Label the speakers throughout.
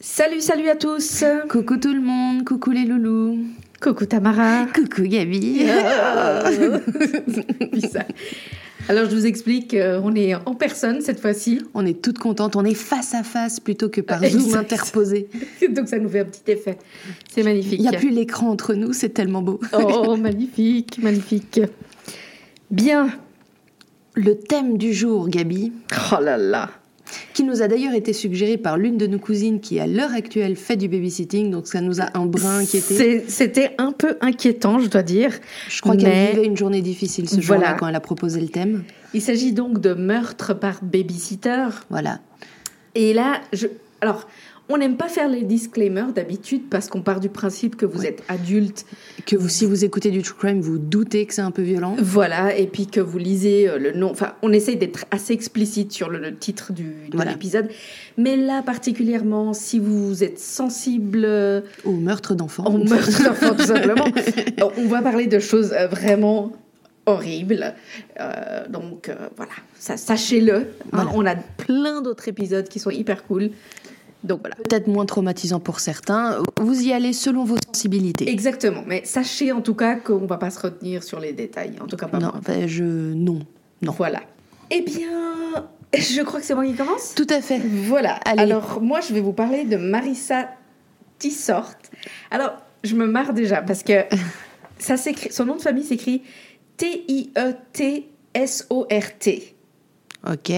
Speaker 1: Salut, salut à tous
Speaker 2: Coucou tout le monde, coucou les loulous
Speaker 1: Coucou Tamara
Speaker 2: Coucou Gabi.
Speaker 1: Alors je vous explique, euh, on est en personne cette fois-ci.
Speaker 2: On est toutes contentes, on est face à face plutôt que par Zoom interposé.
Speaker 1: Donc ça nous fait un petit effet. C'est magnifique.
Speaker 2: Il n'y a plus l'écran entre nous, c'est tellement beau.
Speaker 1: Oh, magnifique, magnifique. Bien.
Speaker 2: Le thème du jour, Gabi,
Speaker 1: Oh là là.
Speaker 2: Qui nous a d'ailleurs été suggéré par l'une de nos cousines qui à l'heure actuelle fait du babysitting, donc ça nous a un brin inquiété.
Speaker 1: C'était un peu inquiétant, je dois dire.
Speaker 2: Je crois qu'elle
Speaker 1: Mais-
Speaker 2: vivait une journée difficile ce
Speaker 1: Voilà.
Speaker 2: jour-là quand elle a proposé le thème.
Speaker 1: Il s'agit donc de meurtre par babysitter.
Speaker 2: Voilà.
Speaker 1: Et là, je... alors, on n'aime pas faire les disclaimers d'habitude parce qu'on part du principe que vous
Speaker 2: Ouais.
Speaker 1: êtes adulte,
Speaker 2: Que vous, si vous écoutez du true crime, vous doutez que c'est un peu violent.
Speaker 1: voilà, et puis que vous lisez euh, le nom. Enfin, on essaye d'être assez explicite sur le, le titre du, de
Speaker 2: Voilà.
Speaker 1: l'épisode. Mais là, particulièrement, si vous êtes sensible euh,
Speaker 2: Au meurtre d'enfants.
Speaker 1: au meurtre d'enfants, tout simplement, euh, on va parler de choses vraiment horribles. Euh, donc, euh, voilà, sachez-le. hein. On a plein d'autres épisodes qui sont hyper cool. Donc voilà.
Speaker 2: Peut-être moins traumatisant pour certains. Vous y allez selon vos sensibilités.
Speaker 1: Exactement, mais sachez en tout cas qu'on va pas se retenir sur les détails, en tout cas pas
Speaker 2: non,
Speaker 1: moi.
Speaker 2: enfin, je non. Non.
Speaker 1: Voilà. Eh bien, je crois que c'est moi qui commence.
Speaker 2: Tout à fait.
Speaker 1: Voilà.
Speaker 2: Allez.
Speaker 1: Alors moi, je vais vous parler de Marissa Tissort. Alors, je me marre déjà parce que ça s'écrit, son nom de famille s'écrit T-I-E-T-S-O-R-T.
Speaker 2: Ok.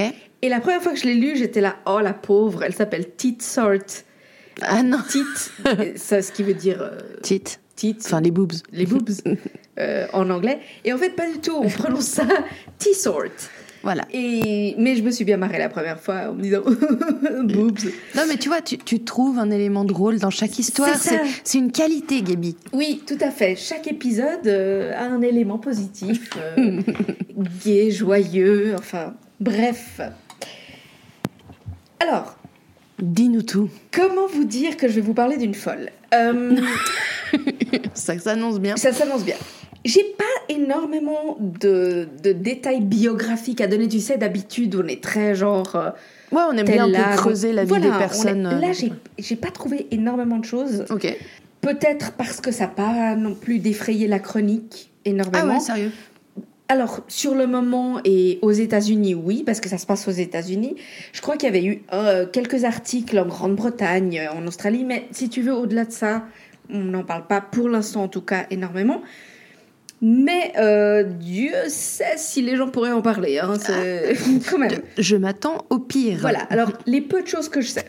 Speaker 1: Et la première fois que je l'ai lu, j'étais là, oh la pauvre, elle s'appelle Titsort.
Speaker 2: Ah non.
Speaker 1: Tit, ça, ce qui veut dire euh,
Speaker 2: Tite.
Speaker 1: tit,
Speaker 2: Enfin les boobs.
Speaker 1: les boobs euh, en anglais. Et en fait, pas du tout. On prononce ça T-sort.
Speaker 2: Voilà.
Speaker 1: Et mais je me suis bien marrée la première fois en me disant boobs.
Speaker 2: Non mais tu vois, tu, tu trouves un élément drôle dans chaque histoire.
Speaker 1: C'est
Speaker 2: une qualité, Gabi.
Speaker 1: Oui, tout à fait. Chaque épisode euh, a un élément positif, euh, gai, joyeux, enfin, bref. Alors,
Speaker 2: Dis-nous tout.
Speaker 1: comment vous dire que je vais vous parler d'une folle Euh,
Speaker 2: Ça s'annonce bien.
Speaker 1: Ça s'annonce bien. J'ai pas énormément de, de détails biographiques à donner. Tu sais, d'habitude, on est très genre. euh,
Speaker 2: Ouais, on aime bien un peu creuser la vie
Speaker 1: voilà,
Speaker 2: des
Speaker 1: est-
Speaker 2: personnes. euh,
Speaker 1: Là, j'ai j'ai pas trouvé énormément de choses.
Speaker 2: Ok.
Speaker 1: Peut-être parce que ça n'a pas non plus défrayé la chronique
Speaker 2: Ah
Speaker 1: énormément.
Speaker 2: ouais, sérieux?
Speaker 1: Alors, sur le moment et aux États-Unis, oui, parce que ça se passe aux États-Unis. Je crois qu'il y avait eu euh, quelques articles en Grande-Bretagne, en Australie, mais si tu veux, au-delà de ça, on n'en parle pas pour l'instant, en tout cas, énormément. Mais euh, Dieu sait si les gens pourraient en parler. Hein, quand même.
Speaker 2: Je m'attends au pire.
Speaker 1: Voilà, alors les peu de choses que je sais.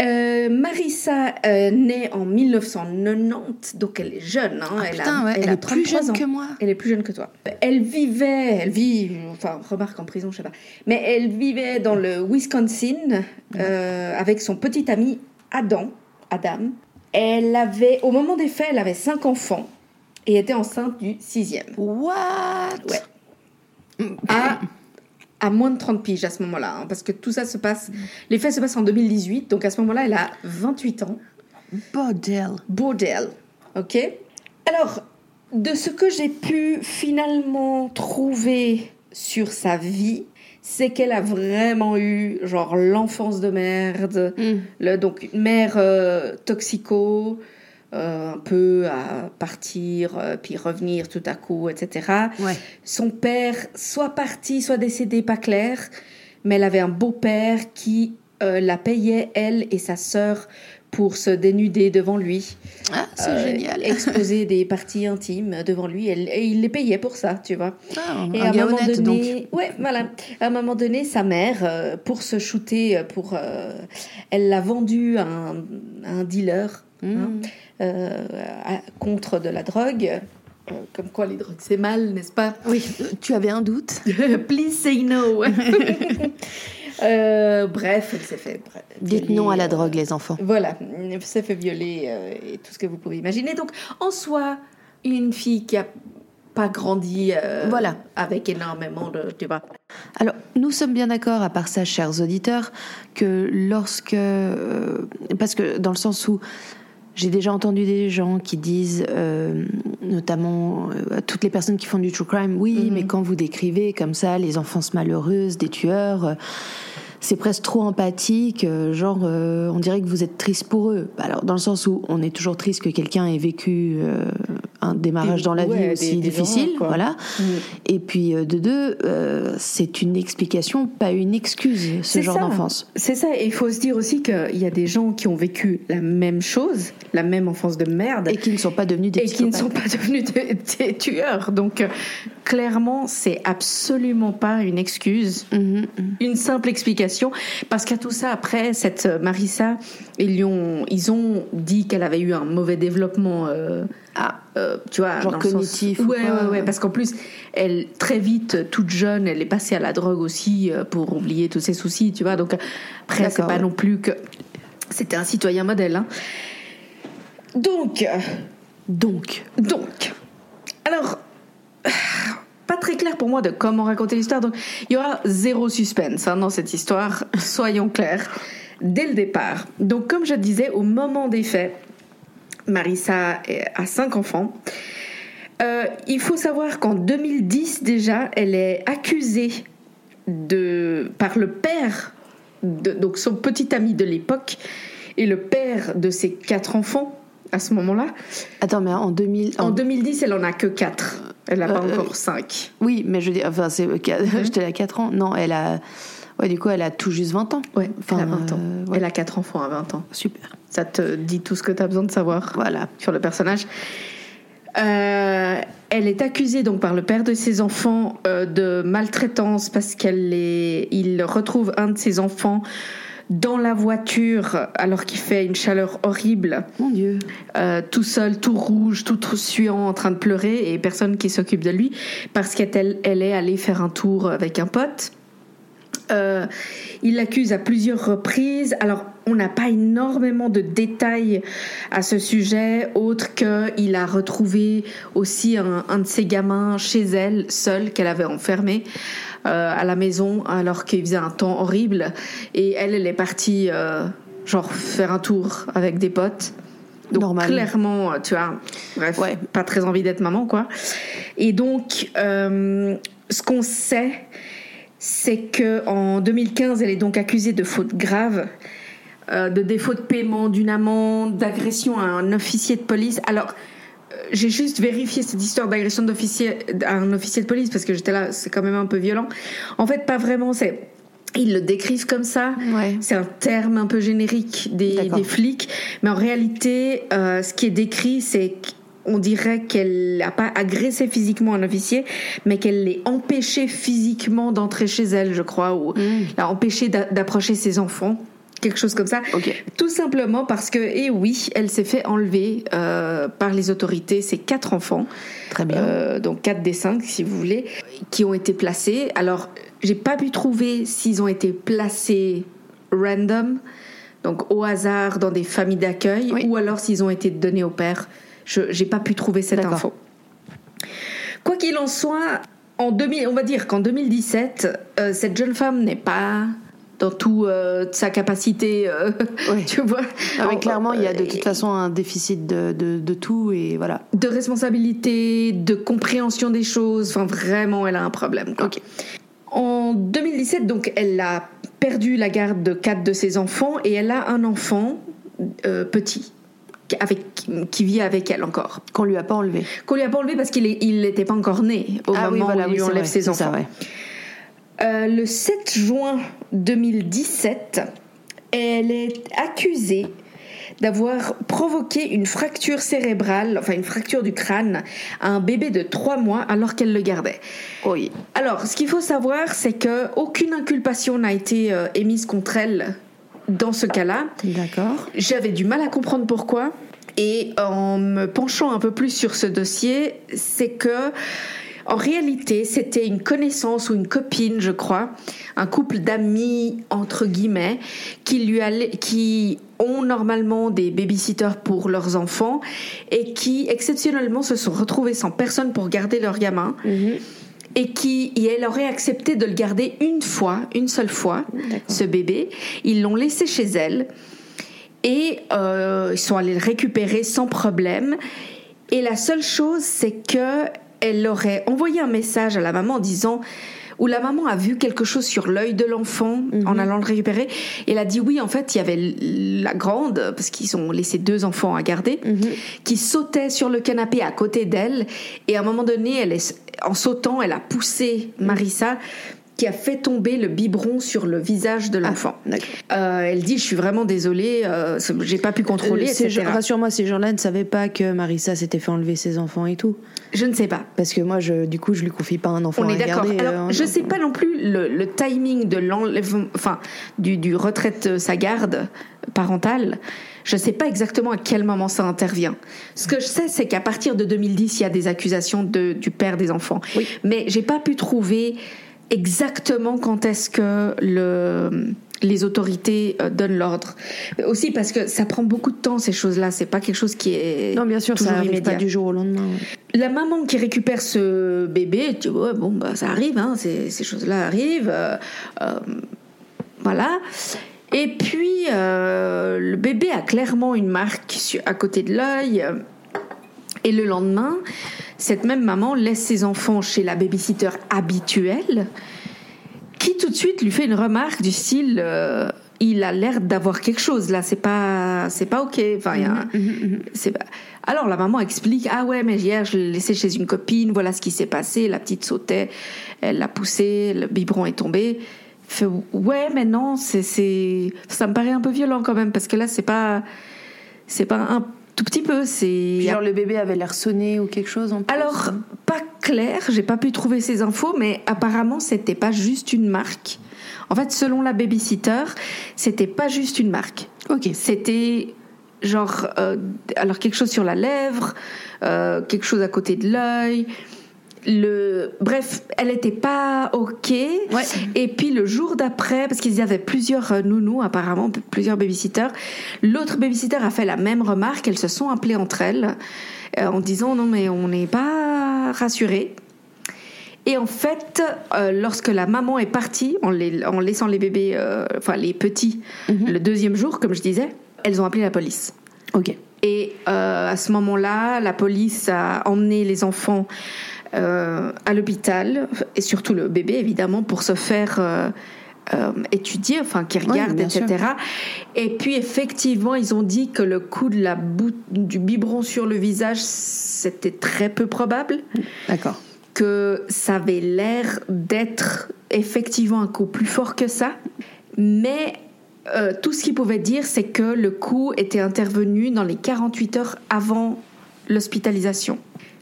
Speaker 1: Euh, Marissa euh, naît en 1990, donc elle est jeune. Hein,
Speaker 2: Ah,
Speaker 1: elle,
Speaker 2: putain,
Speaker 1: a,
Speaker 2: ouais, elle,
Speaker 1: a
Speaker 2: est plus
Speaker 1: 33
Speaker 2: jeune
Speaker 1: ans.
Speaker 2: que moi.
Speaker 1: Elle est plus jeune que toi. Elle vivait, elle vit, enfin remarque en prison, je sais pas, mais elle vivait dans le Wisconsin euh, avec son petit ami Adam. Adam. Elle avait, au moment des faits, elle avait cinq enfants et était enceinte du sixième.
Speaker 2: What?
Speaker 1: Ouais. À, à moins de 30 piges à ce moment-là, hein, parce que tout ça se passe, les faits se passent en 2018, donc à ce moment-là, elle a 28 ans.
Speaker 2: Bordel.
Speaker 1: Bordel. Ok Alors, de ce que j'ai pu finalement trouver sur sa vie, c'est qu'elle a vraiment eu, genre, l'enfance de merde.
Speaker 2: Mm.
Speaker 1: Le, donc, une mère euh, toxico, euh, un peu à partir, euh, puis revenir tout à coup, etc.
Speaker 2: Ouais.
Speaker 1: Son père, soit parti, soit décédé, pas clair, mais elle avait un beau-père qui euh, la payait, elle et sa sœur, pour se dénuder devant lui.
Speaker 2: Ah, c'est génial.
Speaker 1: Exposer des parties intimes devant lui. Elle- et il les payait pour ça, tu vois.
Speaker 2: Ah,
Speaker 1: Et
Speaker 2: un
Speaker 1: à un moment
Speaker 2: honnête, donc.
Speaker 1: donné, ouais, voilà. À un moment donné, sa mère, pour se shooter, pour, elle l'a vendu à un, à un dealer hein,
Speaker 2: Mm.
Speaker 1: euh, à- contre de la drogue. Euh, comme quoi, les drogues, c'est mal, n'est-ce pas?
Speaker 2: Oui, tu avais un doute?
Speaker 1: Please say no. Euh, bref, elle s'est fait. bref,
Speaker 2: Dites
Speaker 1: violer,
Speaker 2: non à la
Speaker 1: euh,
Speaker 2: drogue, les enfants.
Speaker 1: Voilà, elle s'est fait violer euh, et tout ce que vous pouvez imaginer. Donc, en soi, une fille qui a pas grandi euh,
Speaker 2: Voilà.
Speaker 1: avec énormément de. Tu vois.
Speaker 2: Alors, nous sommes bien d'accord, à part ça, chers auditeurs, que lorsque... euh, parce que dans le sens où j'ai déjà entendu des gens qui disent, euh, notamment euh, à toutes les personnes qui font du true crime, oui,
Speaker 1: Mhm.
Speaker 2: mais quand vous décrivez comme ça les enfances malheureuses des tueurs, euh, c'est presque trop empathique, euh, genre euh, on dirait que vous êtes triste pour eux. Alors dans le sens où on est toujours triste que quelqu'un ait vécu euh, un démarrage dans la
Speaker 1: ouais,
Speaker 2: vie aussi
Speaker 1: des
Speaker 2: difficile, voilà. Et puis de deux, euh, c'est une explication, pas une excuse, ce genre d'enfance.
Speaker 1: C'est ça, et il faut se dire aussi qu'il y a des gens qui ont vécu la même chose, la même enfance de merde,
Speaker 2: Et qui ne sont pas devenus des
Speaker 1: et qui ne sont pas devenus des, des tueurs. Donc, clairement, c'est absolument pas une excuse.
Speaker 2: Mhm, mhm.
Speaker 1: une simple explication parce qu'à tout ça après cette euh, Marissa ils lui ont ils ont dit qu'elle avait eu un mauvais développement euh, euh, tu vois
Speaker 2: Genre
Speaker 1: dans le sens-
Speaker 2: cognitif ou
Speaker 1: ouais,
Speaker 2: quoi,
Speaker 1: ouais ouais parce qu'en plus elle très vite toute jeune elle est passée à la drogue aussi euh, pour oublier tous ses soucis tu vois donc après c'est pas
Speaker 2: ouais.
Speaker 1: non plus que c'était un citoyen modèle hein. donc
Speaker 2: donc,
Speaker 1: donc, alors, clair pour moi de comment raconter l'histoire. Donc, il y aura zéro suspense hein, dans cette histoire, soyons clairs, dès le départ. Donc, comme je disais, au moment des faits, Marissa a cinq enfants. Euh, il faut savoir qu'en 2010 déjà, elle est accusée de, par le père, de, donc son petit ami de l'époque, et le père de ses quatre enfants à ce moment-là.
Speaker 2: attends, mais en 2000...
Speaker 1: En 2010, elle en a que 4. Elle n'a pas
Speaker 2: Euh,
Speaker 1: encore 5.
Speaker 2: Oui, mais je veux dire, enfin, c'est, j'étais à 4 ans. Non, elle a... Ouais, du coup, elle a tout juste 20 ans.
Speaker 1: Ouais,
Speaker 2: Enfin,
Speaker 1: elle a 20 ans.
Speaker 2: euh, ouais.
Speaker 1: Elle a 4 enfants à 20 ans.
Speaker 2: Super.
Speaker 1: Ça te dit tout ce que tu as besoin de savoir
Speaker 2: Voilà.
Speaker 1: sur le personnage. Euh, elle est accusée donc par le père de ses enfants euh, de maltraitance parce qu'elle est, il retrouve un de ses enfants dans la voiture alors qu'il fait une chaleur horrible,
Speaker 2: Mon Dieu.
Speaker 1: euh, tout seul, tout rouge, tout suant, en train de pleurer et personne qui s'occupe de lui parce qu'elle elle est allée faire un tour avec un pote. Euh, il l'accuse à plusieurs reprises. Alors, on n'a pas énormément de détails à ce sujet, autre qu'il a retrouvé aussi un, un de ses gamins chez elle, seul, qu'elle avait enfermé euh, à la maison, alors qu'il faisait un temps horrible. Et elle, elle est partie, euh, genre, faire un tour avec des potes. Donc,
Speaker 2: Normal.
Speaker 1: clairement, tu vois, bref,
Speaker 2: Ouais.
Speaker 1: pas très envie d'être maman, quoi. Et donc, euh, ce qu'on sait, c'est que en 2015, elle est donc accusée de fautes graves, euh, de défaut de paiement d'une amende, d'agression à un officier de police. Alors, euh, j'ai juste vérifié cette histoire d'agression d'officier un officier de police parce que j'étais là, c'est quand même un peu violent. En fait, pas vraiment. C'est ils le décrivent comme ça.
Speaker 2: Ouais.
Speaker 1: C'est un terme un peu générique des, flics, mais en réalité, euh, ce qui est décrit, c'est qu'on dirait qu'elle n'a pas agressé physiquement un officier, mais qu'elle l'ait empêché physiquement d'entrer chez elle, je crois, ou
Speaker 2: Mm.
Speaker 1: l'a empêché d'a- d'approcher ses enfants, quelque chose comme ça. Tout simplement parce que, et oui, elle s'est fait enlever euh, par les autorités ses quatre enfants,
Speaker 2: Très bien.
Speaker 1: euh, donc quatre des cinq, si vous voulez, qui ont été placés. Alors, j'ai pas pu trouver s'ils ont été placés random, donc au hasard dans des familles d'accueil,
Speaker 2: Oui.
Speaker 1: ou alors s'ils ont été donnés au père. Je j'ai pas pu trouver cette info. Quoi qu'il en soit, en 2000, on va dire qu'en 2017, euh, cette jeune femme n'est pas dans toute sa capacité, euh,
Speaker 2: Ouais.
Speaker 1: tu vois.
Speaker 2: Ah, mais clairement, il y a de
Speaker 1: euh,
Speaker 2: toute façon un déficit de, de, de tout et voilà.
Speaker 1: de responsabilité, de compréhension des choses. Enfin, vraiment, elle a un problème. quoi.
Speaker 2: Ok.
Speaker 1: En 2017, donc, elle a perdu la garde de quatre de ses enfants et elle a un enfant euh, petit qui- avec, qui vit avec elle encore.
Speaker 2: Qu'on lui a pas enlevé.
Speaker 1: Qu'on lui a pas enlevé parce qu'il n'était pas encore né au
Speaker 2: ah oui,
Speaker 1: moment
Speaker 2: voilà,
Speaker 1: où il
Speaker 2: oui,
Speaker 1: lui enlève
Speaker 2: vrai,
Speaker 1: ses enfants.
Speaker 2: ça, ouais.
Speaker 1: Euh, le 7 juin 2017, elle est accusée d'avoir provoqué une fracture cérébrale, enfin une fracture du crâne, à un bébé de 3 mois alors qu'elle le gardait.
Speaker 2: Oui.
Speaker 1: Alors, ce qu'il faut savoir, c'est que aucune inculpation n'a été euh, émise contre elle dans ce cas-là.
Speaker 2: D'accord.
Speaker 1: J'avais du mal à comprendre pourquoi. Et en me penchant un peu plus sur ce dossier, c'est que En réalité, c'était une connaissance ou une copine, je crois, un couple d'amis entre guillemets, qui lui allait, qui ont normalement des babysitters pour leurs enfants et qui exceptionnellement se sont retrouvés sans personne pour garder leur gamin.
Speaker 2: Mhm.
Speaker 1: Et qui, et elle aurait accepté de le garder une fois, une seule fois, ce bébé. Ils l'ont laissé chez elle et euh, ils sont allés le récupérer sans problème. Et la seule chose, c'est que elle aurait envoyé un message à la maman en disant où la maman a vu quelque chose sur l'œil de l'enfant en allant le récupérer. Et elle a dit oui, en fait, il y avait la grande, parce qu'ils ont laissé deux enfants à garder, qui sautait sur le canapé à côté d'elle. Et à un moment donné, elle est, en sautant, elle a poussé Marissa qui a fait tomber le biberon sur le visage de l'enfant. Euh, elle dit, je suis vraiment désolée, euh, j'ai pas pu contrôler,
Speaker 2: Euh, Rassure-moi, ces gens-là ne savaient pas que Marissa s'était fait enlever ses enfants et tout.
Speaker 1: Je ne sais pas.
Speaker 2: Parce que moi, je, du coup, je lui confie pas un enfant
Speaker 1: On
Speaker 2: à
Speaker 1: est d'accord. Alors,
Speaker 2: euh,
Speaker 1: je sais pas non plus le, le timing de l'enlèvement, enfin, du, du retraite euh, sa garde parentale. Je sais pas exactement à quel moment ça intervient. Ce que je sais, c'est qu'à partir de 2010, il y a des accusations de, du père des enfants.
Speaker 2: Oui.
Speaker 1: Mais j'ai pas pu trouver exactement quand est-ce que le les autorités euh, donnent l'ordre. Aussi parce que ça prend beaucoup de temps ces choses-là. C'est pas quelque chose qui est
Speaker 2: Non, bien sûr, ça arrive
Speaker 1: immédiat.
Speaker 2: pas du jour au lendemain.
Speaker 1: La maman qui récupère ce bébé, tu vois, bon, bah, ça arrive, hein, ces, ces choses-là arrivent. euh, euh, voilà. Et puis, euh, le bébé a clairement une marque à côté de l'œil. Et le lendemain, cette même maman laisse ses enfants chez la babysitter habituelle, qui tout de suite lui fait une remarque du style euh, il a l'air d'avoir quelque chose là, c'est pas c'est pas ok. Enfin, il y a un- c'est pas- Alors la maman explique ah ouais mais hier je l'ai laissé chez une copine, voilà ce qui s'est passé, la petite sautait, elle l'a poussé, le biberon est tombé. Fait, ouais mais non c'est ça me paraît un peu violent quand même parce que là c'est pas c'est pas un tout petit peu c'est
Speaker 2: genre, le bébé avait l'air sonné ou quelque chose en plus.
Speaker 1: alors, pas clair, j'ai pas pu trouver ces infos, mais apparemment, c'était pas juste une marque. En fait, selon la babysitter, c'était pas juste une marque.
Speaker 2: Ok.
Speaker 1: C'était genre, euh, alors quelque chose sur la lèvre, euh, quelque chose à côté de l'œil. Le, bref, elle était pas ok.
Speaker 2: Ouais.
Speaker 1: Et puis le jour d'après, parce qu'ils avaient plusieurs euh, nounous apparemment, plusieurs babysitters, l'autre babysitter a fait la même remarque. Elles se sont appelées entre elles euh, en disant non mais on n'est pas rassurés. Et en fait, euh, lorsque la maman est partie, en, les- en laissant les bébés, euh, enfin les petits, le deuxième jour, comme je disais, elles ont appelé la police.
Speaker 2: Ok.
Speaker 1: Et euh, à ce moment-là, la police a emmené les enfants euh, à l'hôpital, et surtout le bébé évidemment, pour se faire euh, euh, étudier, enfin qui regarde, etc. Et puis effectivement, ils ont dit que le coup de la bout du biberon sur le visage, c'était très peu probable
Speaker 2: D'accord.
Speaker 1: que ça avait l'air d'être effectivement un coup plus fort que ça, mais euh, tout ce qu'il pouvait dire, c'est que le coup était intervenu dans les 48 heures avant l'hospitalisation.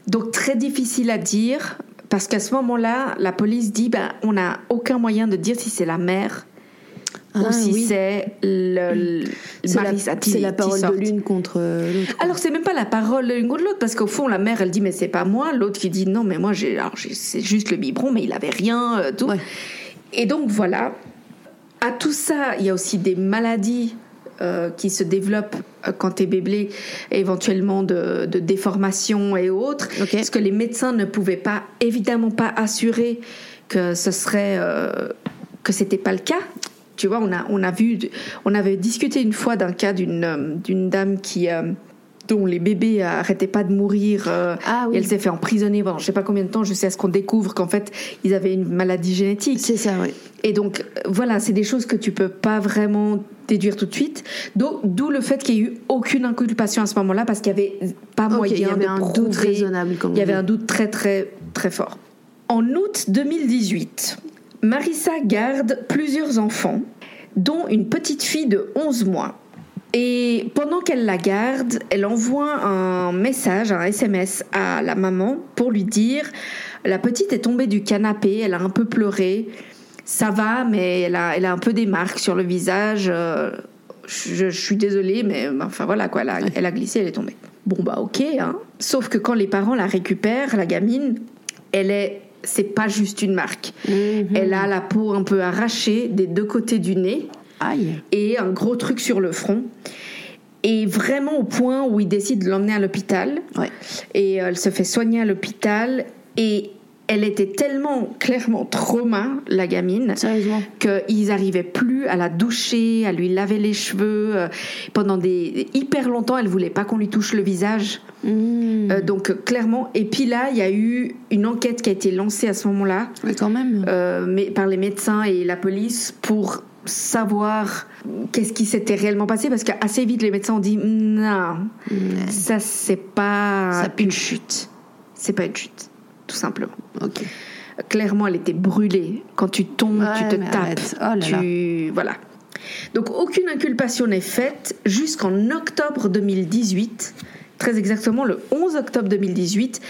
Speaker 1: Donc très difficile à dire, parce qu'à ce moment-là, la police dit, ben, on n'a aucun moyen de dire si c'est la mère ou
Speaker 2: Ah,
Speaker 1: si
Speaker 2: oui.
Speaker 1: c'est le, le
Speaker 2: C'est la, c'est parole de l'une contre euh, l'autre.
Speaker 1: Alors c'est même pas la parole de l'une contre l'autre parce qu'au fond la mère elle dit mais c'est pas moi, l'autre qui dit non mais moi j'ai c'est juste le biberon mais il avait rien euh, tout.
Speaker 2: Ouais.
Speaker 1: Et donc voilà. À tout ça, il y a aussi des maladies euh, qui se développent euh, quand tu es bébé, éventuellement de, de déformation et autres.
Speaker 2: Ok.
Speaker 1: Parce que les médecins ne pouvaient pas, évidemment pas assurer que ce serait, euh, que c'était pas le cas. Tu vois, on a, on a vu, on avait discuté une fois d'un cas d'une, d'une dame qui, dont les bébés arrêtaient pas de mourir. euh,
Speaker 2: Ah oui.
Speaker 1: et elle s'est fait emprisonner pendant je sais pas combien de temps, jusqu'à ce qu'on découvre qu'en fait, ils avaient une maladie génétique.
Speaker 2: C'est ça, oui.
Speaker 1: Et donc, euh, voilà, c'est des choses que tu peux pas vraiment déduire tout de suite. D'où le fait qu'il y ait eu aucune inculpation à ce moment-là, parce qu'il y avait pas moyen
Speaker 2: il y avait
Speaker 1: de
Speaker 2: un
Speaker 1: prouver.
Speaker 2: doute raisonnable, comme
Speaker 1: Il y avait
Speaker 2: dit.
Speaker 1: un doute très, très, très fort. En août 2018, Marissa garde plusieurs enfants, dont une petite fille de 11 mois. Et pendant qu'elle la garde, elle envoie un message, un SMS à la maman pour lui dire la petite est tombée du canapé, elle a un peu pleuré, ça va, mais elle a, elle a un peu des marques sur le visage. euh, je, je suis désolée, mais enfin voilà quoi, elle a, elle a glissé, elle est tombée. Bon bah ok, hein. Sauf que quand les parents la récupèrent, la gamine, elle est, c'est pas juste une marque.
Speaker 2: Mhm.
Speaker 1: Elle a la peau un peu arrachée des deux côtés du nez
Speaker 2: Aïe.
Speaker 1: et un gros truc sur le front. Et vraiment au point où il décide de l'emmener à l'hôpital.
Speaker 2: Ouais.
Speaker 1: Et elle se fait soigner à l'hôpital. Et elle était tellement clairement trauma, la gamine, qu'ils n'arrivaient plus à la doucher, à lui laver les cheveux. Euh, Pendant des hyper longtemps, elle voulait pas qu'on lui touche le visage.
Speaker 2: Mmh.
Speaker 1: Euh, donc clairement. Et puis là, il y a eu une enquête qui a été lancée à ce moment-là
Speaker 2: Ouais, quand même.
Speaker 1: euh, mais par les médecins et la police pour savoir qu'est-ce qui s'était réellement passé parce qu'assez vite les médecins ont dit non ça c'est pas
Speaker 2: Ça
Speaker 1: une chute. C'est pas une chute tout simplement.
Speaker 2: Ok.
Speaker 1: clairement elle était brûlée. Quand tu tombes tu te tapes.
Speaker 2: Oh là
Speaker 1: tu voilà. Donc aucune inculpation n'est faite jusqu'en octobre 2018 très exactement le 11 octobre 2018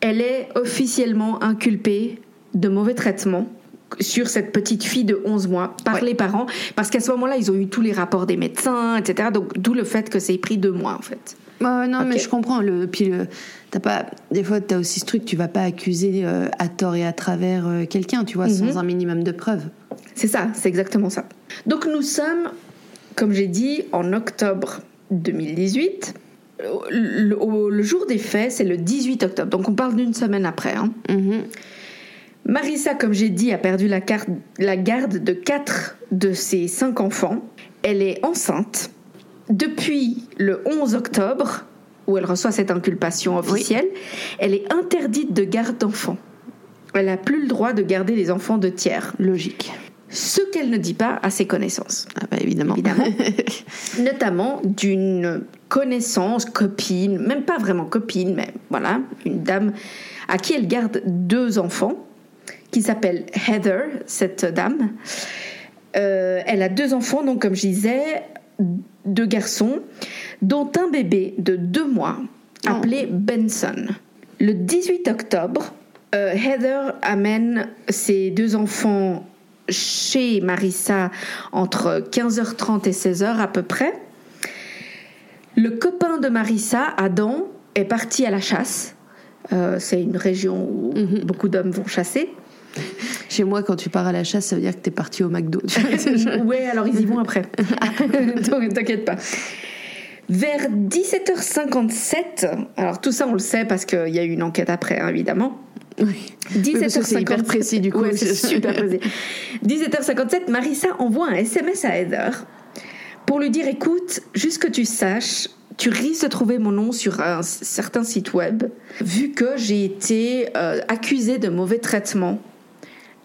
Speaker 1: elle est officiellement inculpée de mauvais traitements sur cette petite fille de 11 mois par
Speaker 2: Ouais.
Speaker 1: les parents parce qu'à ce moment-là ils ont eu tous les rapports des médecins etc donc d'où le fait que c'est pris deux mois en fait
Speaker 2: non, mais je comprends. Le, puis le, t'as pas, des fois, tu as aussi ce truc, tu vas pas accuser euh, à tort et à travers euh, quelqu'un, tu vois,
Speaker 1: Mhm.
Speaker 2: sans un minimum de preuves.
Speaker 1: C'est ça, c'est exactement ça. Donc nous sommes, comme j'ai dit, en octobre 2018. Le, au- le jour des faits, c'est le 18 octobre, donc on parle d'une semaine après. hein.
Speaker 2: Mhm.
Speaker 1: Marissa, comme j'ai dit, a perdu la, carte- la garde de quatre de ses cinq enfants. Elle est enceinte. Depuis le 11 octobre, où elle reçoit cette inculpation officielle, elle est interdite de garde d'enfants. Elle n'a plus le droit de garder les enfants de tiers.
Speaker 2: Logique.
Speaker 1: Ce qu'elle ne dit pas à ses connaissances.
Speaker 2: Ah bah évidemment.
Speaker 1: Évidemment. Notamment d'une connaissance, copine, même pas vraiment copine, mais voilà, une dame à qui elle garde deux enfants, qui s'appelle Heather, cette dame. Euh, elle a deux enfants, donc comme je disais, deux garçons, dont un bébé de deux mois
Speaker 2: Oh.
Speaker 1: appelé Benson. Le 18 octobre, euh, Heather amène ses deux enfants chez Marissa entre 15h30 et 16h à peu près. Le copain de Marissa, Adam, est parti à la chasse. Euh, c'est une région où
Speaker 2: Mhm.
Speaker 1: beaucoup d'hommes vont chasser.
Speaker 2: Chez moi, quand tu pars à la chasse, ça veut dire que t'es parti au McDo. tu
Speaker 1: ouais, alors ils y vont après. Donc, T'inquiète pas. Vers 17h57, alors tout ça on le sait parce qu'il y a eu une enquête après, hein, évidemment.
Speaker 2: Oui. Oui, parce que c'est hyper précis, du coup.
Speaker 1: Ouais, c'est super précis. 17h57, Marissa envoie un SMS à Heather pour lui dire écoute, juste que tu saches, tu risques de trouver mon nom sur un certain site web, vu que j'ai été euh, accusée de mauvais traitement.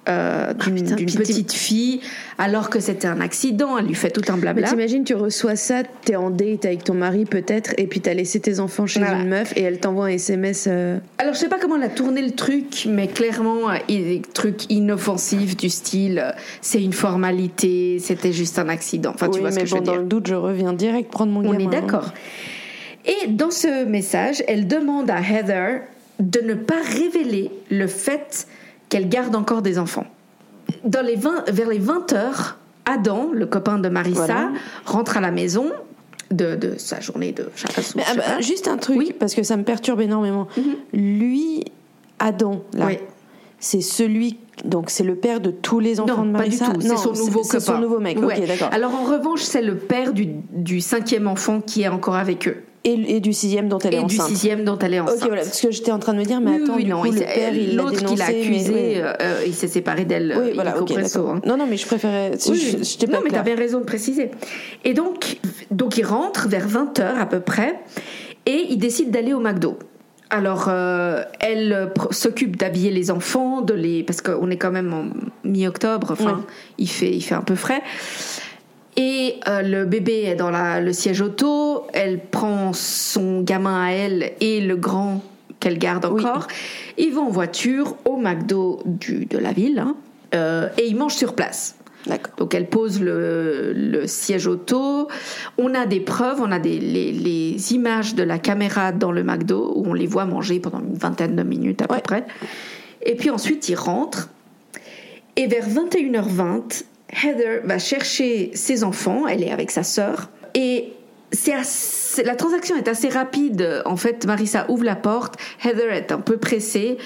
Speaker 1: Euh, d'une
Speaker 2: putain,
Speaker 1: d'une petite fille alors que c'était un accident elle lui fait tout un
Speaker 2: Mais
Speaker 1: blabla
Speaker 2: t'imagines, tu reçois ça, t'es en date avec ton mari peut-être, et puis t'as laissé tes enfants chez
Speaker 1: Voilà.
Speaker 2: une meuf et elle t'envoie un SMS. euh,
Speaker 1: Alors, je sais pas comment elle a tourné le truc, mais clairement, euh, il- des trucs inoffensifs du style c'est une formalité, c'était juste un accident. Enfin, tu vois ce que je veux dire.
Speaker 2: le doute, je reviens direct prendre mon
Speaker 1: On est d'accord. Et dans ce message, elle demande à Heather de ne pas révéler le fait qu'elle garde encore des enfants. Dans les 20, vers les 20 heures, Adam, le copain de Marissa,
Speaker 2: Voilà.
Speaker 1: rentre à la maison de, de sa journée de
Speaker 2: ah bah, juste un truc,
Speaker 1: Oui.
Speaker 2: parce que ça me perturbe énormément. Lui, Adam, là,
Speaker 1: Oui.
Speaker 2: c'est celui. Donc, c'est le père de tous les enfants
Speaker 1: Non,
Speaker 2: de
Speaker 1: pas du
Speaker 2: Marissa
Speaker 1: tout. C'est son nouveau
Speaker 2: C'est son
Speaker 1: copain.
Speaker 2: nouveau mec.
Speaker 1: Ouais. Alors en revanche, c'est le père du, du cinquième enfant qui est encore avec eux.
Speaker 2: Et, et du sixième dont elle est
Speaker 1: et du
Speaker 2: enceinte.
Speaker 1: sixième dont elle est enceinte.
Speaker 2: Ok, voilà, parce que j'étais en train de me dire, mais attends,
Speaker 1: oui,
Speaker 2: du
Speaker 1: non,
Speaker 2: coup,
Speaker 1: il
Speaker 2: le
Speaker 1: s'est-
Speaker 2: père, il l'a dénoncé,
Speaker 1: accusé,
Speaker 2: ouais.
Speaker 1: euh, il s'est séparé d'elle.
Speaker 2: Oui,
Speaker 1: euh,
Speaker 2: voilà,
Speaker 1: illico
Speaker 2: ok,
Speaker 1: presso,
Speaker 2: d'accord.
Speaker 1: hein.
Speaker 2: Non, non, mais je préférais.
Speaker 1: Oui,
Speaker 2: je-
Speaker 1: oui.
Speaker 2: j'étais pas
Speaker 1: non, mais tu
Speaker 2: claire.
Speaker 1: avais raison de préciser. Et donc, donc il rentre vers 20h à peu près et il décide d'aller au McDo. Alors, euh, elle euh, s'occupe d'habiller les enfants, de les parce qu'on est quand même en mi-octobre, enfin,
Speaker 2: Ouais.
Speaker 1: il, fait, il fait un peu frais. Et euh, le bébé est dans la- le siège auto, elle prend son gamin à elle et le grand qu'elle garde
Speaker 2: Oui.
Speaker 1: encore. Ils vont en voiture au McDo du, de la ville hein, euh, et ils mangent sur place. Donc elle pose le, le siège auto. On a des preuves, on a des, les, les images de la caméra dans le McDo où on les voit manger pendant une vingtaine de minutes à peu près. Et puis ensuite ils rentrent. Et vers 21h20, Heather va chercher ses enfants. Elle est avec sa sœur. Et c'est assez- la transaction est assez rapide. En fait, Marissa ouvre la porte. Heather est un peu pressée.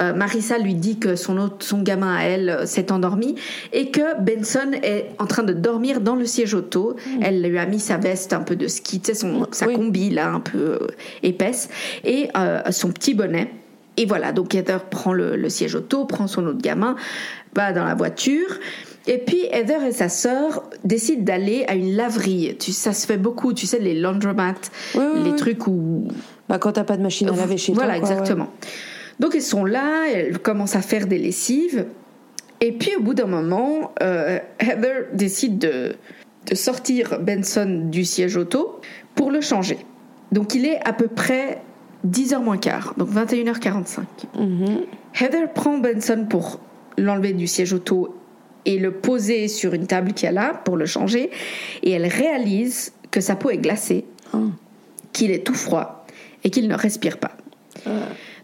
Speaker 1: euh, Marissa lui dit que son, autre, son gamin à elle euh, s'est endormi et que Benson est en train de dormir dans le siège auto. Elle lui a mis sa veste un peu de ski, tu sais, son, sa
Speaker 2: Oui.
Speaker 1: combi là, un peu euh, épaisse, et son petit bonnet. Et voilà, donc Heather prend le, le siège auto, prend son autre gamin, va dans la voiture. Et puis Heather et sa sœur décident d'aller à une laverie. Tu, ça se fait beaucoup, tu sais, les laundromats,
Speaker 2: Oui, oui,
Speaker 1: les
Speaker 2: oui.
Speaker 1: trucs où
Speaker 2: Bah, quand t'as pas de machine à laver chez
Speaker 1: voilà,
Speaker 2: toi. ouais.
Speaker 1: exactement. Donc ils sont là, elles commencent à faire des lessives. Et puis au bout d'un moment, euh, Heather décide de, de sortir Benson du siège auto pour le changer. Donc il est à peu près 10h moins quart, donc 21h45.
Speaker 2: Mhm.
Speaker 1: Heather prend Benson pour l'enlever du siège auto et le poser sur une table qu'il y a là pour le changer. Et elle réalise que sa peau est glacée,
Speaker 2: Ah.
Speaker 1: qu'il est tout froid et qu'il ne respire pas.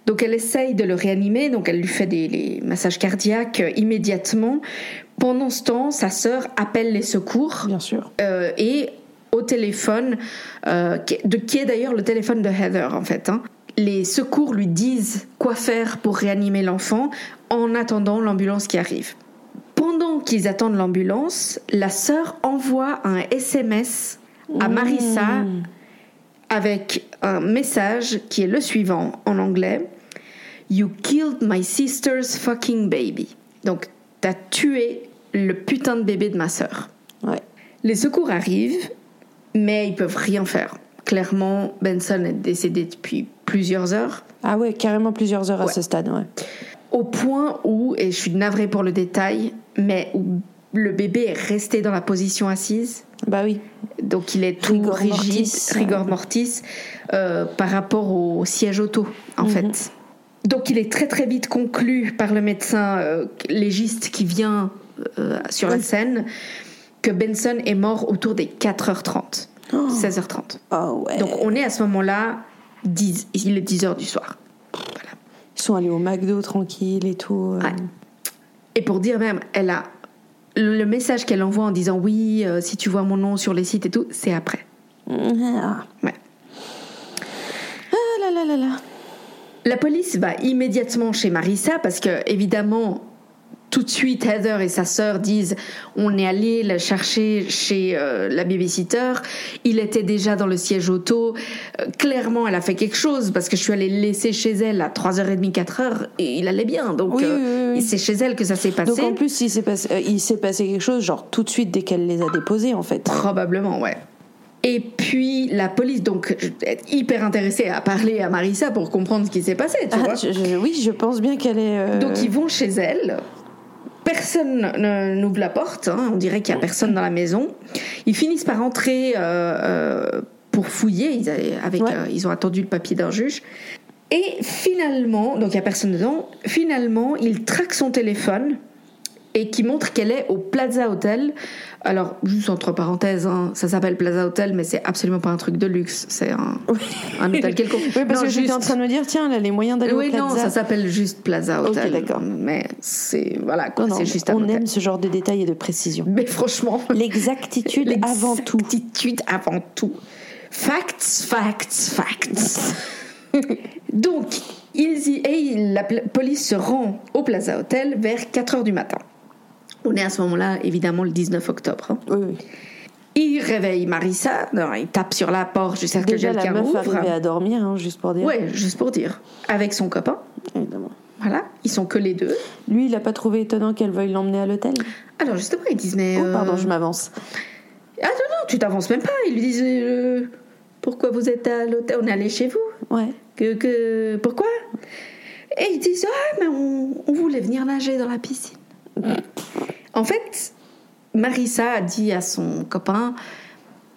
Speaker 1: Donc elle essaye de le réanimer, donc elle lui fait des les massages cardiaques euh, immédiatement. Pendant ce temps, sa sœur appelle les secours
Speaker 2: Bien sûr.
Speaker 1: euh, et au téléphone, euh, qui est- de, qui est d'ailleurs le téléphone de Heather en fait. hein. Les secours lui disent quoi faire pour réanimer l'enfant en attendant l'ambulance qui arrive. Qu'ils attendent l'ambulance, la sœur envoie un SMS à Marissa avec un message qui est le suivant en anglais You killed my sister's fucking baby. Donc, t'as tué le putain de bébé de ma sœur.
Speaker 2: Ouais.
Speaker 1: Les secours arrivent, mais ils peuvent rien faire. Clairement, Benson est décédé depuis plusieurs heures,
Speaker 2: Ah ouais, carrément plusieurs heures à ce stade, ouais.
Speaker 1: au point où, et je suis navrée pour le détail, mais où le bébé est resté dans la position assise.
Speaker 2: Bah oui.
Speaker 1: Donc il est tout
Speaker 2: Rigor
Speaker 1: rigide,
Speaker 2: mortis.
Speaker 1: rigor mortis, euh, par rapport au siège auto, en
Speaker 2: Mhm.
Speaker 1: fait. Donc il est très très vite conclu par le médecin euh, légiste qui vient euh, sur la scène que Benson est mort autour des 4h30, 16h30.
Speaker 2: Oh ouais.
Speaker 1: Donc on est à ce moment-là, 10, il est 10h du soir.
Speaker 2: Ils sont allés au McDo tranquille et tout.
Speaker 1: Ouais. Et pour dire même, elle a le message qu'elle envoie en disant oui, euh, si tu vois mon nom sur les sites et tout, c'est après.
Speaker 2: Ah.
Speaker 1: Ouais.
Speaker 2: Ah là là là là.
Speaker 1: La police va immédiatement chez Marissa parce que évidemment tout de suite Heather et sa sœur disent on est allé la chercher chez euh, la babysitter, il était déjà dans le siège auto, Euh, clairement elle a fait quelque chose parce que je suis allée le laisser chez elle à 3h30 4h et il allait bien donc
Speaker 2: Oui,
Speaker 1: euh,
Speaker 2: oui, oui, oui.
Speaker 1: c'est chez elle que ça s'est passé.
Speaker 2: Donc en plus, il s'est passé, euh, il s'est passé quelque chose, genre tout de suite dès qu'elle les a déposés, en fait.
Speaker 1: Probablement, ouais. Et puis la police, donc, hyper intéressée à parler à Marissa pour comprendre ce qui s'est passé, tu
Speaker 2: Ah,
Speaker 1: vois.
Speaker 2: je- je- oui, je pense bien qu'elle est. euh,
Speaker 1: Donc ils vont chez elle. Personne ne- n'ouvre la porte. hein, On dirait qu'il y a personne dans la maison. Ils finissent par entrer euh, euh, pour fouiller. Ils, avaient- avec,
Speaker 2: Ouais.
Speaker 1: euh, ils ont attendu le papier d'un juge. Et finalement, donc il y a personne dedans. Finalement, il traque son téléphone et qui montre qu'elle est au Plaza Hotel. Alors, juste entre parenthèses, hein, ça s'appelle Plaza Hotel, mais c'est absolument pas un truc de luxe. C'est un, un hôtel quelconque.
Speaker 2: Oui, parce
Speaker 1: Non,
Speaker 2: que j'étais
Speaker 1: juste-
Speaker 2: en train de me dire, tiens, elle a les moyens d'aller
Speaker 1: oui,
Speaker 2: au Plaza.
Speaker 1: non, ça s'appelle juste Plaza
Speaker 2: Ok,
Speaker 1: Hotel.
Speaker 2: d'accord.
Speaker 1: Mais c'est voilà quoi, c'est juste un
Speaker 2: on
Speaker 1: hôtel.
Speaker 2: aime ce genre de détails et de précision.
Speaker 1: Mais franchement,
Speaker 2: L'exactitude avant tout.
Speaker 1: L'exactitude avant tout. Facts, facts, facts. Donc, ils y, et la police se rend au Plaza Hotel vers 4 heures du matin. On est à ce moment-là, évidemment, le 19 octobre. hein.
Speaker 2: Oui, oui.
Speaker 1: Il réveille Marissa, non, il tape sur la porte jusqu'à ce que
Speaker 2: Déjà, la
Speaker 1: quelqu'un ouvre.
Speaker 2: arrivait à dormir, hein, juste pour dire.
Speaker 1: Ouais, juste pour dire. Avec son copain.
Speaker 2: Évidemment.
Speaker 1: Voilà, ils sont que les deux.
Speaker 2: Lui, il a pas trouvé étonnant qu'elle veuille l'emmener à l'hôtel?
Speaker 1: Alors justement, ils disent mais...
Speaker 2: Oh, pardon,
Speaker 1: euh,
Speaker 2: je m'avance.
Speaker 1: Ah non, non, tu t'avances même pas. Ils lui disent euh, pourquoi vous êtes à l'hôtel? On est allé chez vous.
Speaker 2: Ouais.
Speaker 1: Que, que pourquoi? Et ils disent ah mais on, on voulait venir nager dans la piscine. En fait, Marissa a dit à son copain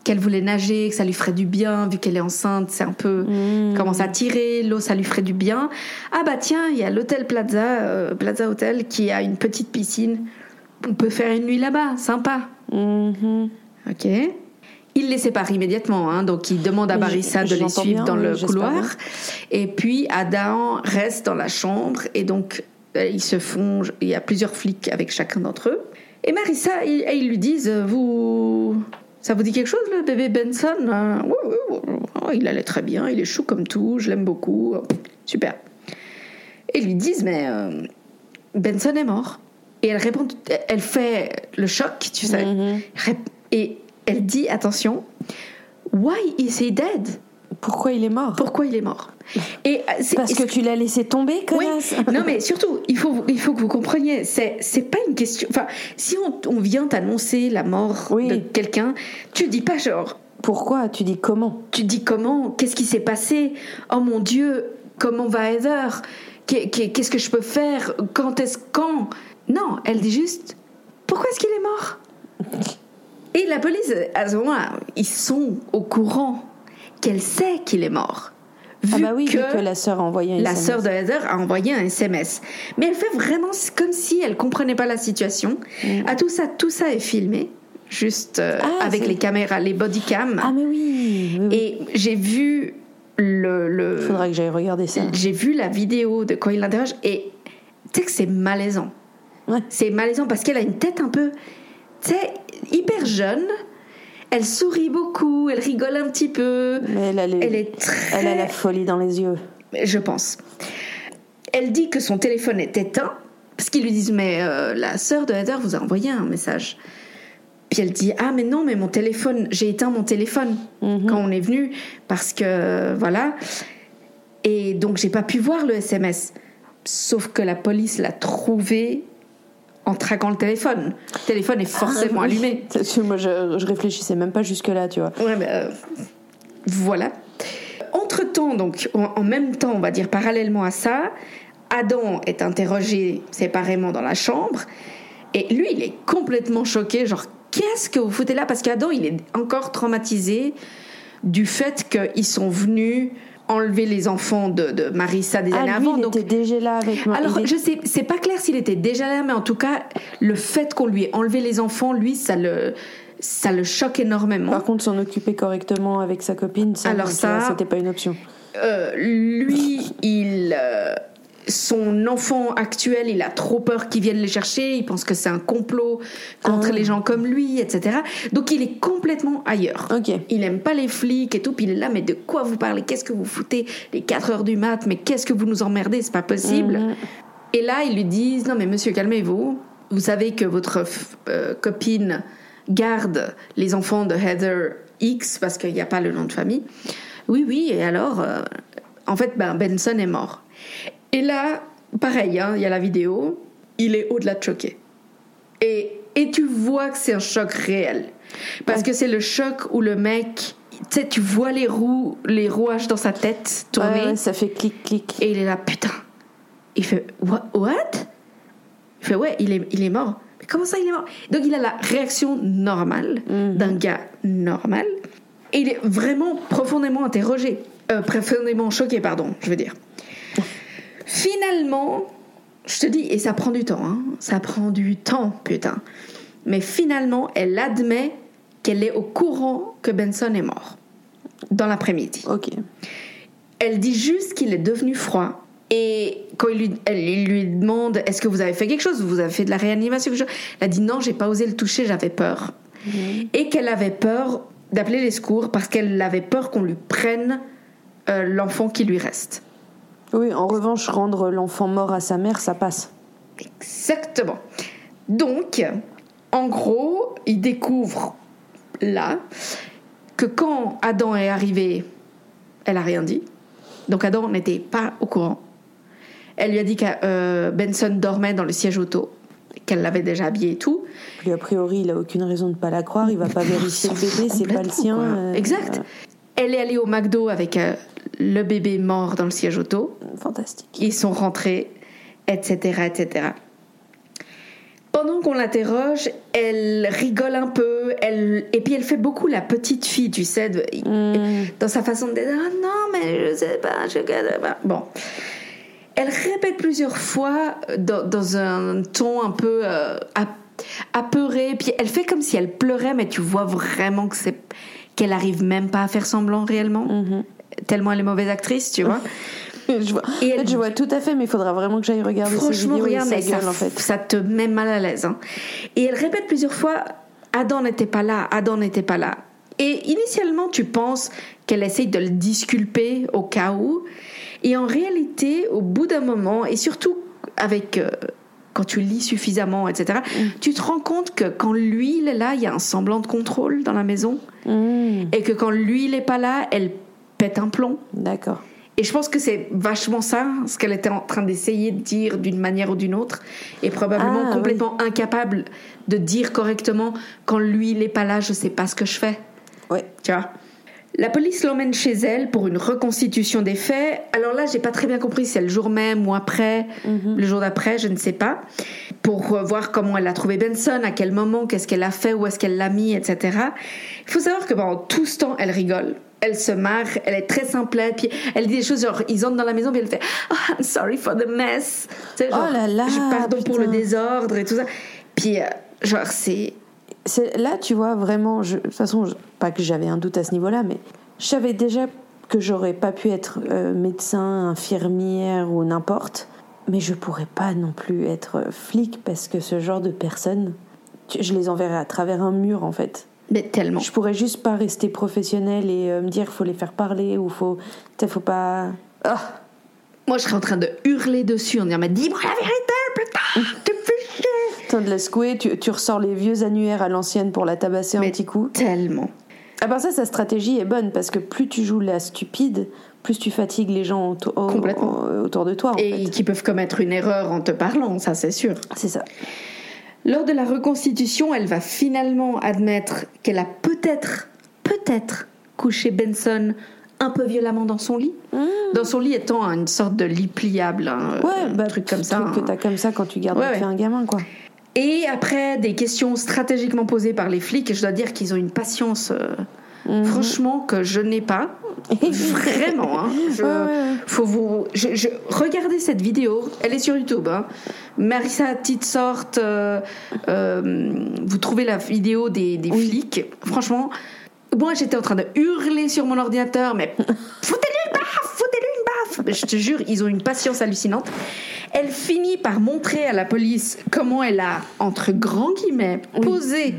Speaker 1: qu'elle voulait nager, que ça lui ferait du bien vu qu'elle est enceinte. C'est un peu
Speaker 2: Mmh.
Speaker 1: commence à tirer, l'eau ça lui ferait du bien. Ah bah tiens, il y a l'hôtel Plaza, euh, Plaza Hotel qui a une petite piscine. On peut faire une nuit là-bas, sympa.
Speaker 2: Mhm.
Speaker 1: Ok. Il les sépare immédiatement, hein, donc il demande à Marissa de les suivre
Speaker 2: bien,
Speaker 1: dans le couloir.
Speaker 2: bien.
Speaker 1: Et puis Adam reste dans la chambre et donc ils se font. Il y a plusieurs flics avec chacun d'entre eux. Et Marissa, ils, lui disent Vous. Ça vous dit quelque chose, le bébé Benson Euh, Oui, oui, oui. Oh, il allait très bien, il est chou comme tout, je l'aime beaucoup. Super. Et ils lui disent, mais euh, Benson est mort. Et elle répond, elle fait le choc, tu sais.
Speaker 2: Mhm.
Speaker 1: Et elle dit, attention, Why is he dead?
Speaker 2: Pourquoi il est mort?
Speaker 1: Pourquoi il est mort? Et euh,
Speaker 2: Parce que tu l'as laissé tomber,
Speaker 1: oui, non mais surtout, il faut, il faut que vous compreniez, c'est, c'est pas une question. Enfin, si on, on vient t'annoncer la mort
Speaker 2: Oui.
Speaker 1: de quelqu'un, tu dis pas genre,
Speaker 2: Pourquoi? Tu dis comment?
Speaker 1: Tu dis comment, qu'est-ce qui s'est passé, oh mon Dieu, comment va Heather, Qu'est- qu'est- qu'est-ce que je peux faire, quand est-ce quand? Non, elle dit juste, pourquoi est-ce qu'il est mort? Et la police, à ce moment-là, ils sont au courant qu'elle sait qu'il est mort.
Speaker 2: Ah
Speaker 1: Vu
Speaker 2: bah oui,
Speaker 1: que
Speaker 2: vu que la sœur a envoyé un
Speaker 1: la
Speaker 2: SMS.
Speaker 1: sœur de Heather a envoyé un SMS. Mais elle fait vraiment comme si elle comprenait pas la situation. À tout ça, tout ça est filmé, juste euh,
Speaker 2: Mm. Ah,
Speaker 1: avec les caméras, les bodycams.
Speaker 2: Ah mais oui, oui, oui.
Speaker 1: Et j'ai vu le, le-
Speaker 2: Faudra que j'aille regarder ça.
Speaker 1: j'ai vu la vidéo de quand il l'interroge et tu sais que c'est malaisant.
Speaker 2: Ouais.
Speaker 1: C'est malaisant parce qu'elle a une tête un peu, tu sais, hyper jeune. Elle sourit beaucoup, elle rigole un petit peu.
Speaker 2: Mais elle a, les-
Speaker 1: Elle est très
Speaker 2: elle a la folie dans les yeux.
Speaker 1: je pense. Elle dit que son téléphone est éteint parce qu'ils lui disent mais euh, la sœur de Heather vous a envoyé un message. Puis elle dit ah mais non mais mon téléphone j'ai éteint mon téléphone quand on est venu parce que voilà et donc j'ai pas pu voir le SMS. Sauf que la police l'a trouvé en traquant le téléphone. Le téléphone est forcément
Speaker 2: Ah, oui.
Speaker 1: allumé.
Speaker 2: Moi, je, je réfléchissais même pas jusque là, tu vois.
Speaker 1: Ouais, euh, voilà. Entre-temps, donc, en, en même temps, on va dire parallèlement à ça, Adam est interrogé séparément dans la chambre. Et lui, il est complètement choqué. Genre, qu'est-ce que vous foutez là? Parce qu'Adam, il est encore traumatisé du fait qu'ils sont venus enlever les enfants de, de Marissa des
Speaker 2: Ah,
Speaker 1: années
Speaker 2: lui,
Speaker 1: avant.
Speaker 2: il
Speaker 1: donc,
Speaker 2: était déjà là avec moi.
Speaker 1: alors,
Speaker 2: est-
Speaker 1: je sais, c'est pas clair s'il était déjà là, mais en tout cas, le fait qu'on lui ait enlevé les enfants, lui, ça le, ça le choque énormément.
Speaker 2: Par contre, s'en occuper correctement avec sa copine, ça,
Speaker 1: Alors ça-
Speaker 2: c'était pas une option.
Speaker 1: Euh, lui, il, euh, son enfant actuel, il a trop peur qu'ils viennent les chercher. Il pense que c'est un complot contre
Speaker 2: Ah.
Speaker 1: les gens comme lui, etc. Donc il est complètement ailleurs. Il aime pas les flics et tout. Puis il est là, mais de quoi vous parlez? Qu'est-ce que vous foutez Les 4 heures du mat, mais qu'est-ce que vous nous emmerdez? C'est pas possible.
Speaker 2: Mhm.
Speaker 1: Et là, ils lui disent Non, mais monsieur, calmez-vous. Vous savez que votre euh, copine garde les enfants de Heather X parce qu'il n'y a pas le nom de famille. Oui, oui, et alors euh, En fait, ben, Benson est mort. Et là, pareil, hein, il y a la vidéo, il est au-delà de choqué. Et, et tu vois que c'est un choc réel. Parce que c'est le choc où le mec, tu sais, tu vois les roues, les rouages dans sa tête tourner.
Speaker 2: Ouais, ouais, ça fait clic clic.
Speaker 1: Et il est là, putain. Il fait, what? what? Il fait, ouais, il est, il est mort. Mais comment ça, il est mort? Donc il a la réaction normale d'un gars normal. Et il est vraiment profondément interrogé. Euh, profondément choqué, pardon, je veux dire. Finalement, je te dis, et ça prend du temps, hein, ça prend du temps, putain. Mais finalement, elle admet qu'elle est au courant que Benson est mort. Dans l'après-midi.
Speaker 2: Ok.
Speaker 1: Elle dit juste qu'il est devenu froid. Et quand il lui, elle il lui demande Est-ce que vous avez fait quelque chose? Vous avez fait de la réanimation quelque chose? Elle a dit Non, j'ai pas osé le toucher, j'avais peur. Et qu'elle avait peur d'appeler les secours parce qu'elle avait peur qu'on lui prenne euh, l'enfant qui lui reste.
Speaker 2: Oui, en revanche, rendre l'enfant mort à sa mère, ça passe.
Speaker 1: Exactement. Donc, en gros, il découvre là que quand Adam est arrivé, elle a rien dit. Donc Adam n'était pas au courant. Elle lui a dit que euh, Benson dormait dans le siège auto, qu'elle l'avait déjà habillé et tout.
Speaker 2: Puis a priori, il a aucune raison de pas la croire. Il va pas vérifier le bébé, c'est pas le sien. euh,
Speaker 1: exact. Elle est allée au McDo avec euh, le bébé mort dans le siège auto.
Speaker 2: Fantastique.
Speaker 1: Ils sont rentrés, etc., etc. Pendant qu'on l'interroge, elle rigole un peu, elle et puis elle fait beaucoup la petite fille, tu sais, de-
Speaker 2: Mm.
Speaker 1: dans sa façon de dire ah non mais je sais pas, je sais pas. Bon, elle répète plusieurs fois dans, dans un ton un peu euh, ap- apeuré, puis elle fait comme si elle pleurait, mais tu vois vraiment que c'est qu'elle arrive même pas à faire semblant réellement,
Speaker 2: Mhm.
Speaker 1: Tellement elle est mauvaise actrice, tu vois.
Speaker 2: Je vois,
Speaker 1: Et
Speaker 2: en fait,
Speaker 1: elle-
Speaker 2: je vois tout à fait, mais il faudra vraiment que j'aille regarder ces
Speaker 1: Franchement,
Speaker 2: vidéos
Speaker 1: regarde,
Speaker 2: et sa gueule,
Speaker 1: ça,
Speaker 2: en fait.
Speaker 1: ça te met mal à l'aise. hein. Et elle répète plusieurs fois Adam n'était pas là, Adam n'était pas là. Et initialement, tu penses qu'elle essaye de le disculper au cas où. Et en réalité, au bout d'un moment, et surtout avec euh, quand tu lis suffisamment, etc.,
Speaker 2: Mm.
Speaker 1: tu te rends compte que quand lui il est là, il y a un semblant de contrôle dans la maison,
Speaker 2: Mm.
Speaker 1: et que quand lui il est pas là, elle pète un plomb.
Speaker 2: D'accord.
Speaker 1: Et je pense que c'est vachement ça, ce qu'elle était en train d'essayer de dire d'une manière ou d'une autre, et probablement
Speaker 2: Ah,
Speaker 1: complètement incapable de dire correctement quand lui il est pas là, je sais pas ce que je fais.
Speaker 2: Ouais.
Speaker 1: Tu vois? La police l'emmène chez elle pour une reconstitution des faits. Alors là, j'ai pas très bien compris si c'est le jour même ou après, le jour d'après, je ne sais pas. Pour euh, voir comment elle a trouvé Benson, à quel moment, qu'est-ce qu'elle a fait, où est-ce qu'elle l'a mis, etc. Il faut savoir que pendant tout ce temps, elle rigole. Elle se marre, elle est très simplette, puis elle dit des choses genre, ils entrent dans la maison, puis elle fait oh, I'm sorry for the mess. Tu sais, genre,
Speaker 2: Oh là là,
Speaker 1: je pardon pour le désordre et tout ça. Puis, euh, genre, c'est.
Speaker 2: Là, tu vois, vraiment, je- de toute façon, je- pas que j'avais un doute à ce niveau-là, mais je savais déjà que j'aurais pas pu être euh, médecin, infirmière ou n'importe, mais je pourrais pas non plus être euh, flic parce que ce genre de personnes, je les enverrais à travers un mur en fait.
Speaker 1: Mais tellement.
Speaker 2: Je pourrais juste pas rester professionnelle et euh, me dire faut les faire parler ou faut, faut pas. Ah,
Speaker 1: Moi, je serais en train de hurler dessus en disant Mais dis-moi la vérité, putain Tu fais
Speaker 2: de la secouer, tu, tu ressors les vieux annuaires à l'ancienne pour la tabasser un
Speaker 1: Mais
Speaker 2: petit coup.
Speaker 1: Tellement.
Speaker 2: À part ça, sa stratégie est bonne parce que plus tu joues la stupide, plus tu fatigues les gens auto- au-
Speaker 1: Complètement.
Speaker 2: au- autour de toi. En
Speaker 1: Et qui peuvent commettre une erreur en te parlant, ça c'est sûr.
Speaker 2: C'est ça.
Speaker 1: Lors de la reconstitution, elle va finalement admettre qu'elle a peut-être, peut-être couché Benson un peu violemment dans son lit. Dans son lit étant une sorte de lit pliable, un
Speaker 2: Ouais, bah,
Speaker 1: truc comme ça.
Speaker 2: truc que
Speaker 1: hein.
Speaker 2: t'as comme ça quand tu gardes
Speaker 1: Ouais, ouais.
Speaker 2: un gamin, quoi.
Speaker 1: Et après des questions stratégiquement posées par les flics, et je dois dire qu'ils ont une patience, euh,
Speaker 2: Mhm.
Speaker 1: franchement, que je n'ai pas. Vraiment. Hein. Je-
Speaker 2: Ouais, ouais, ouais.
Speaker 1: Faut vous, je, je- regardez cette vidéo. Elle est sur YouTube. Hein. Marissa Titsort, euh, euh, vous trouvez la vidéo des, des flics. Franchement, moi j'étais en train de hurler sur mon ordinateur, mais foutez-lui une baffe, foutez-lui une baffe. Je te jure, ils ont une patience hallucinante. Elle finit par montrer à la police comment elle a, entre grands guillemets, posé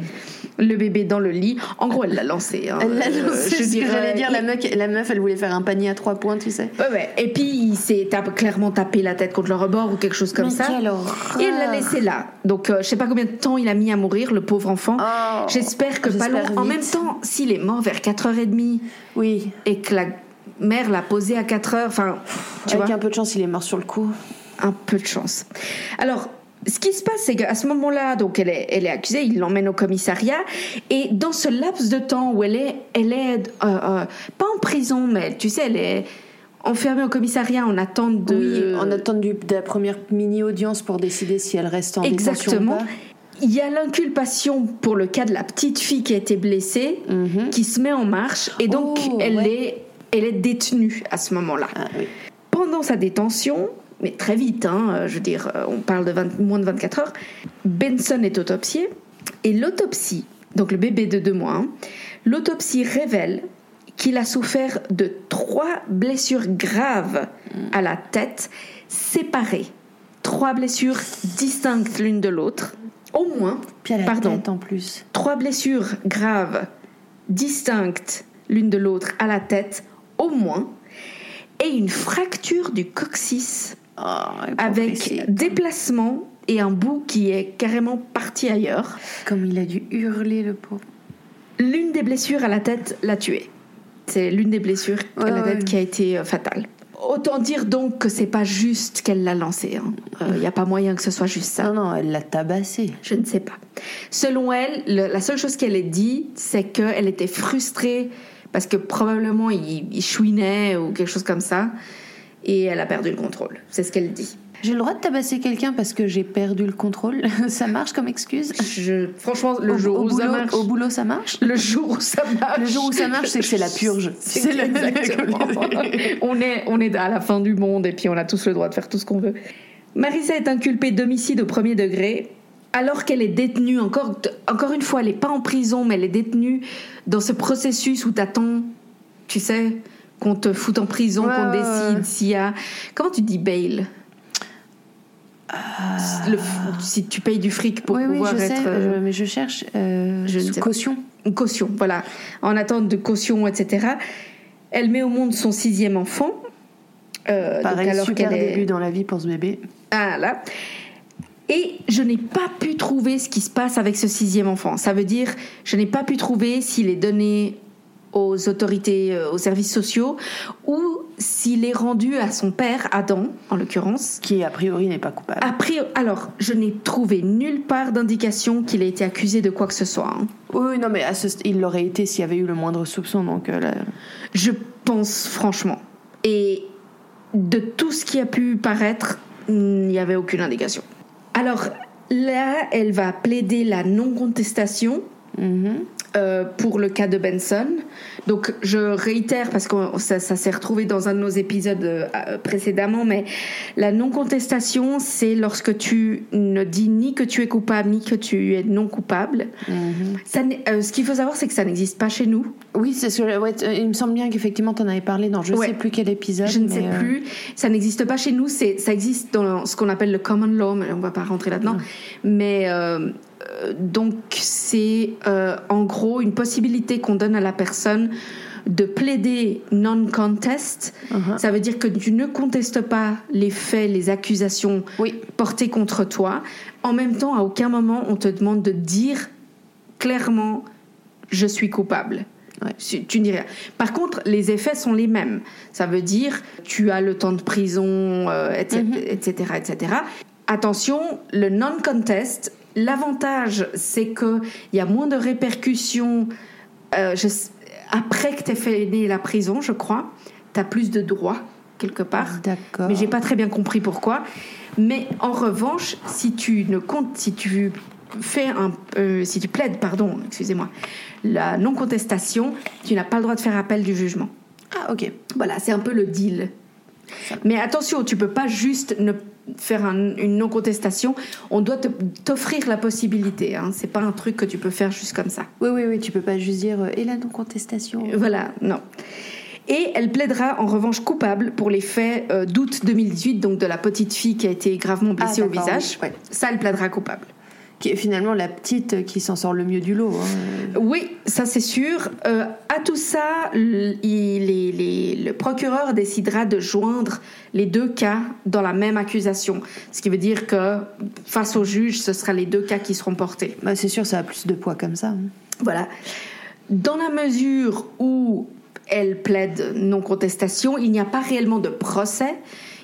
Speaker 1: le bébé dans le lit. En gros, elle l'a lancé. hein.
Speaker 2: Elle l'a
Speaker 1: Euh,
Speaker 2: lancé,
Speaker 1: je
Speaker 2: c'est ce que j'allais dire. La meuf, la meuf, elle voulait faire un panier à trois points, tu sais.
Speaker 1: Ouais, ouais. Et puis il s'est clairement tapé la tête contre le rebord ou quelque chose comme
Speaker 2: Mais
Speaker 1: ça.
Speaker 2: quelle horreur.
Speaker 1: Et elle l'a laissé là. Donc euh, je sais pas combien de temps il a mis à mourir, le pauvre enfant.
Speaker 2: Oh,
Speaker 1: J'espère que pas long. En même temps, s'il est mort vers 4h30
Speaker 2: Oui.
Speaker 1: et que la mère l'a posé à 4h, enfin, tu
Speaker 2: Avec
Speaker 1: vois,
Speaker 2: un peu de chance, il est mort sur le coup.
Speaker 1: un peu de chance. Alors, ce qui se passe, c'est qu'à ce moment-là, donc elle est, elle est accusée, il l'emmène au commissariat, et dans ce laps de temps où elle est, elle est euh, euh, pas en prison, mais tu sais, elle est enfermée au commissariat en attente de.
Speaker 2: Oui, en attente du- de la première mini-audience pour décider si elle reste en détention
Speaker 1: Exactement.
Speaker 2: ou pas.
Speaker 1: Il y a l'inculpation pour le cas de la petite fille qui a été blessée,
Speaker 2: Mhm.
Speaker 1: qui se met en marche, et donc
Speaker 2: Oh,
Speaker 1: elle,
Speaker 2: ouais.
Speaker 1: est, elle est détenue à ce moment-là.
Speaker 2: Ah, oui.
Speaker 1: Pendant sa détention, mais très vite, hein, euh, je veux dire, euh, on parle de 20 moins de 24 heures, Benson est autopsié, et l'autopsie, donc le bébé de deux mois, hein, l'autopsie révèle qu'il a souffert de trois blessures graves à la tête, séparées. Trois blessures distinctes l'une de l'autre, au moins,
Speaker 2: Puis à la
Speaker 1: pardon,
Speaker 2: tête en plus.
Speaker 1: trois blessures graves distinctes l'une de l'autre à la tête, au moins, et une fracture du coccyx
Speaker 2: Oh, pauvre
Speaker 1: avec déplacement et un bout qui est carrément parti ailleurs.
Speaker 2: Comme il a dû hurler, le pauvre.
Speaker 1: L'une des blessures à la tête l'a tué. C'est l'une des blessures à la tête
Speaker 2: ouais.
Speaker 1: qui a été euh, fatale. Autant dire donc que c'est pas juste qu'elle l'a lancé. Il n'y a pas moyen que ce soit juste ça.
Speaker 2: Non, non, elle l'a tabassé.
Speaker 1: Je ne sais pas. Selon elle, le- la seule chose qu'elle ait dit, c'est qu'elle était frustrée parce que probablement il, il chouinait ou quelque chose comme ça et elle a perdu le contrôle. C'est ce qu'elle dit.
Speaker 2: J'ai le droit de tabasser quelqu'un parce que j'ai perdu le contrôle? ça marche comme excuse?
Speaker 1: Je, franchement, le
Speaker 2: au,
Speaker 1: jour
Speaker 2: au
Speaker 1: où
Speaker 2: boulot,
Speaker 1: ça marche.
Speaker 2: Au boulot, ça marche?
Speaker 1: Le jour où ça marche.
Speaker 2: Le jour où ça marche, c'est que c'est la purge.
Speaker 1: C'est
Speaker 2: le-
Speaker 1: exactement. on, est, on est à la fin du monde et puis on a tous le droit de faire tout ce qu'on veut. Marissa est inculpée d'homicide au premier degré alors qu'elle est détenue, encore, encore une fois, elle n'est pas en prison, mais elle est détenue dans ce processus où t'attends, tu sais, qu'on te foute en prison,
Speaker 2: Ouais,
Speaker 1: qu'on décide
Speaker 2: ouais.
Speaker 1: s'il y a... Comment tu dis bail? Le- Si tu payes du fric pour
Speaker 2: oui, oui,
Speaker 1: pouvoir
Speaker 2: je
Speaker 1: être...
Speaker 2: sais,
Speaker 1: euh,
Speaker 2: je- mais je cherche. euh,
Speaker 1: je
Speaker 2: sous caution.
Speaker 1: Une caution, voilà. En attente de caution, etc. Elle met au monde son sixième enfant.
Speaker 2: Euh, Pareil, alors super début dans la vie pour ce bébé.
Speaker 1: Ah là. Et je n'ai pas pu trouver ce qui se passe avec ce sixième enfant. Ça veut dire, je n'ai pas pu trouver s'il est donné aux autorités, euh, aux services sociaux, ou s'il est rendu à son père, Adam, en l'occurrence.
Speaker 2: Qui, a priori, n'est pas coupable.
Speaker 1: A priori, alors, je n'ai trouvé nulle part d'indication qu'il ait été accusé de quoi que ce soit. Hein.
Speaker 2: Oui, non, mais il l'aurait été s'il y avait eu le moindre soupçon, donc... Euh,
Speaker 1: je pense, franchement. Et de tout ce qui a pu paraître, il n'y avait aucune indication. Alors, là, elle va plaider la non-contestation. Euh, pour le cas de Benson. Donc je réitère parce que ça, s'est retrouvé dans un de nos épisodes euh, précédemment, mais la non-contestation, c'est lorsque tu ne dis ni que tu es coupable ni que tu es non coupable. Euh, ce qu'il faut savoir, c'est que ça n'existe pas chez nous.
Speaker 2: Oui, c'est ce il me semble bien qu'effectivement tu en avais parlé dans je ne sais plus quel épisode.
Speaker 1: Je ne sais plus. Ça n'existe pas chez nous. Ça existe dans ce qu'on appelle le common law, mais on va pas rentrer là-dedans. Mais euh, donc c'est euh, en gros une possibilité qu'on donne à la personne de plaider non-contest. Uh-huh. Ça veut dire que tu ne contestes pas les faits, les accusations portées contre toi. En même temps, à aucun moment on te demande de dire clairement je suis coupable. Tu ne dis rien. Par contre, les effets sont les mêmes. Ça veut dire tu as le temps de prison, etc., etc., etc. Attention, le non-contest, L'avantage, c'est qu'il y a moins de répercussions euh, après que tu aies fait la prison, je crois. Tu as plus de droits, quelque part.
Speaker 2: D'accord.
Speaker 1: Mais j'ai pas très bien compris pourquoi. Mais en revanche, si tu ne comptes, si tu fais un, euh, si tu plaides, pardon, excusez-moi, la non-contestation, tu n'as pas le droit de faire appel du jugement.
Speaker 2: Ah, ok.
Speaker 1: Voilà, c'est un peu le deal. Mais attention, tu peux pas juste ne faire une non-contestation, on doit t'offrir la possibilité. Hein. C'est pas un truc que tu peux faire juste comme ça.
Speaker 2: Oui, oui, oui, tu peux pas juste dire euh, et la non-contestation.
Speaker 1: Voilà, non. Et elle plaidera en revanche coupable pour les faits euh, d'août 2018, donc de la petite fille qui a été gravement blessée ah, au visage. Ça, elle plaidera coupable
Speaker 2: qui est finalement la petite qui s'en sort le mieux du lot. Hein.
Speaker 1: Oui, ça c'est sûr. Euh, à tout ça, le procureur décidera de joindre les deux cas dans la même accusation. Ce qui veut dire que face au juge, ce sera les deux cas qui seront portés.
Speaker 2: Bah, c'est sûr, ça a plus de poids comme ça. Hein.
Speaker 1: Voilà. Dans la mesure où elle plaide non-contestation, il n'y a pas réellement de procès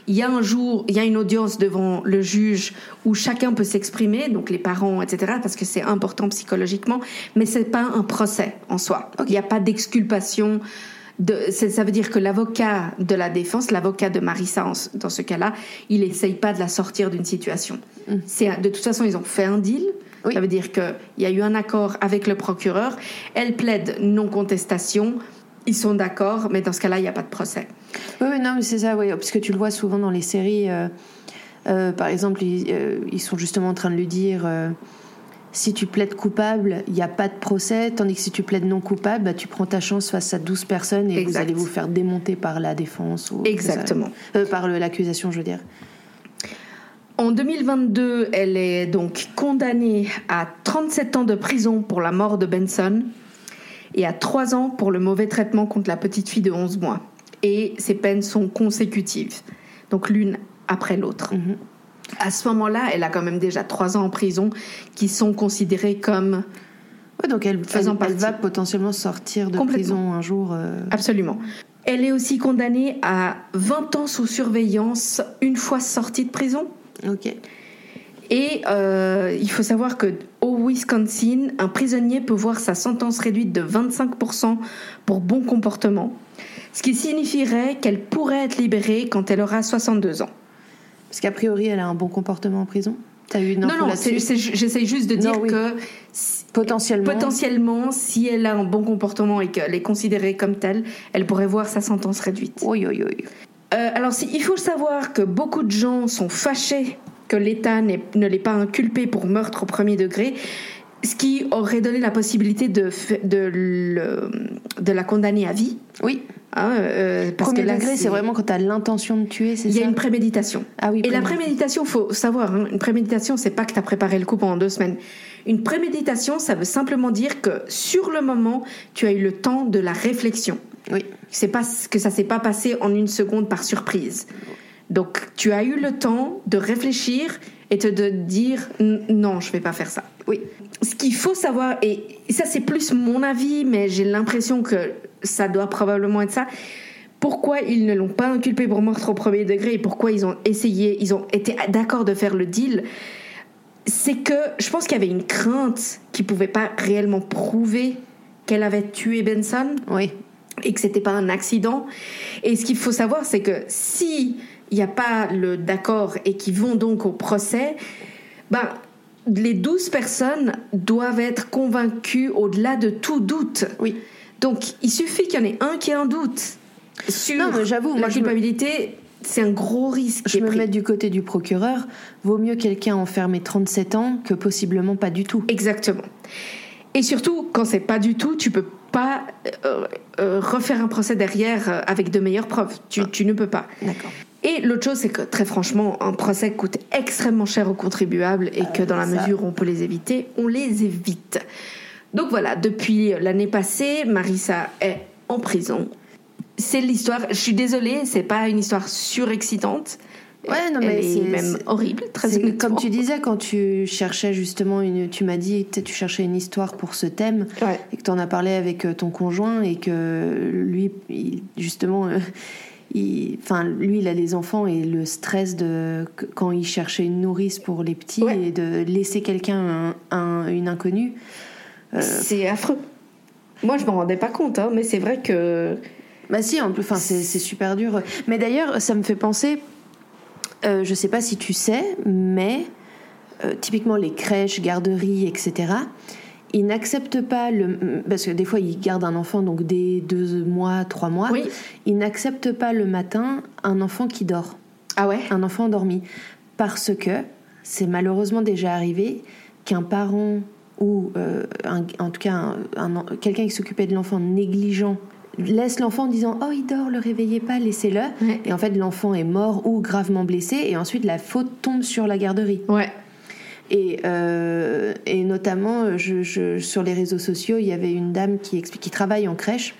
Speaker 1: il y a un jour, il y a une audience devant le juge où chacun peut s'exprimer, donc les parents, etc., parce que c'est important psychologiquement, mais c'est pas un procès en soi. Il n'y a pas d'exculpation. De, ça veut dire que l'avocat de la défense, l'avocat de Marissa dans ce cas-là, il essaye pas de la sortir d'une situation. Mm. C'est de toute façon ils ont fait un deal. Ça veut dire qu'il y a eu un accord avec le procureur. Elle plaide non contestation ils sont d'accord, mais dans ce cas-là, il n'y a pas de procès.
Speaker 2: Oui, non, mais c'est ça, oui, puisque tu le vois souvent dans les séries. Euh, euh, par exemple, euh, ils, sont justement en train de lui dire si tu plaides coupable, il n'y a pas de procès, tandis que si tu plaides non coupable, bah, tu prends ta chance face à 12 personnes et vous allez vous faire démonter par la défense. Ou
Speaker 1: Exactement.
Speaker 2: par l'accusation, je veux dire.
Speaker 1: En 2022, elle est donc condamnée à 37 ans de prison pour la mort de Benson et à 3 ans pour le mauvais traitement contre la petite fille de 11 mois. Et ces peines sont consécutives, donc l'une après l'autre. Mhm. À ce moment-là, elle a quand même déjà 3 ans en prison qui sont considérés comme...
Speaker 2: Ouais, donc elle, faisant elle, va potentiellement sortir de prison un jour. Euh.
Speaker 1: Absolument. Elle est aussi condamnée à 20 ans sous surveillance une fois sortie de prison.
Speaker 2: Ok.
Speaker 1: Et euh, il faut savoir que au Wisconsin, un prisonnier peut voir sa sentence réduite de 25% pour bon comportement, ce qui signifierait qu'elle pourrait être libérée quand elle aura 62 ans.
Speaker 2: Parce qu'a priori, elle a un bon comportement en prison?
Speaker 1: As eu une non, non, j'essaie juste de dire que
Speaker 2: potentiellement.
Speaker 1: potentiellement, si elle a un bon comportement et qu'elle est considérée comme telle, elle pourrait voir sa sentence réduite.
Speaker 2: Oui, oui, oui.
Speaker 1: Euh, alors, il faut savoir que beaucoup de gens sont fâchés que l'État ne l'ait pas inculpé pour meurtre au premier degré. ce qui aurait donné la possibilité de, de, le, de la condamner à vie.
Speaker 2: Oui.
Speaker 1: Hein, euh, parce
Speaker 2: Premier
Speaker 1: que là,
Speaker 2: degré, c'est vraiment quand tu as l'intention de tuer, c'est
Speaker 1: Il y a
Speaker 2: ça
Speaker 1: une préméditation.
Speaker 2: Ah oui,
Speaker 1: Et la
Speaker 2: préméditation.
Speaker 1: préméditation, faut savoir, hein, une préméditation, c'est pas que tu as préparé le coup pendant deux semaines. Une préméditation, ça veut simplement dire que sur le moment, tu as eu le temps de la réflexion.
Speaker 2: Oui.
Speaker 1: C'est pas que ça s'est pas passé en une seconde par surprise. Donc, tu as eu le temps de réfléchir et te de dire non, je vais pas faire ça.
Speaker 2: Oui.
Speaker 1: Ce qu'il faut savoir, et ça c'est plus mon avis, mais j'ai l'impression que ça doit probablement être ça. Pourquoi ils ne l'ont pas inculpé pour meurtre au premier degré et pourquoi ils ont essayé, ils ont été d'accord de faire le deal, c'est que je pense qu'il y avait une crainte qu'ils pouvaient pas réellement prouver qu'elle avait tué Benson
Speaker 2: Oui.
Speaker 1: et que c'était pas un accident. Et ce qu'il faut savoir, c'est que si il n'y a pas le d'accord et qu'ils vont donc au procès, ben, les 12 personnes doivent être convaincues au-delà de tout doute.
Speaker 2: Oui.
Speaker 1: Donc, il suffit qu'il y en ait un qui ait un doute sur
Speaker 2: Non, mais j'avoue,
Speaker 1: la
Speaker 2: moi,
Speaker 1: culpabilité. C'est un gros risque. qui
Speaker 2: Je me
Speaker 1: pris.
Speaker 2: mets du côté du procureur. Vaut mieux quelqu'un enfermé 37 ans que possiblement pas du tout.
Speaker 1: Exactement. Et surtout, quand c'est pas du tout, tu peux pas euh, euh, refaire un procès derrière euh, avec de meilleures preuves. Tu, tu ne peux pas.
Speaker 2: D'accord.
Speaker 1: Et l'autre chose, c'est que très franchement, un procès coûte extrêmement cher aux contribuables et que dans la mesure où on peut les éviter, on les évite. Donc voilà, depuis l'année passée, Marissa est en prison. C'est l'histoire. Je suis désolée, c'est pas une histoire surexcitante.
Speaker 2: Ouais, non, mais
Speaker 1: est
Speaker 2: c'est-
Speaker 1: même horrible, très
Speaker 2: comme tu disais quand tu cherchais justement une, tu m'as dit que tu cherchais une histoire pour ce thème
Speaker 1: Ouais.
Speaker 2: et que tu en as parlé avec euh, ton conjoint et que lui, justement, euh, il, enfin, lui, il a des enfants et le stress de quand il cherchait une nourrice pour les petits
Speaker 1: Ouais.
Speaker 2: et de laisser quelqu'un un, un- une inconnue. euh,
Speaker 1: C'est affreux. Moi, je m'en rendais pas compte, hein, mais c'est vrai que.
Speaker 2: Bah si, en plus, enfin, c'est c'est super dur. Mais d'ailleurs, ça me fait penser, euh, je sais pas si tu sais, mais euh, typiquement les crèches, garderies, etc., ils n'acceptent pas le... Parce que des fois, ils gardent un enfant, donc dès deux mois, trois mois,
Speaker 1: Oui.
Speaker 2: ils n'acceptent pas le matin un enfant qui dort,
Speaker 1: Ah ouais?
Speaker 2: Un enfant endormi. Parce que c'est malheureusement déjà arrivé qu'un parent ou euh, un- en tout cas un- un- quelqu'un qui s'occupait de l'enfant négligent laisse l'enfant en disant oh il dort le réveillez pas laissez-le
Speaker 1: Ouais.
Speaker 2: et en fait l'enfant est mort ou gravement blessé et ensuite la faute tombe sur la garderie
Speaker 1: Ouais.
Speaker 2: Et, euh, et notamment je, je- sur les réseaux sociaux il y avait une dame qui, explique, qui travaille en crèche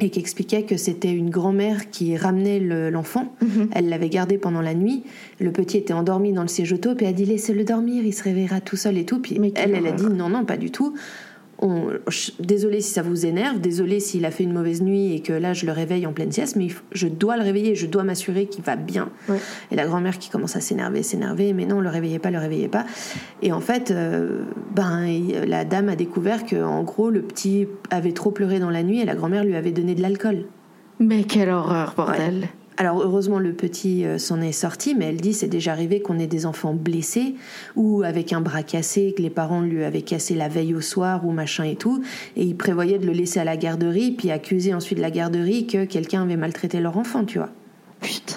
Speaker 2: et qui expliquait que c'était une grand-mère qui ramenait le- l'enfant.
Speaker 1: Mhm.
Speaker 2: Elle l'avait gardé pendant la nuit. Le petit était endormi dans le siège auto, puis elle a dit laissez-le dormir, il se réveillera tout seul et tout. Puis
Speaker 1: Mais
Speaker 2: elle, elle a dit non, non, pas du tout. On, désolé si ça vous énerve, désolé s'il a fait une mauvaise nuit et que là je le réveille en pleine sieste, mais faut- je dois le réveiller, je dois m'assurer qu'il va bien.
Speaker 1: Ouais.
Speaker 2: Et la grand-mère qui commence à s'énerver, s'énerver, mais non, le réveillez pas, le réveillez pas. Et en fait, euh, ben, la dame a découvert que en gros le petit avait trop pleuré dans la nuit et la grand-mère lui avait donné de l'alcool.
Speaker 1: Mais quelle horreur, bordel.
Speaker 2: Alors heureusement le petit euh, s'en est sorti, mais elle dit c'est déjà arrivé qu'on ait des enfants blessés ou avec un bras cassé que les parents lui avaient cassé la veille au soir ou machin et tout, et ils prévoyaient de le laisser à la garderie puis accuser ensuite la garderie que quelqu'un avait maltraité leur enfant, tu vois.
Speaker 1: Putain.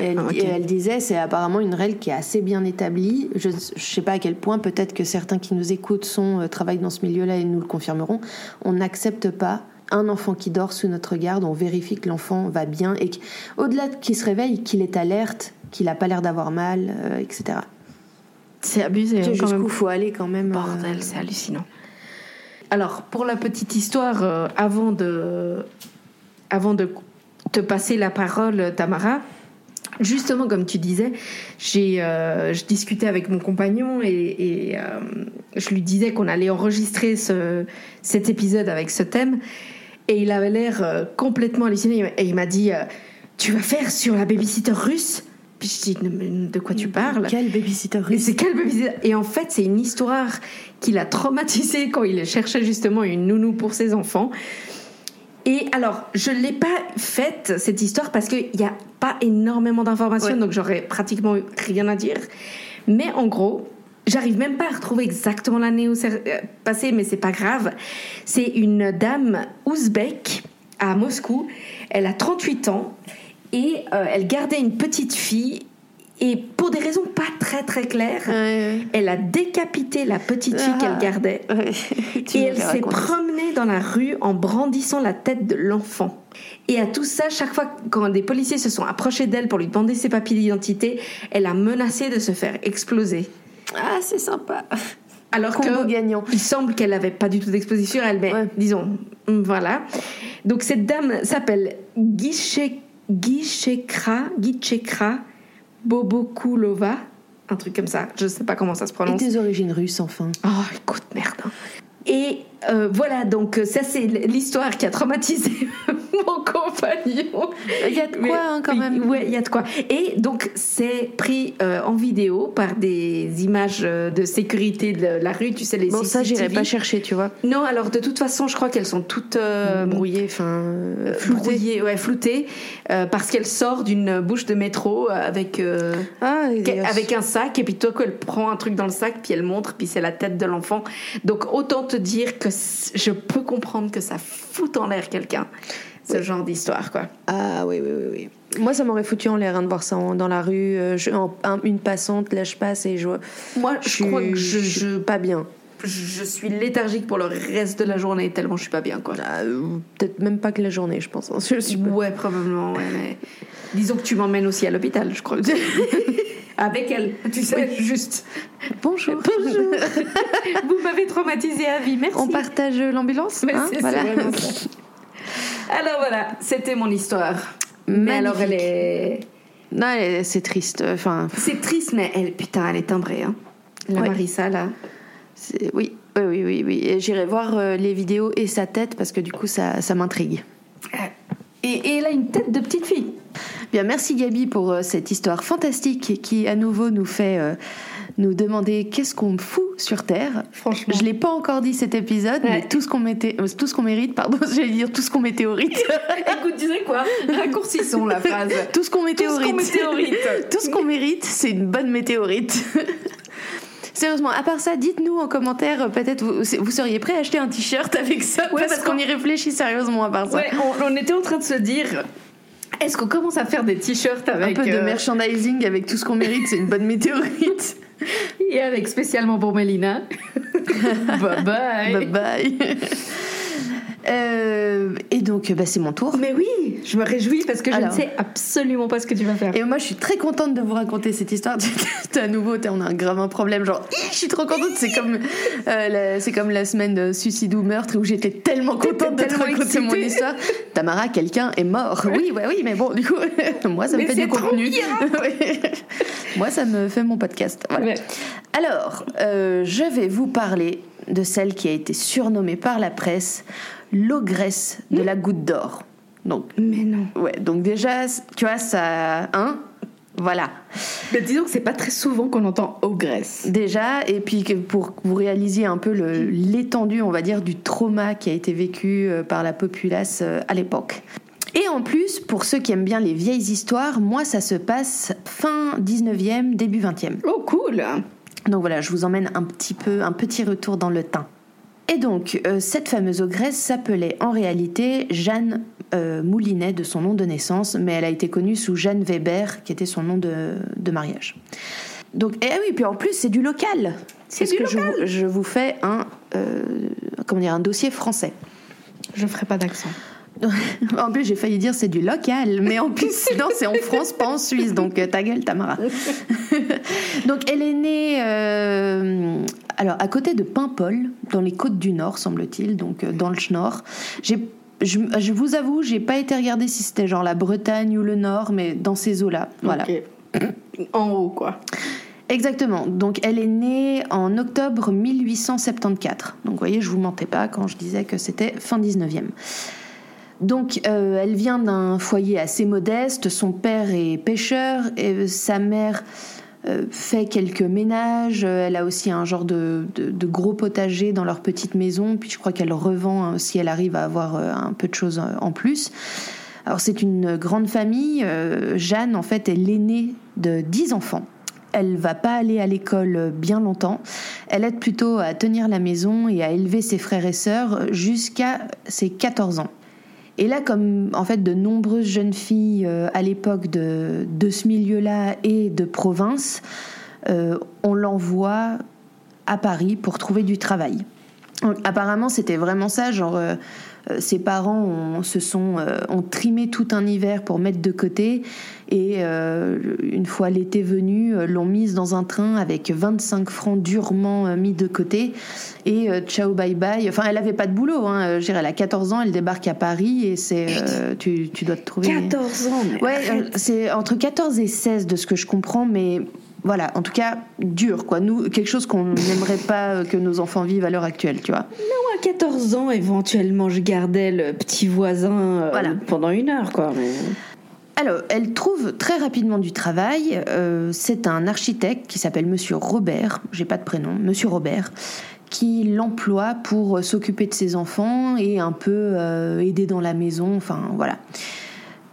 Speaker 2: Et elle disait, c'est apparemment une règle qui est assez bien établie. Je ne sais pas à quel point, peut-être que certains qui nous écoutent sont, euh, travaillent dans ce milieu-là et nous le confirmeront. On n'accepte pas un enfant qui dort sous notre garde, on vérifie que l'enfant va bien et qu'au-delà de qu'il se réveille, qu'il est alerte, qu'il n'a pas l'air d'avoir mal, euh, etc.
Speaker 1: C'est abusé. hein,
Speaker 2: Jusqu'où faut aller quand même. euh,
Speaker 1: Bordel, c'est hallucinant. Alors, pour la petite histoire, euh, avant, de, avant de te passer la parole, Tamara, justement, comme tu disais, j'ai, euh, je discutais avec mon compagnon et, et, euh, je lui disais qu'on allait enregistrer ce, cet épisode avec ce thème. Et il avait l'air euh, complètement halluciné. Et il m'a dit euh, Tu vas faire sur la babysitter russe? Puis je dis De quoi tu parles?
Speaker 2: Quel babysitter russe?
Speaker 1: C'est quel babysitter? Et en fait, c'est une histoire qui l'a traumatisé quand il cherchait justement une nounou pour ses enfants. Et alors, je ne l'ai pas faite, cette histoire, parce qu'il n'y a pas énormément d'informations,
Speaker 2: Ouais.
Speaker 1: donc j'aurais pratiquement rien à dire. Mais en gros, j'arrive même pas à retrouver exactement l'année où c'est euh, passé, mais c'est pas grave. C'est une dame ouzbek à Moscou. Elle a 38 ans et euh, elle gardait une petite fille Et pour des raisons pas très très claires,
Speaker 2: Ouais,
Speaker 1: elle a décapité la petite fille
Speaker 2: Ah.
Speaker 1: qu'elle gardait.
Speaker 2: ouais.
Speaker 1: Et elle s'est promenée dans la rue en brandissant la tête de l'enfant. Et à tout ça, chaque fois quand des policiers se sont approchés d'elle pour lui demander ses papiers d'identité, elle a menacé de se faire exploser.
Speaker 2: Ah, c'est sympa.
Speaker 1: Alors
Speaker 2: Combo
Speaker 1: que
Speaker 2: gagnant.
Speaker 1: il semble qu'elle n'avait pas du tout d'exposition elle, mais
Speaker 2: Ouais.
Speaker 1: disons, hum, voilà. Donc cette dame s'appelle Guichekra, Guichekra Bobokulova, un truc comme ça. Je sais pas comment ça se
Speaker 2: Et
Speaker 1: prononce.
Speaker 2: tes origines russes, enfin.
Speaker 1: Oh, écoute, merde. hein. Et euh, voilà, donc ça c'est l'histoire qui a traumatisé mon compagnon.
Speaker 2: Il y a de
Speaker 1: Mais-
Speaker 2: quoi, hein, quand même.
Speaker 1: Ouais, il y a de quoi. Et donc c'est pris euh, en vidéo par des images euh, de sécurité de la rue, tu sais les
Speaker 2: Bon, ça, j'irai pas chercher, tu vois.
Speaker 1: Non, alors de toute façon, je crois qu'elles sont toutes euh,
Speaker 2: Brouillé, enfin. euh,
Speaker 1: floutées,
Speaker 2: flouté.
Speaker 1: ouais, floutées, euh, parce qu'elle sort d'une bouche de métro avec
Speaker 2: Ah,
Speaker 1: avec un sac et puis toi elle prend un truc dans le sac puis elle montre puis c'est la tête de l'enfant. Donc autant te dire que je peux comprendre que ça fout en l'air quelqu'un ce genre d'histoire quoi.
Speaker 2: Ah oui, oui, oui, oui. Moi, ça m'aurait foutu en l'air hein, de voir ça en- dans la rue. euh, je- en- un- une passante, là, je passe et je,
Speaker 1: Moi
Speaker 2: je,
Speaker 1: je,
Speaker 2: suis-
Speaker 1: crois que je,
Speaker 2: je pas bien.
Speaker 1: je suis léthargique pour le reste de la journée tellement je suis pas bien quoi.
Speaker 2: Ah, euh, Peut-être même pas que la journée, je pense. hein. Je suis pas-
Speaker 1: Ouais probablement ouais mais disons que tu m'emmènes aussi à l'hôpital je crois. Avec elle, tu sais, juste.
Speaker 2: Bonjour.
Speaker 1: Bonjour. Vous m'avez traumatisé à vie, merci.
Speaker 2: On partage l'ambulance hein, voilà.
Speaker 1: Alors voilà, c'était mon histoire. Mais alors elle est.
Speaker 2: Non, elle- c'est triste. Enfin,
Speaker 1: C'est triste, mais elle, putain, elle est timbrée. Hein. La
Speaker 2: Ouais.
Speaker 1: Marissa, là.
Speaker 2: oui, oui, oui, oui, oui. J'irai voir euh, les vidéos et sa tête parce que du coup, ça, ça m'intrigue.
Speaker 1: Et, et elle a une tête de petite fille.
Speaker 2: Bien, merci Gabi pour euh, cette histoire fantastique qui à nouveau nous fait euh, nous demander qu'est-ce qu'on fout sur Terre.
Speaker 1: Franchement.
Speaker 2: Je l'ai pas encore dit cet épisode,
Speaker 1: Ouais.
Speaker 2: mais tout ce qu'on mettait, euh, tout ce qu'on mérite, pardon, j'allais dire tout ce qu'on météorite,
Speaker 1: Écoute, tu sais quoi? Raccourcissons la phrase.
Speaker 2: tout ce qu'on
Speaker 1: Tout ce
Speaker 2: météorite,
Speaker 1: qu'on
Speaker 2: tout ce qu'on mérite, c'est une bonne météorite. Sérieusement, à part ça, dites-nous en commentaire, peut-être vous, vous seriez prêt à acheter un t-shirt avec ça,
Speaker 1: Ouais,
Speaker 2: parce qu'on y réfléchit sérieusement à part ça.
Speaker 1: Ouais, on, on était en train de se dire est-ce qu'on commence à faire des t-shirts
Speaker 2: Un
Speaker 1: avec.
Speaker 2: peu de
Speaker 1: euh,
Speaker 2: merchandising avec tout ce qu'on mérite, c'est une bonne météorite.
Speaker 1: Et avec spécialement pour Mélina. bye bye.
Speaker 2: bye bye. Euh, et donc, bah, c'est mon tour.
Speaker 1: Mais oui, je me réjouis parce que je
Speaker 2: Alors.
Speaker 1: ne sais absolument pas ce que tu vas faire.
Speaker 2: Et moi, je suis très contente de vous raconter cette histoire. T'es à nouveau, t'es- on a un grave un problème. Genre, je suis trop contente. C'est comme, euh, la, c'est comme la semaine de suicide ou meurtre où j'étais tellement contente de te raconter mon histoire. Tamara, quelqu'un est mort. Oui, ouais, oui, mais bon, du coup, moi, ça me
Speaker 1: Mais
Speaker 2: fait du contenu. moi, ça me fait mon podcast. Voilà.
Speaker 1: Ouais.
Speaker 2: Alors, euh, je vais vous parler de celle qui a été surnommée par la presse l'ogresse de la goutte d'or. Donc,
Speaker 1: Mais non.
Speaker 2: ouais, donc déjà, tu vois, ça. Hein Voilà.
Speaker 1: Mais disons que c'est pas très souvent qu'on entend ogresse.
Speaker 2: Déjà, et puis que pour que vous réalisiez un peu l'étendue, on va dire, du trauma qui a été vécu euh, par la populace euh, à l'époque. Et en plus, pour ceux qui aiment bien les vieilles histoires, moi, ça se passe fin 19e, début 20e.
Speaker 1: Oh, cool.
Speaker 2: Donc voilà, je vous emmène un petit peu, un petit retour dans le temps. Et donc, euh, cette fameuse ogresse s'appelait en réalité Jeanne euh, Moulinet de son nom de naissance, mais elle a été connue sous Jeanne Weber, qui était son nom de, de mariage. Donc, et ah oui, puis en plus, c'est du local.
Speaker 1: C'est du
Speaker 2: que je vous- Je, vous fais un, euh, comment dire, un dossier français.
Speaker 1: Je ferai pas d'accent.
Speaker 2: En plus, j'ai failli dire c'est du local, mais en plus, non, c'est en France, pas en Suisse. Donc, euh, ta gueule, Tamara. donc, elle est née, euh, alors, à côté de Paimpol, dans les côtes du Nord, semble-t-il, donc euh, dans le Schnorr. J'ai, je, je vous avoue, j'ai pas été regarder si c'était genre la Bretagne ou le Nord, mais dans ces eaux-là. Voilà.
Speaker 1: En haut, quoi.
Speaker 2: Exactement. Donc, elle est née en octobre 1874. Donc, vous voyez, je vous mentais pas quand je disais que c'était fin 19e. Donc, euh, elle vient d'un foyer assez modeste. Son père est pêcheur et sa mère euh, fait quelques ménages. Elle a aussi un genre de, gros potager dans leur petite maison. Puis, je crois qu'elle revend hein, si elle arrive à avoir euh, un peu de choses euh, en plus. Alors, c'est une grande famille. Euh, Jeanne, en fait, est l'aînée de 10 enfants. Elle va pas aller à l'école bien longtemps. Elle aide plutôt à tenir la maison et à élever ses frères et sœurs jusqu'à ses 14 ans. Et là, comme en fait de nombreuses jeunes filles euh, à l'époque de, de ce milieu-là et de province, euh, on l'envoie à Paris pour trouver du travail. Apparemment, c'était vraiment ça, genre euh, ses parents ont, se sont euh, ont trimé tout un hiver pour mettre de côté et euh, une fois l'été venu, euh, l'ont mise dans un train avec 25 francs durement euh, mis de côté et euh, ciao bye bye. Enfin, elle avait pas de boulot. Hein. Je dirais, elle a 14 ans, elle débarque à Paris et c'est euh, tu, tu dois te trouver.
Speaker 1: 14 ans, mais
Speaker 2: Ouais, euh, c'est entre 14 et 16 de ce que je comprends, mais voilà, en tout cas, dur, quoi. Nous, quelque chose qu'on n'aimerait pas euh, que nos enfants vivent à l'heure actuelle, tu vois.
Speaker 1: Moi, à 14 ans, éventuellement, je gardais le petit voisin euh,
Speaker 2: Voilà.
Speaker 1: pendant une heure, quoi. mais-
Speaker 2: Alors, elle trouve très rapidement du travail. Euh, c'est un architecte qui s'appelle Monsieur Robert, j'ai pas de prénom, Monsieur Robert, qui l'emploie pour s'occuper de ses enfants et un peu euh, aider dans la maison, enfin voilà.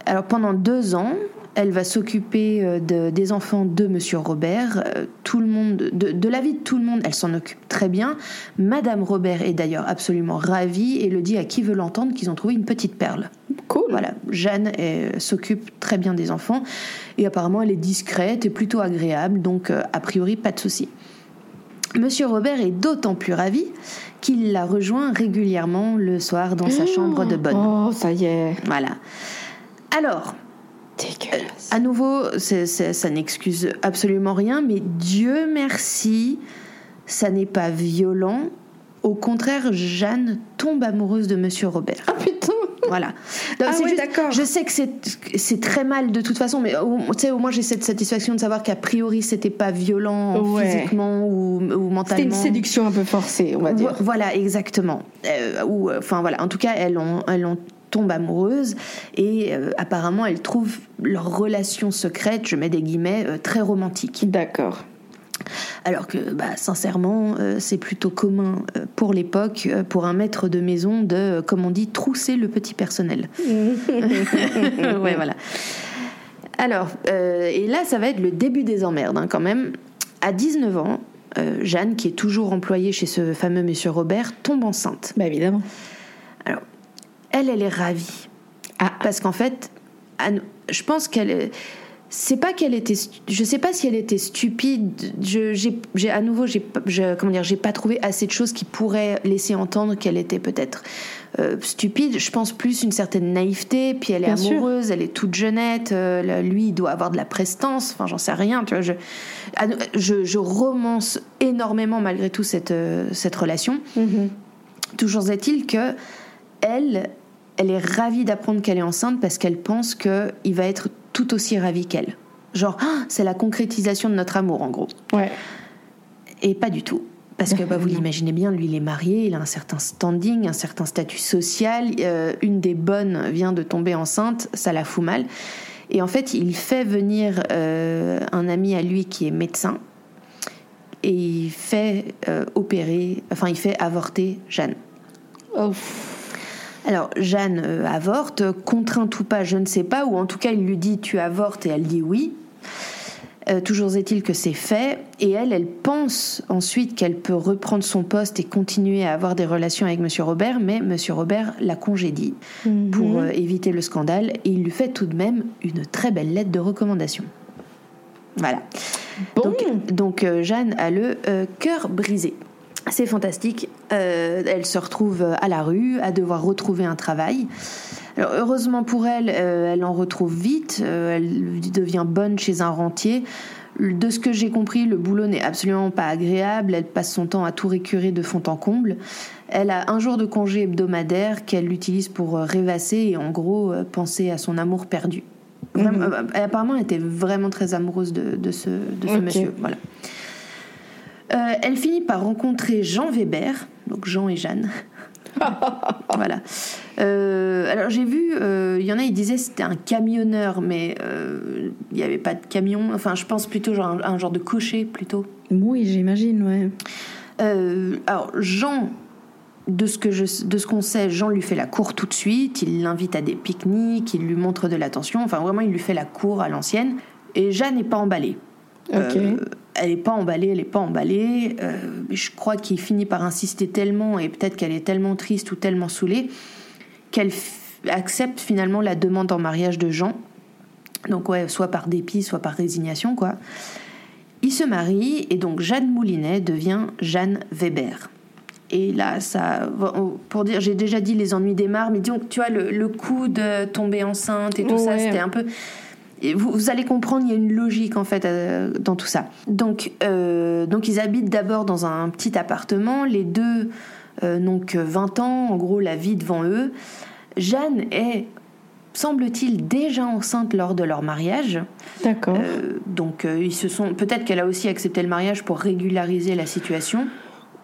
Speaker 2: Alors pendant deux ans, elle va s'occuper euh, de- des enfants de Monsieur Robert. Euh, Tout le monde, de, de la vie de tout le monde, elle s'en occupe très bien. Madame Robert est d'ailleurs absolument ravie et le dit à qui veut l'entendre qu'ils ont trouvé une petite perle.
Speaker 1: Cool.
Speaker 2: Voilà, Jeanne euh, s'occupe très bien des enfants et apparemment elle est discrète et plutôt agréable, donc a priori pas de souci. Monsieur Robert est d'autant plus ravi qu'il la rejoint régulièrement le soir dans sa chambre de bonne.
Speaker 1: Oh, ça y est.
Speaker 2: Voilà. Alors,
Speaker 1: Dégueulasse.
Speaker 2: à nouveau, ça n'excuse absolument rien, mais Dieu merci, ça n'est pas violent. Au contraire, Jeanne tombe amoureuse de Monsieur Robert.
Speaker 1: Ah putain.
Speaker 2: Voilà. Donc,
Speaker 1: Ah ouais, d'accord.
Speaker 2: Je sais que c'est très mal de toute façon, mais au, moins j'ai cette satisfaction de savoir qu'a priori c'était pas violent
Speaker 1: Ouais.
Speaker 2: physiquement ou, ou mentalement.
Speaker 1: C'était une séduction un peu forcée, on va dire.
Speaker 2: Vo- Voilà, exactement. Euh, ou, euh, enfin voilà. En tout cas, elles ont, elles ont tombent amoureuses et euh, apparemment elles trouvent leur relation secrète, je mets des guillemets, euh, très romantique.
Speaker 1: D'accord.
Speaker 2: Alors que, bah, sincèrement, euh, c'est plutôt commun euh, pour l'époque, euh, pour un maître de maison, de, euh, comme on dit, trousser le petit personnel. ouais, voilà. Alors, euh, et là, ça va être le début des emmerdes, hein, quand même. À 19 ans, euh, Jeanne, qui est toujours employée chez ce fameux monsieur Robert, tombe enceinte.
Speaker 1: Bah évidemment.
Speaker 2: Elle, elle est ravie.
Speaker 1: Ah.
Speaker 2: Parce qu'en fait, je pense qu'elle est- c'est pas qu'elle était je sais pas si elle était stupide je j'ai j'ai- à nouveau j'ai comment dire j'ai pas trouvé assez de choses qui pourraient laisser entendre qu'elle était peut-être euh, stupide je pense plus une certaine naïveté puis elle est
Speaker 1: Bien sûr.
Speaker 2: amoureuse elle est toute jeunette euh, lui il doit avoir de la prestance enfin j'en sais rien tu vois je, je je romance énormément malgré tout cette euh, cette relation Toujours est-il que elle, elle est ravie d'apprendre qu'elle est enceinte parce qu'elle pense que il va être tout aussi ravi qu'elle. Genre, Ah, c'est la concrétisation de notre amour en gros.
Speaker 1: Ouais.
Speaker 2: Et pas du tout. Parce que bah, vous l'imaginez bien, lui il est marié, il a un certain standing, un certain statut social. euh, une des bonnes vient de tomber enceinte, ça la fout mal. Et en fait, il fait venir euh, un ami à lui qui est médecin et il fait euh, opérer, enfin il fait avorter Jeanne.
Speaker 1: Oh.
Speaker 2: Alors Jeanne euh, avorte, contrainte ou pas, je ne sais pas, ou en tout cas il lui dit tu avortes et elle dit oui. Euh, toujours est-il que c'est fait, et elle, elle pense ensuite qu'elle peut reprendre son poste et continuer à avoir des relations avec Monsieur Robert, mais Monsieur Robert la congédie pour euh, éviter le scandale, et il lui fait tout de même une très belle lettre de recommandation. Voilà.
Speaker 1: Bon.
Speaker 2: Donc, donc, euh, Jeanne a le cœur brisé. C'est fantastique. Euh, elle se retrouve à la rue, à devoir retrouver un travail. Alors, heureusement pour elle, euh, elle en retrouve vite. Euh, elle devient bonne chez un rentier. De ce que j'ai compris, le boulot n'est absolument pas agréable. Elle passe son temps à tout récurer de fond en comble. Elle a un jour de congé hebdomadaire qu'elle utilise pour euh, rêvasser et en gros euh, penser à son amour perdu. Vraiment, euh, apparemment, elle était vraiment très amoureuse de, de ce, de ce
Speaker 1: Ok.
Speaker 2: monsieur. Voilà. Euh, elle finit par rencontrer Jean Weber, donc Jean et Jeanne. voilà. Euh, alors j'ai vu, euh, il y en a, ils disaient que c'était un camionneur, mais euh, il n'y avait pas de camion. Enfin, je pense plutôt genre un, un genre de cocher plutôt.
Speaker 1: Oui, j'imagine, ouais.
Speaker 2: Euh, alors Jean, de ce que je, de ce qu'on sait, Jean lui fait la cour tout de suite. Il l'invite à des pique-niques, il lui montre de l'attention. Enfin, vraiment, il lui fait la cour à l'ancienne. Et Jeanne n'est pas emballée.
Speaker 1: Ok.
Speaker 2: Euh, elle n'est pas emballée, elle n'est pas emballée. Euh, je crois qu'il finit par insister tellement, et peut-être qu'elle est tellement triste ou tellement saoulée, qu'elle accepte finalement la demande en mariage de Jean. Donc ouais, soit par dépit, soit par résignation, quoi. Il se marie et donc Jeanne Moulinet devient Jeanne Weber. Et là, ça, pour dire, j'ai déjà dit les ennuis démarrent, mais disons, tu vois, le, coup de tomber enceinte et tout ça, c'était un peu. Vous, vous, allez comprendre, il y a une logique en fait euh, dans tout ça. Donc, euh, donc ils habitent d'abord dans un petit appartement. Les deux euh, n'ont que 20 ans, en gros, la vie devant eux. Jeanne est semble-t-il, déjà enceinte lors de leur mariage.
Speaker 1: D'accord.
Speaker 2: Euh, donc, ils se sont. Peut-être qu'elle a aussi accepté le mariage pour régulariser la situation.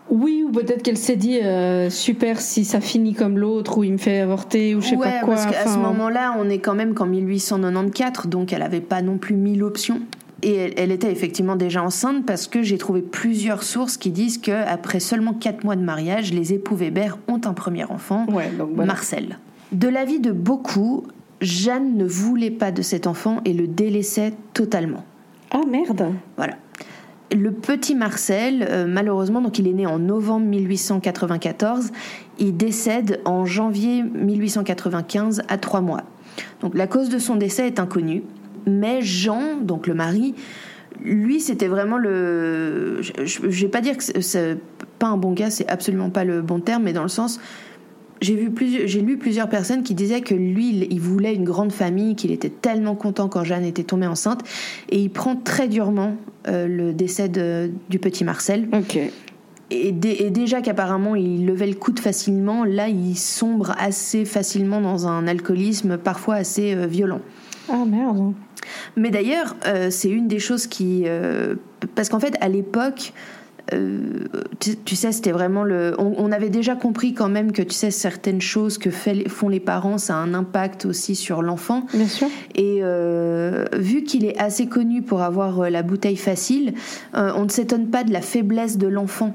Speaker 1: Oui, ou peut-être qu'elle s'est dit euh, super si ça finit comme l'autre ou il me fait avorter ou je sais pas quoi.
Speaker 2: parce qu'à ce moment-là, on est quand même qu'en 1894, donc elle n'avait pas non plus mille options. Et elle, était effectivement déjà enceinte parce que j'ai trouvé plusieurs sources qui disent que après seulement quatre mois de mariage, les époux Weber ont un premier enfant, Marcel. De l'avis de beaucoup, Jeanne ne voulait pas de cet enfant et le délaissait totalement.
Speaker 1: Ah merde
Speaker 2: Voilà. Le petit Marcel, euh, malheureusement, donc il est né en novembre 1894, il décède en janvier 1895 à trois mois. Donc la cause de son décès est inconnue, mais Jean, donc le mari, lui, c'était vraiment le. Je, ne vais pas dire que c'est pas un bon gars, c'est absolument pas le bon terme, mais dans le sens, j'ai vu plusieurs, j'ai lu plusieurs personnes qui disaient que lui, il voulait une grande famille, qu'il était tellement content quand Jeanne était tombée enceinte, et il prend très durement euh, le décès du petit Marcel.
Speaker 1: Ok.
Speaker 2: Et, déjà qu'apparemment il levait le coude facilement, là il sombre assez facilement dans un alcoolisme parfois assez euh, violent.
Speaker 1: Ah merde.
Speaker 2: Mais d'ailleurs, euh, c'est une des choses qui, parce qu'en fait à l'époque euh, tu, sais, c'était vraiment le. On, avait déjà compris quand même que tu sais certaines choses que font les parents, ça a un impact aussi sur l'enfant.
Speaker 1: Bien sûr.
Speaker 2: Et euh, vu qu'il est assez connu pour avoir euh, la bouteille facile, on ne s'étonne pas de la faiblesse de l'enfant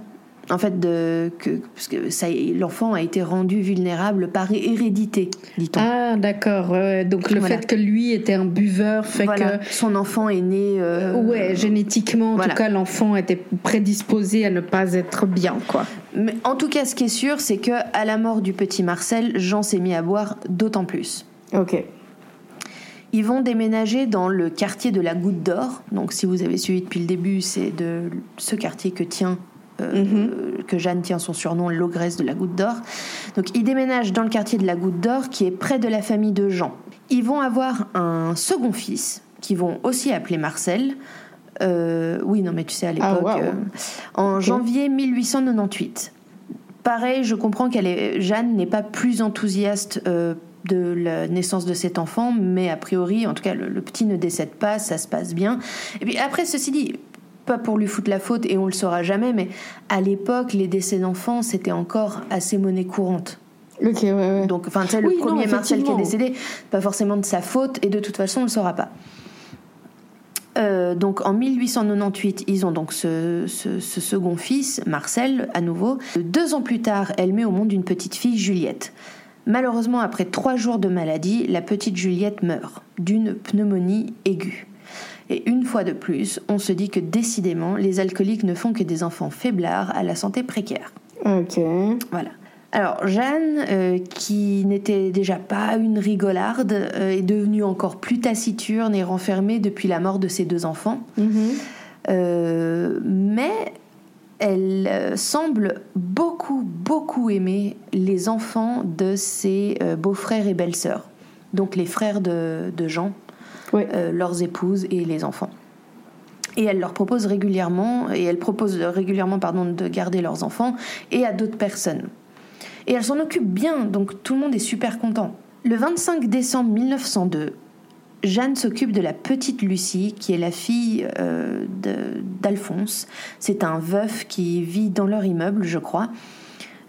Speaker 2: en fait, de, que, parce que l'enfant a été rendu vulnérable par hérédité, dit-on.
Speaker 1: Ah, d'accord. donc le fait que lui était un buveur fait que
Speaker 2: son enfant est né. Euh...
Speaker 1: Ouais, génétiquement, en tout cas, l'enfant était prédisposé à ne pas être bien, quoi.
Speaker 2: Mais en tout cas, ce qui est sûr, c'est que à la mort du petit Marcel, Jean s'est mis à boire d'autant plus.
Speaker 1: Ok.
Speaker 2: Ils vont déménager dans le quartier de la Goutte d'Or. Donc, si vous avez suivi depuis le début, c'est de ce quartier que tient euh, mhm. que Jeanne tient son surnom l'ogresse de la Goutte d'Or. Donc ils déménagent dans le quartier de la Goutte d'Or qui est près de la famille de Jean. Ils vont avoir un second fils qu'ils vont aussi appeler Marcel. Euh, oui, non, mais tu sais, à l'époque, ah, euh, en janvier 1898. Pareil, je comprends qu'elle est, Jeanne n'est pas plus enthousiaste de la naissance de cet enfant, mais a priori, en tout cas, le, le, petit ne décède pas, ça se passe bien. Et puis après, ceci dit, pas pour lui foutre la faute et on le saura jamais, mais à l'époque, les décès d'enfants, c'était encore assez monnaie courante.
Speaker 1: Ok, ouais, ouais.
Speaker 2: Donc, enfin, tu sais, le premier Marcel qui est décédé, pas forcément de sa faute, et de toute façon, on le saura pas. Euh, donc en 1898, ils ont donc ce, ce, second fils, Marcel, à nouveau. Deux ans plus tard, elle met au monde une petite fille, Juliette. Malheureusement, après trois jours de maladie, la petite Juliette meurt d'une pneumonie aiguë. Et une fois de plus, on se dit que décidément, les alcooliques ne font que des enfants faiblards à la santé précaire.
Speaker 1: Ok.
Speaker 2: Voilà. Alors Jeanne, euh, qui n'était déjà pas une rigolarde, euh, est devenue encore plus taciturne et renfermée depuis la mort de ses deux enfants.
Speaker 1: Mhm.
Speaker 2: Euh, mais elle semble beaucoup, beaucoup aimer les enfants de ses beaux-frères et belles-sœurs, donc les frères de Jean, euh, leurs épouses et les enfants. Et elle leur propose régulièrement, et elle propose régulièrement pardon, de garder leurs enfants et à d'autres personnes. Et elle s'en occupe bien, donc tout le monde est super content. Le 25 décembre 1902, Jeanne s'occupe de la petite Lucie, qui est la fille euh, d'Alphonse. C'est un veuf qui vit dans leur immeuble, je crois.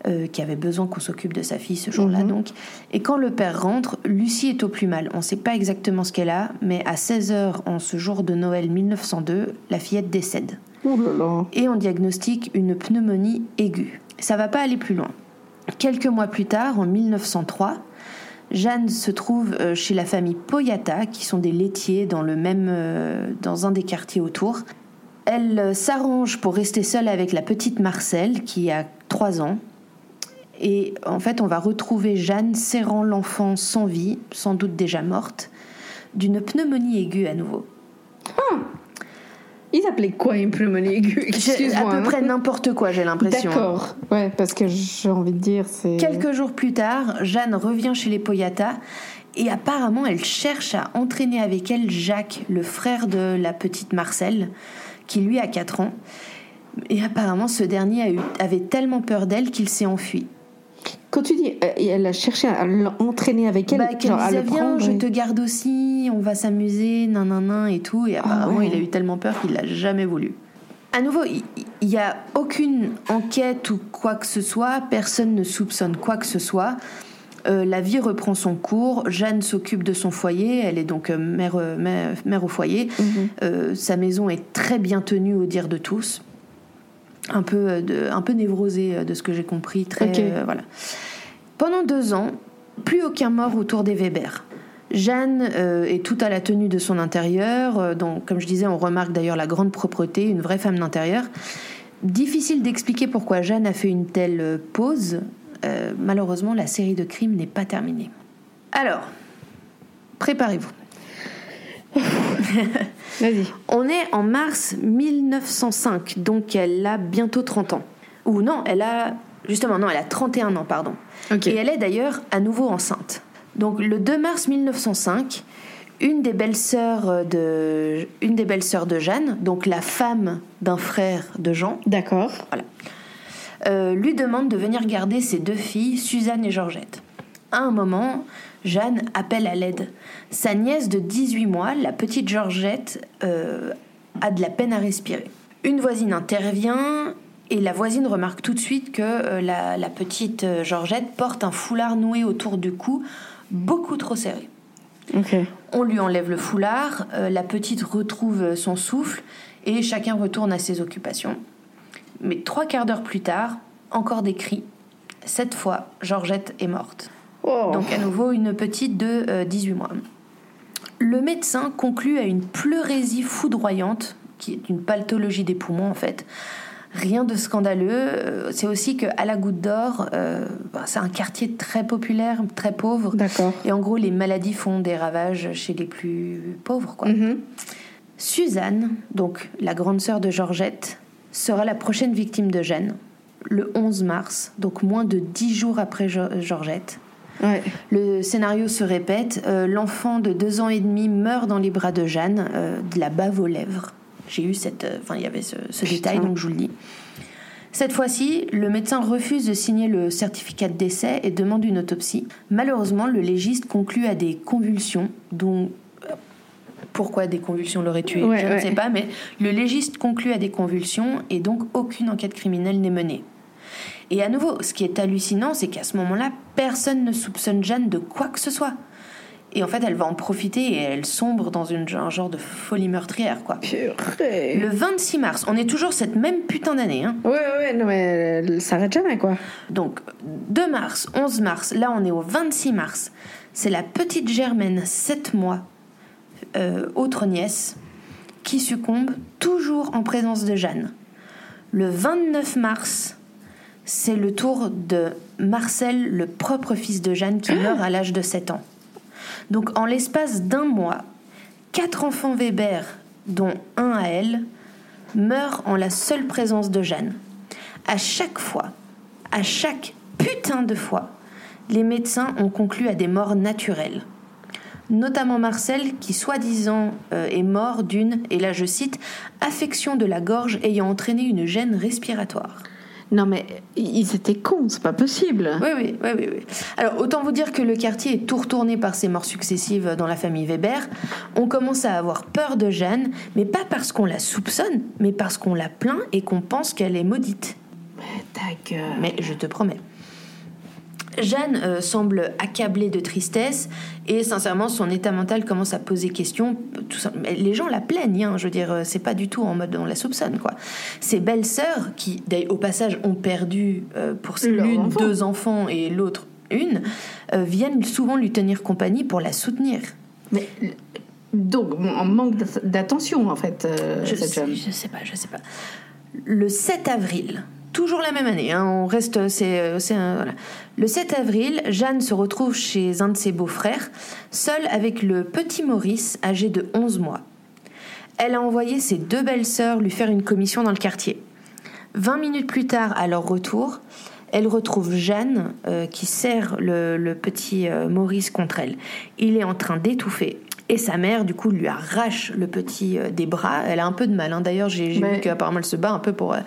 Speaker 2: Euh, qui avait besoin qu'on s'occupe de sa fille ce jour-là. Mhm. donc. Et quand le père rentre, Lucie est au plus mal. On ne sait pas exactement ce qu'elle a, mais à 16h en ce jour de Noël 1902, la fillette décède.
Speaker 1: Oh
Speaker 2: Et on diagnostique une pneumonie aiguë. Ça va pas aller plus loin. Quelques mois plus tard, en 1903, Jeanne se trouve euh, chez la famille Poyata, qui sont des laitiers dans, le même, euh, dans un des quartiers autour. Elle s'arrange pour rester seule avec la petite Marcelle, qui a 3 ans, Et en fait, on va retrouver Jeanne serrant l'enfant sans vie, sans doute déjà morte, d'une pneumonie aiguë à nouveau.
Speaker 1: Ils appelaient quoi une pneumonie aiguë?
Speaker 2: À peu
Speaker 1: hein.
Speaker 2: près n'importe quoi, j'ai l'impression.
Speaker 1: D'accord. Ouais, parce que j'ai envie de dire, c'est.
Speaker 2: Quelques jours plus tard, Jeanne revient chez les Poyata et apparemment elle cherche à entraîner avec elle Jacques, le frère de la petite Marcel, qui lui a 4 ans. Et apparemment ce dernier a eu- avait tellement peur d'elle qu'il s'est enfui.
Speaker 1: Quand tu dis, euh, elle a cherché à l'entraîner avec elle,
Speaker 2: Bah,
Speaker 1: genre à
Speaker 2: disait
Speaker 1: le
Speaker 2: viens, je te garde aussi, on va s'amuser, nan nan nan et tout. Et apparemment
Speaker 1: ouais.
Speaker 2: il a eu tellement peur qu'il l'a jamais voulu. À nouveau, il n'y a aucune enquête ou quoi que ce soit, personne ne soupçonne quoi que ce soit. Euh, la vie reprend son cours, Jeanne s'occupe de son foyer, elle est donc euh, mère, mère, mère au foyer.
Speaker 1: Mhm.
Speaker 2: Euh, sa maison est très bien tenue au dire de tous. Un peu, euh, de, un peu névrosée euh, de ce que j'ai compris. Très, euh, voilà. Pendant deux ans, plus aucun mort autour des Weber. Jeanne euh, est tout à la tenue de son intérieur, dont, comme je disais, on remarque d'ailleurs la grande propreté, une vraie femme d'intérieur. Difficile d'expliquer pourquoi Jeanne a fait une telle pause. Euh, malheureusement, la série de crimes n'est pas terminée. Alors, préparez-vous.
Speaker 1: Vas-y.
Speaker 2: On est en mars 1905, donc elle a bientôt 30 ans. Ou non, elle a... Justement, non, elle a 31 ans, pardon. Et elle est d'ailleurs à nouveau enceinte. Donc le 2 mars 1905, une des belles-sœurs de, une des belles-sœurs de Jeanne, donc la femme d'un frère de Jean,
Speaker 1: D'accord.
Speaker 2: euh, lui demande de venir garder ses deux filles, Suzanne et Georgette. À un moment, Jeanne appelle à l'aide. Sa nièce de 18 mois, la petite Georgette, euh, a de la peine à respirer. Une voisine intervient et la voisine remarque tout de suite que euh, la, la petite euh, Georgette porte un foulard noué autour du cou, beaucoup trop serré. On lui enlève le foulard, euh, la petite retrouve son souffle et chacun retourne à ses occupations. Mais trois quarts d'heure plus tard, encore des cris. Cette fois, Georgette est morte.
Speaker 1: Oh.
Speaker 2: Donc à nouveau une petite de euh, 18 mois. Le médecin conclut à une pleurésie foudroyante, qui est une pathologie des poumons en fait. Rien de scandaleux. Euh, C'est aussi que à la Goutte d'Or, euh, bah, c'est un quartier très populaire, très pauvre.
Speaker 1: D'accord.
Speaker 2: Et en gros, les maladies font des ravages chez les plus pauvres. Quoi.
Speaker 1: Mhm.
Speaker 2: Suzanne, donc la grande sœur de Georgette, sera la prochaine victime de Jeanne, le 11 mars, donc moins de dix jours après Georgette.
Speaker 1: Ouais.
Speaker 2: Le scénario se répète, euh, l'enfant de deux ans et demi meurt dans les bras de Jeanne, euh, de la bave aux lèvres. J'ai eu cette... euh, Enfin, il y avait ce, ce détail, donc je vous le dis. Cette fois-ci, le médecin refuse de signer le certificat de décès et demande une autopsie. Malheureusement, le légiste conclut à des convulsions, dont... Pourquoi des convulsions l'auraient tué
Speaker 1: Ouais,
Speaker 2: Je ne sais pas, mais le légiste conclut à des convulsions et donc aucune enquête criminelle n'est menée. Et à nouveau, ce qui est hallucinant, c'est qu'à ce moment-là, personne ne soupçonne Jeanne de quoi que ce soit. Et en fait, elle va en profiter et elle sombre dans une, un genre de folie meurtrière, quoi.
Speaker 1: Purée.
Speaker 2: Le 26 mars, on est toujours cette même putain d'année, hein.
Speaker 1: Ouais, ouais, non, mais elle s'arrête jamais, quoi.
Speaker 2: Donc, 2 mars, 11 mars, là on est au 26 mars. C'est la petite Germaine, 7 mois, euh, autre nièce, qui succombe toujours en présence de Jeanne. Le 29 mars, c'est le tour de Marcel, le propre fils de Jeanne, qui meurt à l'âge de 7 ans. Donc, en l'espace d'un mois, quatre enfants Weber, dont un à elle, meurent en la seule présence de Jeanne. À chaque fois, à chaque putain de fois, les médecins ont conclu à des morts naturelles. Notamment Marcel, qui soi-disant euh, est mort d'une, et là je cite, affection de la gorge ayant entraîné une gêne respiratoire.
Speaker 1: Non, mais ils étaient cons, c'est pas possible.
Speaker 2: Oui, oui, oui, oui, oui. Alors, autant vous dire que le quartier est tout retourné par ces morts successives dans la famille Weber. On commence à avoir peur de Jeanne, mais pas parce qu'on la soupçonne, mais parce qu'on la plaint et qu'on pense qu'elle est maudite.
Speaker 1: Mais ta gueule.
Speaker 2: Mais je te promets. Jeanne euh, semble accablée de tristesse et sincèrement son état mental commence à poser question. Tout ça, les gens la plaignent, hein, je veux dire, euh, c'est pas du tout en mode on la soupçonne quoi. Ses belles sœurs qui au passage ont perdu euh, pour l'une
Speaker 1: enfant.
Speaker 2: deux enfants et l'autre une euh, viennent souvent lui tenir compagnie pour la soutenir.
Speaker 1: Mais donc, en manque d'at- d'attention, en fait,
Speaker 2: Je
Speaker 1: cette
Speaker 2: sais,
Speaker 1: jeune.
Speaker 2: je sais pas, je sais pas. Le 7 avril, toujours la même année. hein, on reste, c'est, euh. Le 7 avril, Jeanne se retrouve chez un de ses beaux-frères, seule avec le petit Maurice, âgé de 11 mois. Elle a envoyé ses deux belles-sœurs lui faire une commission dans le quartier. 20 minutes plus tard, à leur retour, elle retrouve Jeanne euh, qui serre le, le petit euh, Maurice contre elle. Il est en train d'étouffer. Et sa mère, du coup, lui arrache le petit euh, des bras. Elle a un peu de mal. hein. D'ailleurs, j'ai
Speaker 1: Ouais.
Speaker 2: vu qu'apparemment elle se bat un peu pour. euh,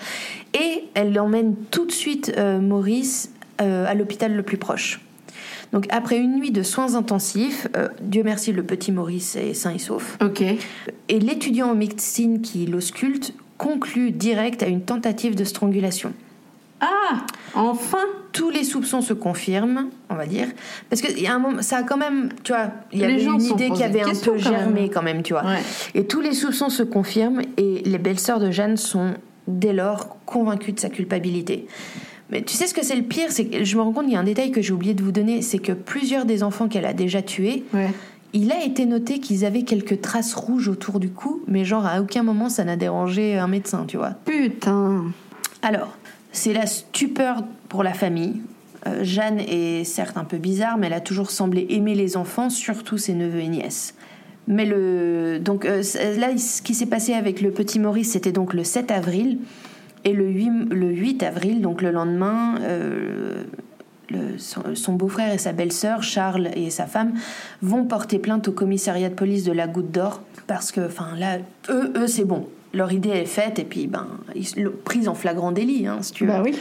Speaker 2: Et elle emmène tout de suite euh, Maurice euh, à l'hôpital le plus proche. Donc, après une nuit de soins intensifs, euh, Dieu merci, le petit Maurice est sain et sauf.
Speaker 1: Ok.
Speaker 2: Et l'étudiant en médecine qui l'ausculte conclut direct à une tentative de strangulation.
Speaker 1: Ah, enfin
Speaker 2: Tous les soupçons se confirment, on va dire, parce que il y a un moment, ça a quand même, tu vois, il y avait une idée qui avait un peu germé quand même, tu vois.
Speaker 1: Ouais.
Speaker 2: Et tous les soupçons se confirment et les belles-sœurs de Jeanne sont dès lors convaincues de sa culpabilité. Mais tu sais ce que c'est le pire, c'est que je me rends compte qu'il y a un détail que j'ai oublié de vous donner, c'est que plusieurs des enfants qu'elle a déjà tués,
Speaker 1: Ouais.
Speaker 2: il a été noté qu'ils avaient quelques traces rouges autour du cou, mais genre à aucun moment ça n'a dérangé un médecin, tu vois.
Speaker 1: Putain.
Speaker 2: Alors, c'est la stupeur pour la famille. Euh, Jeanne est certes un peu bizarre, mais elle a toujours semblé aimer les enfants, surtout ses neveux et nièces. Mais le donc euh, c- là, ce qui s'est passé avec le petit Maurice, c'était donc le 7 avril et le 8, le 8 avril, donc le lendemain, euh, le- son, son beau-frère et sa belle-sœur, Charles et sa femme, vont porter plainte au commissariat de police de la Goutte d'Or parce que, enfin là, eux, eux c'est bon. Leur idée est faite et puis ben ils prise en flagrant délit, hein, si tu veux.
Speaker 1: Bah oui.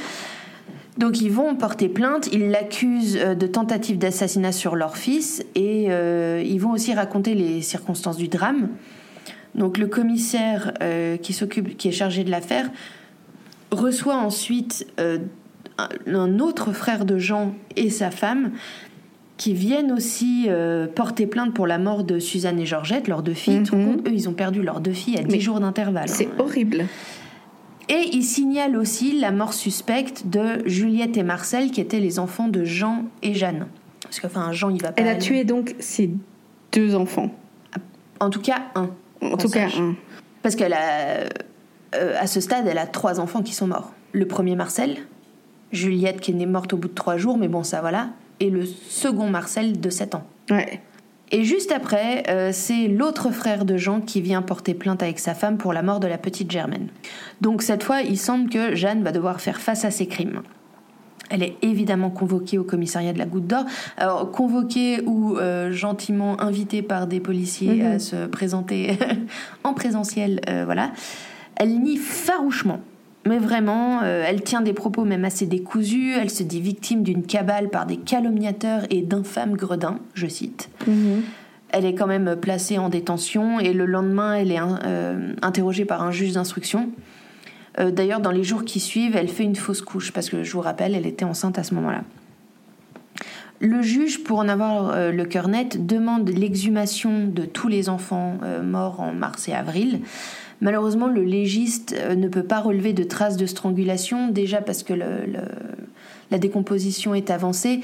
Speaker 2: Donc ils vont porter plainte, ils l'accusent euh, de tentative d'assassinat sur leur fils et euh, ils vont aussi raconter les circonstances du drame. Donc le commissaire euh, qui s'occupe, qui est chargé de l'affaire, reçoit ensuite euh, un autre frère de Jean et sa femme qui viennent aussi euh, porter plainte pour la mort de Suzanne et Georgette, leurs deux filles.
Speaker 1: Mhm.
Speaker 2: compte Eux, ils ont perdu leurs deux filles à 10
Speaker 1: Mais
Speaker 2: jours d'intervalle.
Speaker 1: C'est
Speaker 2: hein.
Speaker 1: horrible.
Speaker 2: Et il signale aussi la mort suspecte de Juliette et Marcel, qui étaient les enfants de Jean et Jeanne. Parce que, enfin, Jean, il va pas.
Speaker 1: Elle a tué donc ses deux enfants.
Speaker 2: En tout cas, un.
Speaker 1: En tout cas, un.
Speaker 2: Parce qu'elle a. euh, à ce stade, elle a trois enfants qui sont morts. Le premier, Marcel. Juliette, qui est née morte au bout de trois jours, mais bon, ça voilà. Et le second, Marcel, de 7 ans.
Speaker 1: Ouais.
Speaker 2: Et juste après, euh, c'est l'autre frère de Jean qui vient porter plainte avec sa femme pour la mort de la petite Germaine. Donc cette fois, il semble que Jeanne va devoir faire face à ses crimes. Elle est évidemment convoquée au commissariat de la Goutte d'Or. Alors, convoquée ou euh, gentiment invitée par des policiers
Speaker 1: Mhm.
Speaker 2: à se présenter en présentiel, euh, voilà. Elle nie farouchement. Mais vraiment, euh, elle tient des propos même assez décousus. Elle se dit victime d'une cabale par des calomniateurs et d'infâmes gredins, je cite.
Speaker 1: Mhm.
Speaker 2: Elle est quand même placée en détention et le lendemain, elle est euh, interrogée par un juge d'instruction. Euh, D'ailleurs, dans les jours qui suivent, elle fait une fausse couche parce que je vous rappelle, elle était enceinte à ce moment-là. Le juge, pour en avoir le cœur net, demande l'exhumation de tous les enfants morts en mars et avril. Malheureusement, le légiste euh, ne peut pas relever de traces de strangulation, déjà parce que le- le- la décomposition est avancée,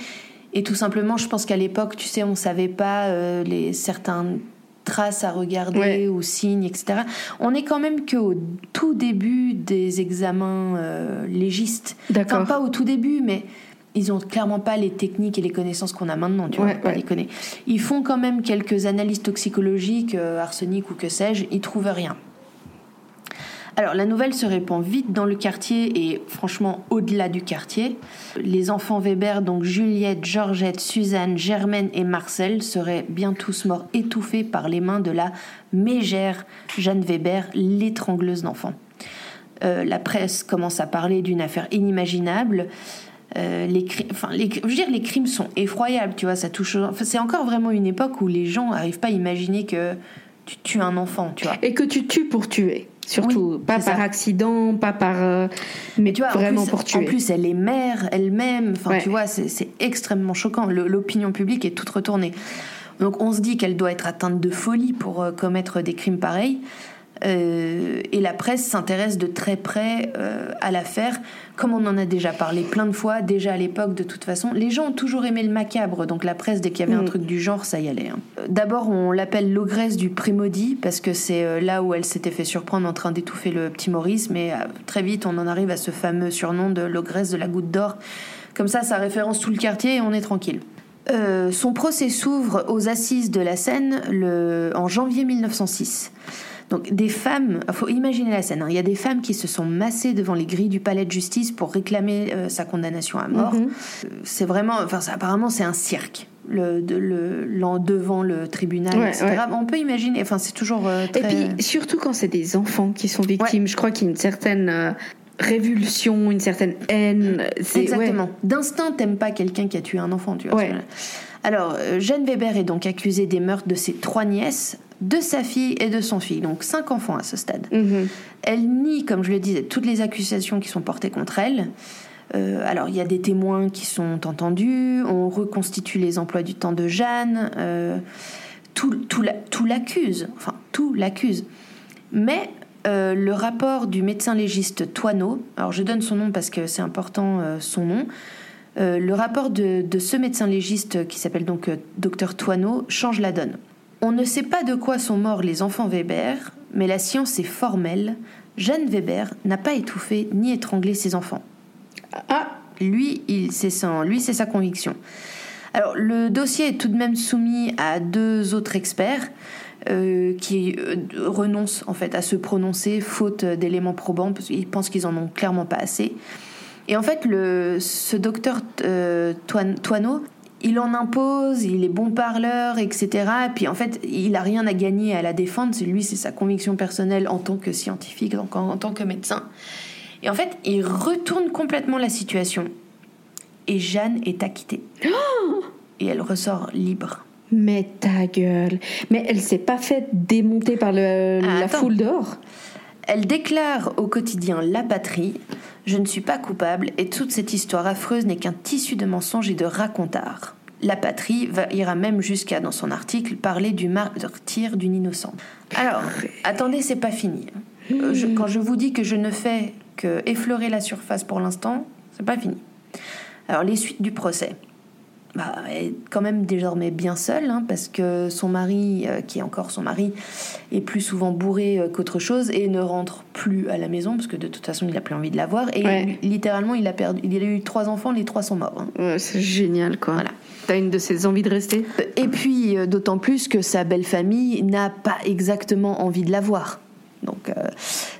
Speaker 2: et tout simplement, je pense qu'à l'époque, tu sais, on savait pas euh, les certaines traces à regarder
Speaker 1: Ouais.
Speaker 2: ou signes, etc. On est quand même qu'au tout début des examens euh, légistes. Enfin,
Speaker 1: D'accord.
Speaker 2: pas au tout début, mais ils ont clairement pas les techniques et les connaissances qu'on a maintenant, tu vois,
Speaker 1: Ouais,
Speaker 2: pas
Speaker 1: ouais.
Speaker 2: les connaît. Ils font quand même quelques analyses toxicologiques, euh, arsenic ou que sais-je, ils trouvent rien. Alors la nouvelle se répand vite dans le quartier et franchement au-delà du quartier. Les enfants Weber, donc Juliette, Georgette, Suzanne, Germaine et Marcel, seraient bien tous morts étouffés par les mains de la mégère Jeanne Weber, l'étrangleuse d'enfants. Euh, la presse commence à parler d'une affaire inimaginable. Euh, les, crimes sont effroyables, tu vois, ça touche. c'est encore vraiment une époque où les gens n'arrivent pas à imaginer que tu tues un enfant, tu vois.
Speaker 1: Et que tu tues pour tuer, surtout.
Speaker 2: Oui,
Speaker 1: pas par
Speaker 2: ça.
Speaker 1: accident, pas par. euh, mais
Speaker 2: Tu vois, en
Speaker 1: vraiment
Speaker 2: plus-
Speaker 1: pour tuer.
Speaker 2: En plus, elle est mère elle-même. Enfin,
Speaker 1: Ouais.
Speaker 2: tu vois, c'est c'est extrêmement choquant. L'opinion publique est toute retournée. Donc, on se dit qu'elle doit être atteinte de folie pour euh, commettre des crimes pareils. Euh, et la presse s'intéresse de très près euh, à l'affaire, comme on en a déjà parlé plein de fois, déjà à l'époque de toute façon. Les gens ont toujours aimé le macabre, donc la presse, dès qu'il y avait un mm. truc du genre, ça y allait. Hein. D'abord, on l'appelle l'ogresse du Prémaudit, parce que c'est euh, là où elle s'était fait surprendre en train d'étouffer le petit Maurice, mais très vite, on en arrive à ce fameux surnom de l'ogresse de la goutte d'or. Comme ça, ça référence tout le quartier et on est tranquille. son procès s'ouvre aux assises de la Seine le, en janvier 1906. Donc des femmes, il faut imaginer la scène, hein. il y a des femmes qui se sont massées devant les grilles du palais de justice pour réclamer euh, sa condamnation à mort. Mhm. Euh, c'est vraiment, enfin apparemment c'est un cirque. Le, devant le tribunal, etc. On peut imaginer, enfin c'est toujours euh,
Speaker 1: Et puis surtout quand c'est des enfants qui sont victimes, je crois qu'il y a une certaine révulsion, une certaine haine.
Speaker 2: Exactement. D'instinct, t'aimes pas quelqu'un qui a tué un enfant, tu vois. Alors, Jeanne Weber est donc accusée des meurtres de ses trois nièces, de sa fille et de son fils, donc cinq enfants à ce stade. Mhm. Elle nie, comme je le disais, toutes les accusations qui sont portées contre elle. Euh, alors, il y a des témoins qui sont entendus, on reconstitue les emplois du temps de Jeanne, euh, tout, tout l'accuse, enfin, tout l'accuse. Mais euh, le rapport du médecin légiste Toineau, alors je donne son nom parce que c'est important son nom, le rapport de, ce médecin légiste qui s'appelle donc docteur Toineau change la donne. On ne sait pas de quoi sont morts les enfants Weber, mais la science est formelle. Jeanne Weber n'a pas étouffé ni étranglé ses enfants. Ah Lui, c'est lui, c'est sa conviction. Alors, le dossier est tout de même soumis à deux autres experts euh, qui euh, renoncent en fait à se prononcer faute d'éléments probants parce qu'ils pensent qu'ils en ont clairement pas assez. Et en fait, le, ce docteur euh, Toineau il en impose, il est bon parleur, etc. Et puis en fait, il a rien à gagner à la défendre. C'est lui, c'est sa conviction personnelle en tant que scientifique, donc en, tant que médecin. Et en fait, il retourne complètement la situation. Et Jeanne est acquittée. et elle ressort libre.
Speaker 1: Mais ta gueule. Mais elle s'est pas faite démonter par le, la foule d'or.
Speaker 2: Elle déclare au quotidien La Patrie Je ne suis pas coupable et toute cette histoire affreuse n'est qu'un tissu de mensonges et de racontars. La Patrie va, ira même jusqu'à, dans son article, parler du martyr d'une innocente. Alors, attendez, c'est pas fini. Euh, quand je vous dis que je ne fais que effleurer la surface pour l'instant, c'est pas fini. Alors, les suites du procès bah, elle est quand même désormais bien seule, hein, parce que son mari, euh, qui est encore son mari, est plus souvent bourré euh, qu'autre chose et ne rentre plus à la maison, parce que de toute façon, il n'a plus envie de la voir. Et littéralement, il a, perdu, il a eu trois enfants, les trois sont morts.
Speaker 1: Hein. c'est génial, quoi. Voilà. T'as une de ces envies de rester?
Speaker 2: Et puis, euh, d'autant plus que sa belle famille n'a pas exactement envie de la voir. Donc euh,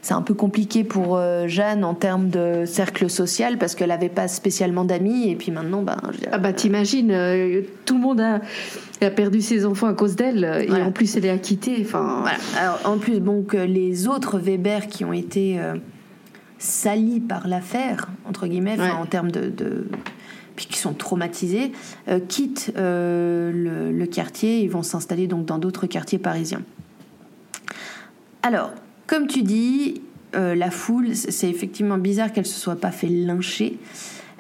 Speaker 2: c'est un peu compliqué pour euh, Jeanne en termes de cercle social parce qu'elle n'avait pas spécialement d'amis et puis maintenant ben
Speaker 1: ah bah t'imagines euh, tout le monde a, a, perdu ses enfants à cause d'elle et en plus elle est acquittée enfin.
Speaker 2: Alors, en plus donc les autres Weber qui ont été salis par l'affaire entre guillemets en termes de, puis qui sont traumatisés quittent le, le, quartier ils vont s'installer donc dans d'autres quartiers parisiens. Alors, comme tu dis, euh, la foule, c'est effectivement bizarre qu'elle se soit pas fait lyncher.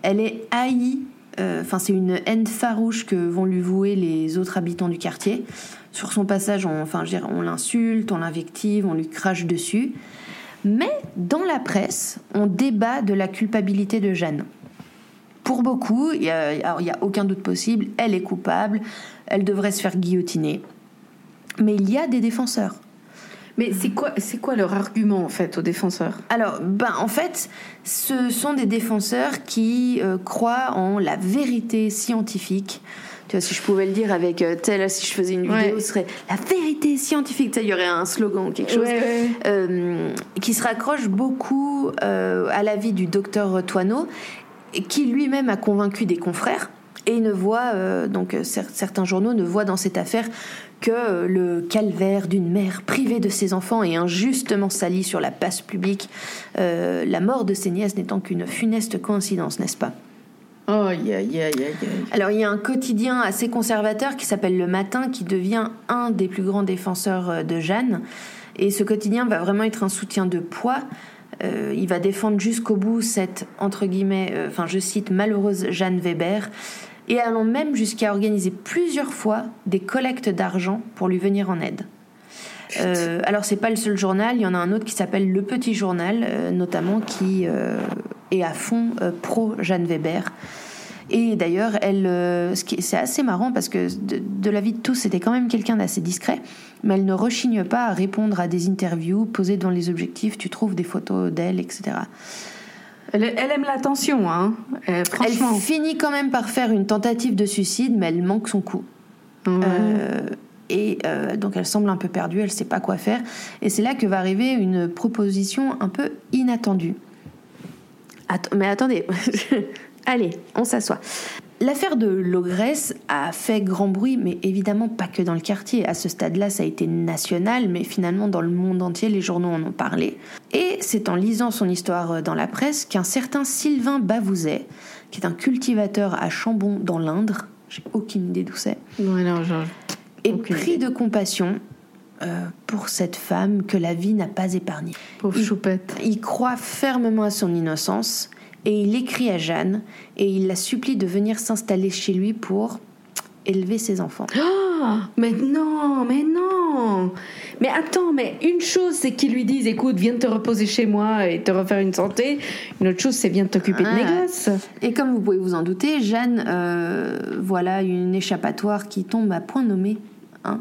Speaker 2: Elle est haïe, euh, enfin c'est une haine farouche que vont lui vouer les autres habitants du quartier. Sur son passage, on, enfin, on l'insulte, on l'invective, on lui crache dessus. Mais dans la presse, on débat de la culpabilité de Jeanne. Pour beaucoup, il n'y a, a, aucun doute possible, elle est coupable, elle devrait se faire guillotiner. Mais il y a des défenseurs.
Speaker 1: Mais c'est quoi, c'est quoi leur argument en fait aux défenseurs?
Speaker 2: Alors, ben en fait, ce sont des défenseurs qui euh, croient en la vérité scientifique. Tu vois, si je pouvais le dire avec euh, tel, si je faisais une vidéo, ce serait la vérité scientifique. il y aurait un slogan ou quelque chose euh, qui se raccroche beaucoup à l'avis du docteur Toineau, qui lui-même a convaincu des confrères et ne voit donc certains journaux ne voient dans cette affaire que le calvaire d'une mère privée de ses enfants et injustement salie sur la place publique, euh, la mort de ses nièces n'étant qu'une funeste coïncidence, n'est-ce pas?
Speaker 1: Oh, yeah, yeah, yeah,
Speaker 2: Alors, il y a un quotidien assez conservateur qui s'appelle Le Matin, qui devient un des plus grands défenseurs euh, de Jeanne. Et ce quotidien va vraiment être un soutien de poids. Euh, il va défendre jusqu'au bout cette, entre guillemets, enfin, je cite, malheureuse Jeanne Weber, et allons même jusqu'à organiser plusieurs fois des collectes d'argent pour lui venir en aide. Euh, alors c'est pas le seul journal, il y en a un autre qui s'appelle Le Petit Journal, euh, notamment qui euh, est à fond pro Jeanne Weber. Et d'ailleurs, elle, c'est assez marrant parce que de, de la vie de tous, c'était quand même quelqu'un d'assez discret, mais elle ne rechigne pas à répondre à des interviews, poser dans les objectifs, tu trouves des photos d'elle, etc.
Speaker 1: Elle, aime l'attention, hein.
Speaker 2: franchement. Elle finit quand même par faire une tentative de suicide, mais elle manque son coup. Euh, et euh, donc elle semble un peu perdue, elle ne sait pas quoi faire. Et c'est là que va arriver une proposition un peu inattendue. mais attendez, allez, on s'assoit. L'affaire de l'ogresse a fait grand bruit, mais évidemment pas que dans le quartier. À ce stade-là, ça a été national, mais finalement dans le monde entier, les journaux en ont parlé. Et c'est en lisant son histoire dans la presse qu'un certain Sylvain Bavouzet, qui est un cultivateur à Chambon dans l'Indre, j'ai aucune idée d'où c'est, est pris de compassion euh, pour cette femme que la vie n'a pas épargnée.
Speaker 1: Pauvre choupette.
Speaker 2: Il croit fermement à son innocence et il écrit à Jeanne et il la supplie de venir s'installer chez lui pour élever ses enfants.
Speaker 1: Oh, mais non, mais non Mais attends, mais une chose c'est qu'ils lui disent écoute, viens te reposer chez moi et te refaire une santé. Une autre chose c'est viens t'occuper de mes gosses.
Speaker 2: Et comme vous pouvez vous en douter, Jeanne, euh, voilà une échappatoire qui tombe à point nommé. Hein.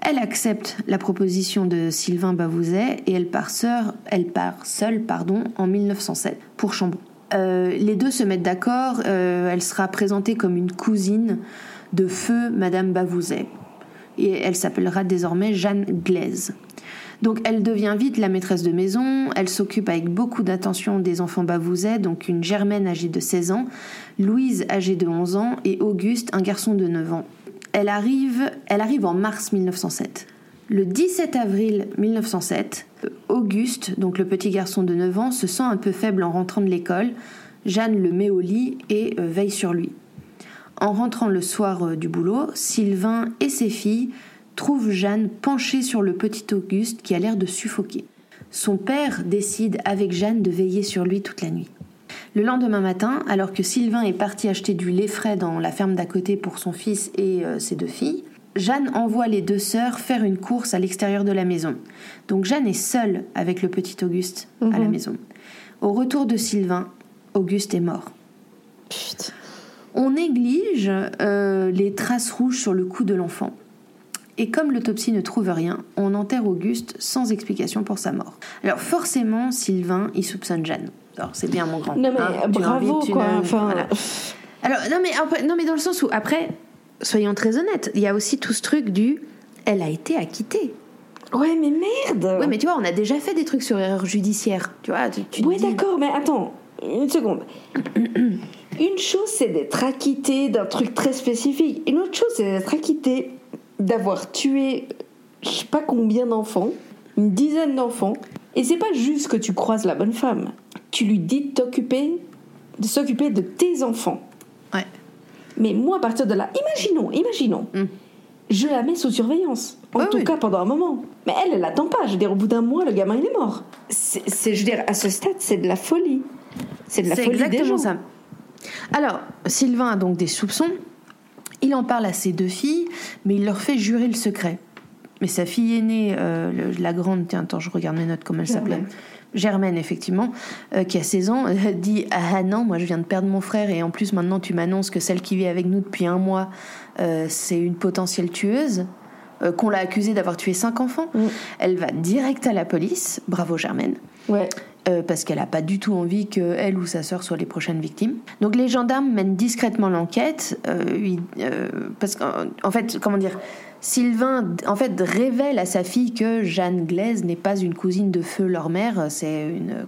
Speaker 2: Elle accepte la proposition de Sylvain Bavouzet et elle part, seule pardon, en 1907 pour Chambon. Euh, les deux se mettent d'accord, euh, elle sera présentée comme une cousine de feu Madame Bavouzet. Et elle s'appellera désormais Jeanne Glaise. Donc elle devient vite la maîtresse de maison, elle s'occupe avec beaucoup d'attention des enfants Bavouzet, donc une Germaine âgée de 16 ans, Louise âgée de 11 ans et Auguste, un garçon de 9 ans. Elle arrive, en mars 1907. Le 17 avril 1907, Auguste, donc le petit garçon de 9 ans, se sent un peu faible en rentrant de l'école. Jeanne le met au lit et euh, veille sur lui. En rentrant le soir euh, du boulot, Sylvain et ses filles trouvent Jeanne penchée sur le petit Auguste qui a l'air de suffoquer. Son père décide avec Jeanne de veiller sur lui toute la nuit. Le lendemain matin, alors que Sylvain est parti acheter du lait frais dans la ferme d'à côté pour son fils et euh, ses deux filles, Jeanne envoie les deux sœurs faire une course à l'extérieur de la maison. Donc Jeanne est seule avec le petit Auguste à la mhm. maison. Au retour de Sylvain, Auguste est mort. On néglige euh, les traces rouges sur le cou de l'enfant. Et comme l'autopsie ne trouve rien, on enterre Auguste sans explication pour sa mort. Alors forcément, Sylvain, il soupçonne Jeanne. Alors c'est bien mon grand.
Speaker 1: Non mais hein, bravo quoi. Enfin...
Speaker 2: Alors non mais non mais dans le sens où après, soyons très honnêtes, il y a aussi tout ce truc du, elle a été acquittée.
Speaker 1: Ouais, mais merde
Speaker 2: Ouais, mais tu vois, on a déjà fait des trucs sur erreur judiciaire. Tu vois, tu,
Speaker 1: Ouais, d'accord, mais attends, une seconde. une chose, c'est d'être acquitté d'un truc très spécifique. Une autre chose, c'est d'être acquitté d'avoir tué je sais pas combien d'enfants, une dizaine d'enfants. Et c'est pas juste que tu croises la bonne femme. Tu lui dis de t'occuper, de s'occuper de tes enfants.
Speaker 2: Ouais.
Speaker 1: Mais moi, à partir de là, imaginons, imaginons, hmm. je la mets sous surveillance. En tout cas, pendant un moment. Mais elle, elle l'attend pas. Je veux dire, au bout d'un mois, le gamin, il est mort. C'est, je veux dire, à ce stade, c'est de la folie. C'est de la folie exactement des ça.
Speaker 2: Alors, Sylvain a donc des soupçons. Il en parle à ses deux filles, mais il leur fait jurer le secret. Mais sa fille aînée, euh, la grande, tiens, attends, je regarde mes notes, comment elle s'appelait Germaine, effectivement, euh, qui a 16 ans, dit Ah non, moi je viens de perdre mon frère et en plus maintenant tu m'annonces que celle qui vit avec nous depuis un mois, euh, c'est une potentielle tueuse, euh, qu'on l'a accusée d'avoir tué cinq enfants. Mm. Elle va direct à la police, bravo Germaine.
Speaker 1: Ouais.
Speaker 2: parce qu'elle n'a pas du tout envie que elle ou sa sœur soient les prochaines victimes. Donc les gendarmes mènent discrètement l'enquête, parce qu'en fait, comment dire, Sylvain, en fait, révèle à sa fille que Jeanne Glaise n'est pas une cousine de feu leur mère, c'est une.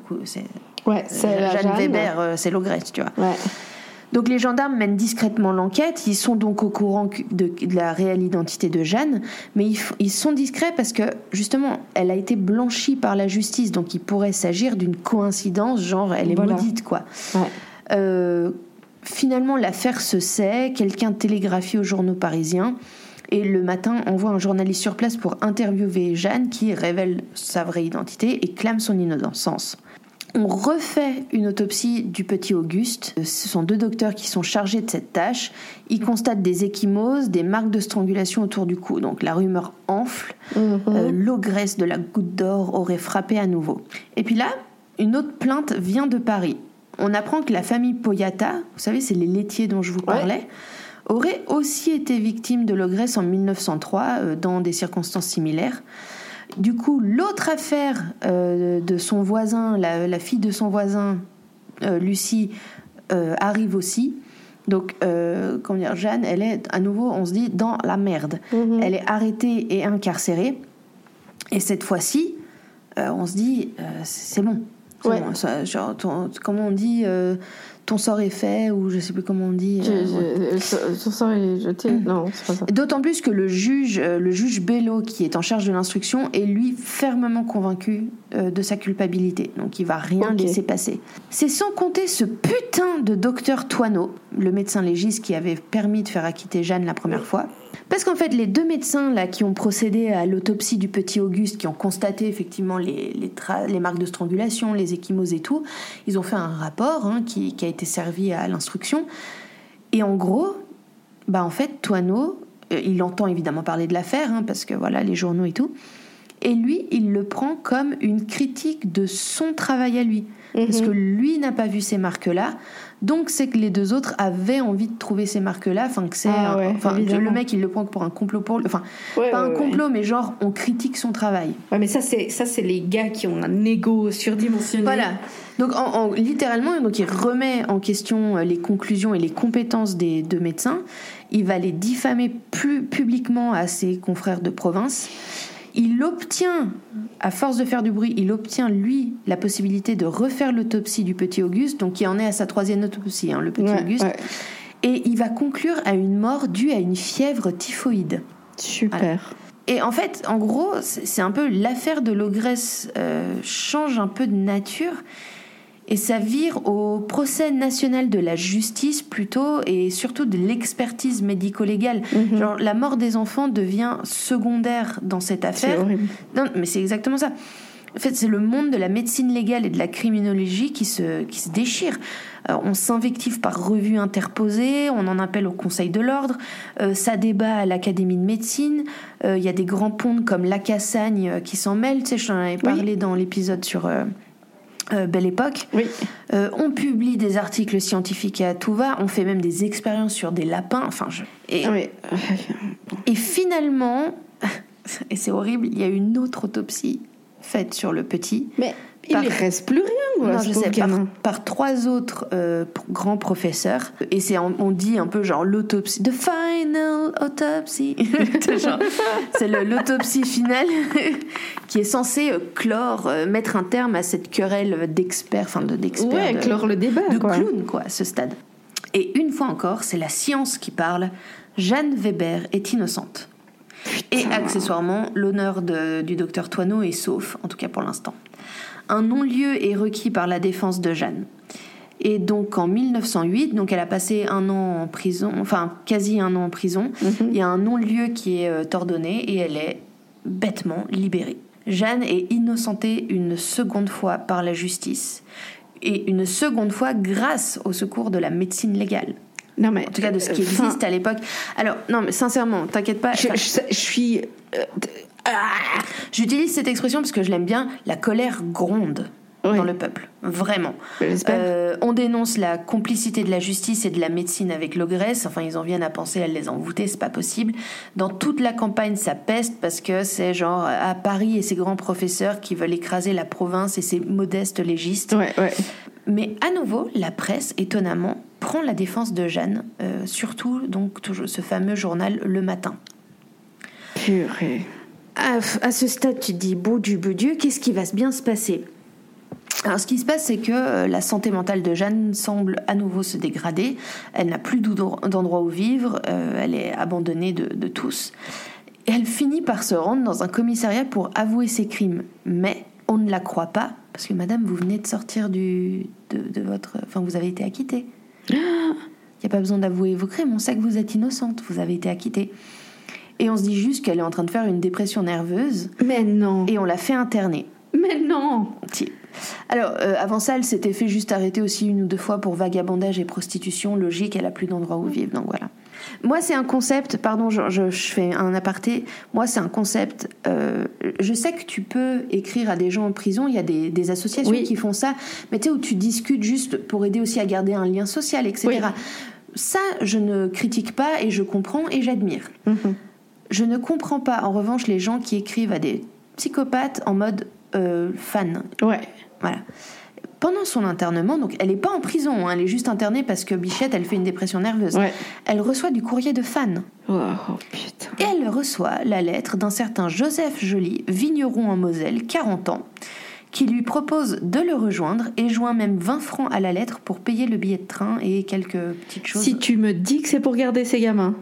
Speaker 1: Ouais, c'est
Speaker 2: Jeanne, Weber, euh, c'est l'ogresse, tu vois. Donc les gendarmes mènent discrètement l'enquête, ils sont donc au courant de, la réelle identité de Jeanne, mais ils, sont discrets parce que justement, elle a été blanchie par la justice, donc il pourrait s'agir d'une coïncidence, genre elle est maudite, quoi. Euh, finalement, l'affaire se sait, quelqu'un télégraphie aux journaux parisiens. Et le matin, on voit un journaliste sur place pour interviewer Jeanne qui révèle sa vraie identité et clame son innocence. On refait une autopsie du petit Auguste. Ce sont deux docteurs qui sont chargés de cette tâche. Ils constatent des échymoses, des marques de strangulation autour du cou. Donc la rumeur enfle. Euh, L'ogresse de la goutte d'or aurait frappé à nouveau. Et puis là, une autre plainte vient de Paris. On apprend que la famille Poyata, vous savez, c'est les laitiers dont je vous parlais, aurait aussi été victime de l'ogresse en 1903 euh, dans des circonstances similaires. Du coup, l'autre affaire euh, de son voisin, la, la fille de son voisin, euh, Lucie, euh, arrive aussi. Donc, comment dire, Jeanne, elle est à nouveau, on se dit, dans la merde.
Speaker 3: Mhm.
Speaker 2: Elle est arrêtée et incarcérée. Et cette fois-ci, on se dit, c'est bon.
Speaker 3: Ouais.
Speaker 2: bon. Ça, genre, ton- comment on dit, ton sort est fait, ou je sais plus comment on dit.
Speaker 3: Je-
Speaker 2: euh,
Speaker 3: je- Son son sang est jeté. Non, c'est pas ça.
Speaker 2: D'autant plus que le juge, euh, le juge Bello, qui est en charge de l'instruction, est lui fermement convaincu euh, de sa culpabilité. Donc il va rien
Speaker 3: Ok.
Speaker 2: laisser passer. C'est sans compter ce putain de docteur Toineau, le médecin légiste qui avait permis de faire acquitter Jeanne la première fois. Parce qu'en fait, les deux médecins là qui ont procédé à l'autopsie du petit Auguste, qui ont constaté effectivement les, les, les marques de strangulation, les échymoses et tout, ils ont fait un rapport hein, qui, qui a été servi à l'instruction. Et en gros, bah en fait, Toineau, euh, il entend évidemment parler de l'affaire, hein, parce que voilà, les journaux et tout. Et lui, il le prend comme une critique de son travail à lui. Parce
Speaker 3: Mhm.
Speaker 2: que lui n'a pas vu ces marques-là. Donc c'est que les deux autres avaient envie de trouver ces marques-là. Enfin, que c'est.
Speaker 3: Ah ouais,
Speaker 2: enfin,
Speaker 3: évidemment.
Speaker 2: le mec, il le prend pour un complot pour. Enfin,
Speaker 3: Ouais,
Speaker 2: pas un complot, mais genre, on critique son travail.
Speaker 1: Ouais, mais ça, c'est ça, c'est les gars qui ont un ego surdimensionné.
Speaker 2: Voilà. Donc, en, en- littéralement, donc, il remet en question euh, les conclusions et les compétences des deux médecins. Il va les diffamer plus publiquement à ses confrères de province. Il obtient, à force de faire du bruit, il obtient, lui, la possibilité de refaire l'autopsie du petit Auguste, donc qui en est à sa troisième autopsie, hein, le petit
Speaker 3: Ouais,
Speaker 2: Auguste.
Speaker 3: ouais.
Speaker 2: Et il va conclure à une mort due à une fièvre typhoïde.
Speaker 3: Super.
Speaker 2: Et en fait, en gros, c'est c'est un peu l'affaire de l'ogresse euh, change un peu de nature et ça vire au procès national de la justice plutôt et surtout de l'expertise médico-légale.
Speaker 3: Mhm.
Speaker 2: Genre la mort des enfants devient secondaire dans cette
Speaker 3: C'est
Speaker 2: affaire.
Speaker 3: horrible.
Speaker 2: Non, mais c'est exactement ça. En fait, c'est le monde de la médecine légale et de la criminologie qui se, qui se déchire. Euh, on s'invective par revue interposée, on en appelle au Conseil de l'Ordre, euh, ça débat à l'Académie de médecine, euh, il y a des grands pontes comme la Cassagne qui s'en mêlent, tu sais, j'en avais parlé dans l'épisode sur euh, Belle Époque.
Speaker 3: Oui.
Speaker 2: Euh, on publie des articles scientifiques à tout va, on fait même des expériences sur des lapins, enfin... Je... Et,
Speaker 3: Oui.
Speaker 2: et finalement, et c'est horrible, il y a une autre autopsie faite sur le petit.
Speaker 3: Mais il ne reste plus rien, quoi,
Speaker 2: Non, je sais, par, par trois autres euh, grands professeurs. Et c'est, on, dit un peu genre l'autopsie, the final autopsy. C'est l'autopsie finale qui est censée euh, clore, euh, mettre un terme à cette querelle d'experts, enfin de, d'experts.
Speaker 3: Ouais,
Speaker 2: de-
Speaker 3: clore le débat,
Speaker 2: de
Speaker 3: quoi.
Speaker 2: clown, quoi, à ce stade. Et une fois encore, c'est la science qui parle. Jeanne Weber est innocente. Et accessoirement, l'honneur du docteur Toineau est sauf, en tout cas pour l'instant. Un non-lieu est requis par la défense de Jeanne. Et donc en 1908, donc elle a passé un an en prison, enfin quasi un an en prison, il y a un non-lieu qui est euh, ordonné et elle est bêtement libérée. Jeanne est innocentée une seconde fois par la justice et une seconde fois grâce au secours de la médecine légale.
Speaker 3: Non, mais.
Speaker 2: En tout cas de ce qui
Speaker 3: euh,
Speaker 2: existe à l'époque. Alors non mais sincèrement, t'inquiète pas.
Speaker 3: Je,
Speaker 2: enfin,
Speaker 3: je- je suis. euh, ah,
Speaker 2: J'utilise cette expression parce que je l'aime bien. La colère gronde dans le peuple, vraiment.
Speaker 3: J'espère.
Speaker 2: Euh, on dénonce la complicité de la justice et de la médecine avec l'ogresse. Enfin, ils en viennent à penser à les envoûter, c'est pas possible. Dans toute la campagne, ça peste parce que c'est genre à Paris et ses grands professeurs qui veulent écraser la province et ses modestes légistes.
Speaker 3: Ouais, ouais.
Speaker 2: Mais à nouveau, la presse, étonnamment, prend la défense de Jeanne, euh, surtout donc toujours ce fameux journal Le Matin.
Speaker 3: Purée.
Speaker 2: À, à ce stade, tu te dis, beau du beau Dieu, qu'est-ce qui va bien se passer? Alors, ce qui se passe, c'est que euh, la santé mentale de Jeanne semble à nouveau se dégrader. Elle n'a plus d'endro- d'endroit où vivre. euh, elle est abandonnée de, de tous. Et elle finit par se rendre dans un commissariat pour avouer ses crimes. Mais on ne la croit pas, parce que madame, vous venez de sortir du, de, de votre. Enfin, vous avez été acquittée. Il n'y a pas besoin d'avouer vos crimes. On sait que vous êtes innocente. Vous avez été acquittée. Et on se dit juste qu'elle est en train de faire une dépression nerveuse.
Speaker 3: Mais non.
Speaker 2: Et on l'a fait interner.
Speaker 3: Mais non.
Speaker 2: Si. Alors, euh, avant ça, elle s'était fait juste arrêter aussi une ou deux fois pour vagabondage et prostitution. Logique, elle a plus d'endroit où vivre, donc voilà. Moi, c'est un concept, pardon, je, je- je fais un aparté. Moi, c'est un concept. euh, je sais que tu peux écrire à des gens en prison, il y a des, des associations
Speaker 1: Oui.
Speaker 2: qui font ça, mais tu sais, où tu discutes juste pour aider aussi à garder un lien social, etc.
Speaker 1: Oui.
Speaker 2: Ça, je ne critique pas et je comprends et j'admire.
Speaker 1: Mhm.
Speaker 2: Je ne comprends pas, en revanche, les gens qui écrivent à des psychopathes en mode euh, fan.
Speaker 1: Ouais.
Speaker 2: Voilà. Pendant son internement, donc elle n'est pas en prison, hein, elle est juste internée parce que Bichette, elle fait une dépression nerveuse.
Speaker 1: Ouais.
Speaker 2: Elle reçoit du courrier de fans.
Speaker 3: Oh, oh, putain.
Speaker 2: Et elle reçoit la lettre d'un certain Joseph Joly, vigneron en Moselle, 40 ans, qui lui propose de le rejoindre et joint même 20 francs à la lettre pour payer le billet de train et quelques petites choses.
Speaker 1: Si tu me dis que c'est pour garder ses gamins.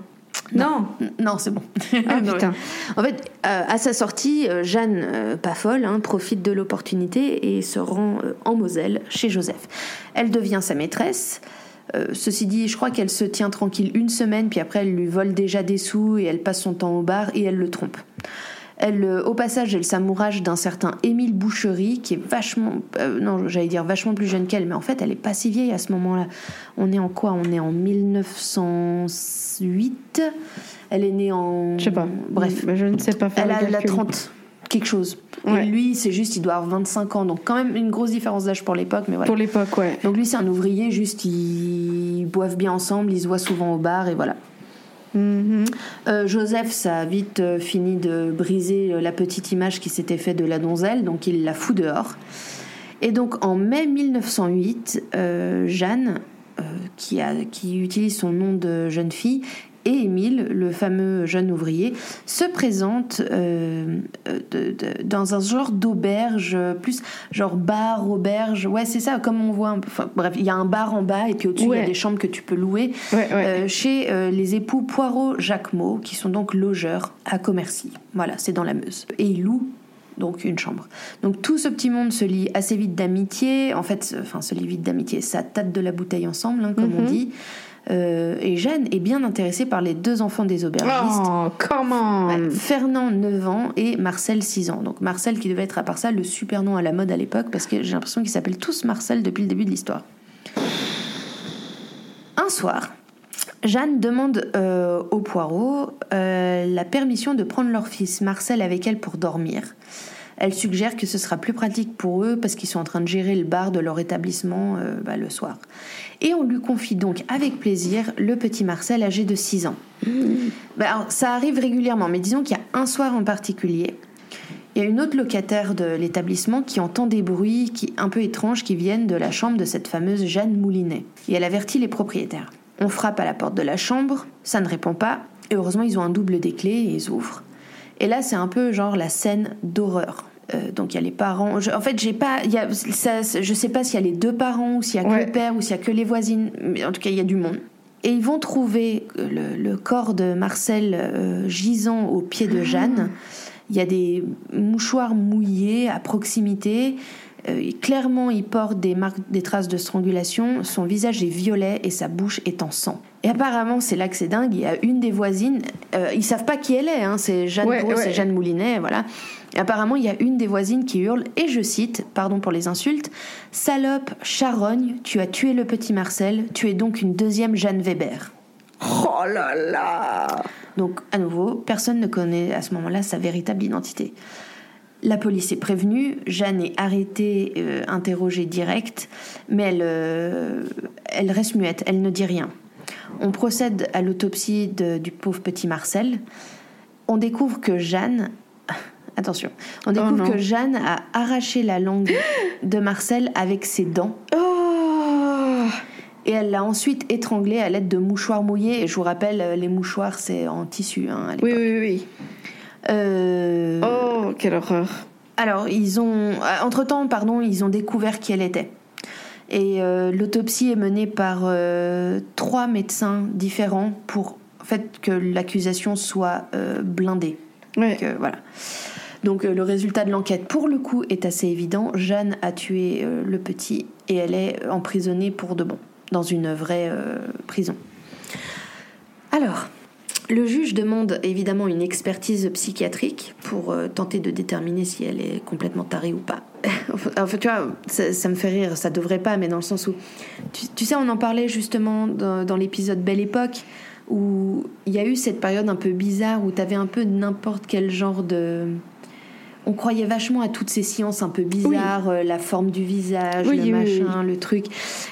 Speaker 1: Non.
Speaker 2: Non, c'est bon.
Speaker 1: Ah
Speaker 2: Non,
Speaker 1: putain.
Speaker 2: En fait, euh, à sa sortie, euh, Jeanne, euh, pas folle, hein, profite de l'opportunité et se rend euh, en Moselle chez Joseph. Elle devient sa maîtresse. Ceci dit, je crois qu'elle se tient tranquille une semaine, puis après elle lui vole déjà des sous et elle passe son temps au bar et elle le trompe. Elle, euh, au passage, elle s'amourage d'un certain Émile Boucherie, qui est vachement, euh, non, j'allais dire vachement plus jeune qu'elle, mais en fait, elle est pas si vieille à ce moment-là. On est en quoi? On est en 1908. Elle est née en.
Speaker 1: Je sais pas.
Speaker 2: Bref,
Speaker 1: Mais je ne sais pas faire
Speaker 2: elle
Speaker 1: le
Speaker 2: a la
Speaker 1: calcul.
Speaker 2: 30 quelque chose.
Speaker 1: Ouais.
Speaker 2: Et lui, c'est juste, il doit avoir 25 ans, donc quand même une grosse différence d'âge pour l'époque, mais voilà.
Speaker 1: Pour l'époque, ouais.
Speaker 2: Donc lui, c'est un ouvrier, juste ils boivent bien ensemble, ils se voient souvent au bar et voilà.
Speaker 1: Mhm.
Speaker 2: Euh, Joseph, ça a vite euh, fini de briser euh, la petite image qui s'était faite de la donzelle, donc il la fout dehors. Et donc en mai 1908, euh, Jeanne, qui utilise son nom de jeune fille, et Émile, le fameux jeune ouvrier, se présentent euh, euh, de- de- dans un genre d'auberge, euh, plus genre bar, auberge. Ouais, c'est ça, comme on voit. un peu- enfin, bref, il y a un bar en bas et puis au-dessus, il y a des chambres que tu peux louer.
Speaker 1: Ouais, ouais.
Speaker 2: Euh, chez euh, les époux Poirot-Jacquemot, qui sont donc logeurs à Commercy. Voilà, c'est dans la Meuse. Et ils louent donc une chambre. Donc tout ce petit monde se lie assez vite d'amitié. En fait, enfin, se lie vite d'amitié. Ça tâte de la bouteille ensemble, hein, comme on
Speaker 1: Mhm.
Speaker 2: dit. Euh, et Jeanne est bien intéressée par les deux enfants des aubergistes.
Speaker 1: Oh, comment
Speaker 2: Ouais, Fernand, 9 ans, et Marcel, 6 ans. Donc Marcel qui devait être à part ça le super nom à la mode à l'époque, parce que j'ai l'impression qu'ils s'appellent tous Marcel depuis le début de l'histoire. Un soir, Jeanne demande euh, au poireau euh, la permission de prendre leur fils Marcel avec elle pour dormir. Elle suggère que ce sera plus pratique pour eux parce qu'ils sont en train de gérer le bar de leur établissement euh, bah, le soir. Et on lui confie donc avec plaisir le petit Marcel âgé de 6 ans. Bah, alors, ça arrive régulièrement, mais disons qu'il y a un soir en particulier. Il y a une autre locataire de l'établissement qui entend des bruits qui, un peu étranges qui viennent de la chambre de cette fameuse Jeanne Moulinet. Et elle avertit les propriétaires. On frappe à la porte de la chambre, ça ne répond pas, et heureusement ils ont un double des clés et ils ouvrent. Et là c'est un peu genre la scène d'horreur. Euh, donc il y a les parents. je- en fait, j'ai pas. Y a, ça, je sais pas s'il y a les deux parents ou s'il y a que le père ou s'il y a que les voisines. Mais en tout cas, il y a du monde. Et ils vont trouver euh, le, le corps de Marcel euh, gisant au pied de Jeanne. Il y a des mouchoirs mouillés à proximité. Euh, clairement, il porte des marques, des traces de strangulation. Son visage est violet et sa bouche est en sang. Et apparemment, c'est là que c'est dingue. Il y a une des voisines. ils savent pas qui elle est. Hein, c'est Jeanne
Speaker 1: ouais.
Speaker 2: c'est Jeanne Moulinet. Voilà. Apparemment, il y a une des voisines qui hurle, et je cite, pardon pour les insultes, Salope, charogne, tu as tué le petit Marcel, tu es donc une deuxième Jeanne Weber.
Speaker 1: Oh là là
Speaker 2: Donc, à nouveau, personne ne connaît à ce moment-là sa véritable identité. La police est prévenue, Jeanne est arrêtée, euh, interrogée direct, mais elle, euh, elle reste muette, elle ne dit rien. On procède à l'autopsie du pauvre petit Marcel. On découvre que Jeanne. Attention, on découvre
Speaker 1: non.
Speaker 2: que Jeanne a arraché la langue de Marcel avec ses dents
Speaker 1: Oh
Speaker 2: et elle l'a ensuite étranglé à l'aide de mouchoirs mouillés. Et je vous rappelle, euh, les mouchoirs, c'est en tissu hein, à.
Speaker 1: Oui, oui, oui.
Speaker 2: Euh,
Speaker 1: Oh, quelle horreur.
Speaker 2: Alors, ils ont, entre temps, pardon, ils ont découvert qui elle était. Et euh, l'autopsie est menée par euh, trois médecins différents pour en fait que l'accusation soit euh, blindée.
Speaker 1: Ouais.
Speaker 2: Donc, euh, voilà. Donc euh, le résultat de l'enquête, pour le coup, est assez évident. Jeanne a tué euh, le petit et elle est emprisonnée pour de bon dans une vraie euh, prison. Alors, Le juge demande évidemment une expertise psychiatrique pour tenter de déterminer si elle est complètement tarée ou pas. en fait, tu vois, ça, me fait rire, ça devrait pas, mais dans le sens où. Tu, sais, on en parlait justement dans, dans l'épisode Belle Époque, où il y a eu cette période un peu bizarre où tu avais un peu n'importe quel genre de. On croyait vachement à toutes ces sciences un peu bizarres, euh, la forme du visage,
Speaker 3: Oui,
Speaker 2: le
Speaker 3: oui,
Speaker 2: machin, le truc.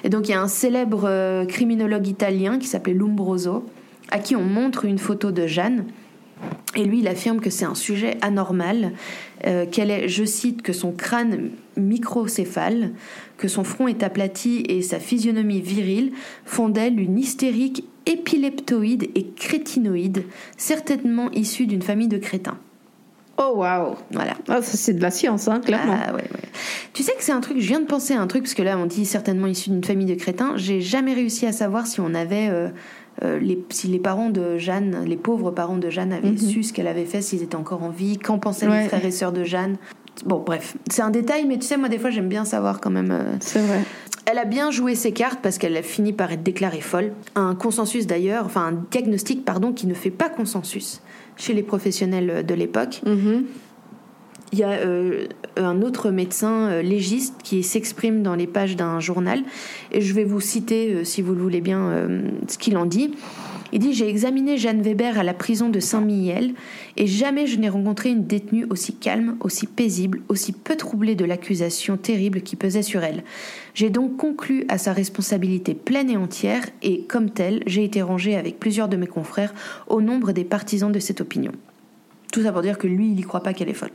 Speaker 2: Et donc il y a un célèbre euh, criminologue italien qui s'appelait Lombroso, à qui on montre une photo de Jeanne. Et lui, il affirme que c'est un sujet anormal, euh, qu'elle est, je cite, que son crâne microcéphale, que son front est aplati et sa physionomie virile font d'elle une hystérique épileptoïde et crétinoïde, certainement issue d'une famille de crétins.
Speaker 3: Oh waouh
Speaker 2: Voilà.
Speaker 3: Ah, ça c'est de la science, hein, clairement.
Speaker 2: Ah, ouais, ouais. Tu sais que c'est un truc, je viens de penser à un truc, parce que là on dit certainement issu d'une famille de crétins. J'ai jamais réussi à savoir si on avait. euh, euh, les, si les parents de Jeanne, les pauvres parents de Jeanne avaient
Speaker 3: Mhm.
Speaker 2: su ce qu'elle avait fait, s'ils étaient encore en vie, qu'en pensaient
Speaker 3: Ouais.
Speaker 2: les frères et sœurs de Jeanne. Bon, bref, c'est un détail, mais tu sais, moi des fois j'aime bien savoir quand même. euh,
Speaker 3: C'est vrai.
Speaker 2: elle a bien joué ses cartes parce qu'elle a fini par être déclarée folle. Un consensus d'ailleurs, enfin un diagnostic, pardon, qui ne fait pas consensus chez les professionnels de l'époque.
Speaker 3: Mhm.
Speaker 2: Il y a euh, un autre médecin euh, légiste qui s'exprime dans les pages d'un journal et je vais vous citer, euh, si vous le voulez bien, ce qu'il en dit. Il dit J'ai examiné Jeanne Weber à la prison de Saint-Mihiel et jamais je n'ai rencontré une détenue aussi calme, aussi paisible, aussi peu troublée de l'accusation terrible qui pesait sur elle. J'ai donc conclu à sa responsabilité pleine et entière et, comme telle, j'ai été rangé avec plusieurs de mes confrères au nombre des partisans de cette opinion. Tout ça pour dire que lui, il y croit pas qu'elle est folle.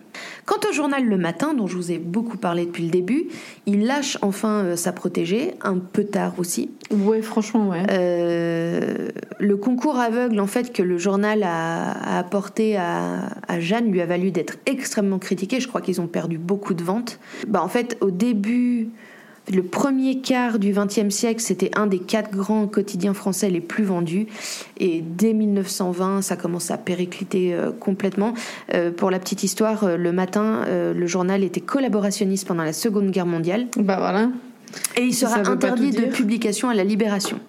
Speaker 2: Quant au journal Le Matin, dont je vous ai beaucoup parlé depuis le début, il lâche enfin euh, sa protégée, un peu tard aussi.
Speaker 3: Ouais, franchement, ouais.
Speaker 2: Euh, le concours aveugle en fait que le journal a, a apporté à, à Jeanne lui a valu d'être extrêmement critiqué. Je crois qu'ils ont perdu beaucoup de ventes. Bah, en fait, au début, le premier quart du XXe siècle, c'était un des quatre grands quotidiens français les plus vendus. Et dès 1920, ça commence à péricliter euh, complètement. Euh, pour la petite histoire, euh, le matin, le journal était collaborationniste pendant la Seconde Guerre mondiale.
Speaker 3: Bah voilà.
Speaker 2: Et il sera interdit de publication à la Libération.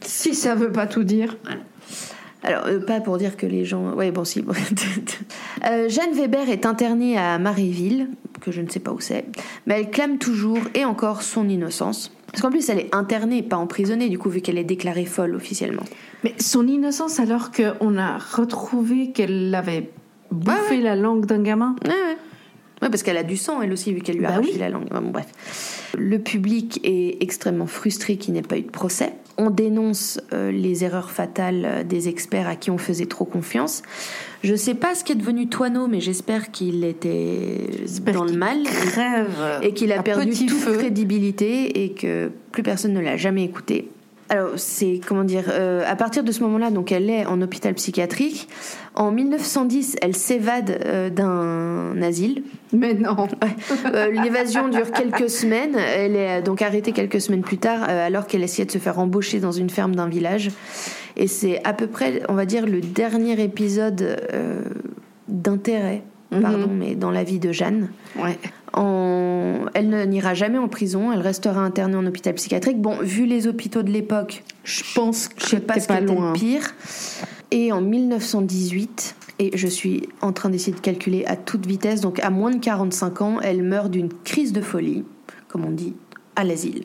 Speaker 3: Si ça veut pas tout dire.
Speaker 2: Alors, euh, pas pour dire que les gens. Ouais, bon, si. Euh, Jeanne Weber est internée à Maréville, que je ne sais pas où c'est, mais elle clame toujours et encore son innocence. Parce qu'en plus, elle est internée, pas emprisonnée, du coup, vu qu'elle est déclarée folle officiellement.
Speaker 3: Mais son innocence, alors qu'on a retrouvé qu'elle avait bouffé la langue d'un gamin.
Speaker 2: Ouais, ouais. Ouais, parce qu'elle a du sang, elle aussi, vu qu'elle lui a
Speaker 3: Bah
Speaker 2: arraché
Speaker 3: oui.
Speaker 2: la langue. Ouais, bon, bref. Le public est extrêmement frustré qu'il n'ait pas eu de procès. On dénonce euh, les erreurs fatales euh, des experts à qui on faisait trop confiance. Je sais pas ce qui est devenu Toineau, mais j'espère qu'il était dans le mal.
Speaker 3: Crève.
Speaker 2: et qu'il a perdu toute
Speaker 3: feu.
Speaker 2: crédibilité et que plus personne ne l'a jamais écouté. Alors c'est comment dire euh, à partir de ce moment-là donc elle est en hôpital psychiatrique. En 1910 elle s'évade euh, d'un asile.
Speaker 3: Mais non.
Speaker 2: Euh, L'évasion dure quelques semaines. Elle est euh, donc arrêtée quelques semaines plus tard euh, alors qu'elle essayait de se faire embaucher dans une ferme d'un village. Et c'est à peu près on va dire le dernier épisode d'intérêt pardon mais dans la vie de Jeanne.
Speaker 3: Ouais.
Speaker 2: En- Elle n'ira jamais en prison, elle restera internée en hôpital psychiatrique. Bon, vu les hôpitaux de l'époque,
Speaker 3: Je pense que
Speaker 2: je sais pas ce
Speaker 3: loin.
Speaker 2: le pire. Et en 1918, et je suis en train d'essayer de calculer à toute vitesse, donc à moins de 45 ans, elle meurt d'une crise de folie, comme on dit, à l'asile.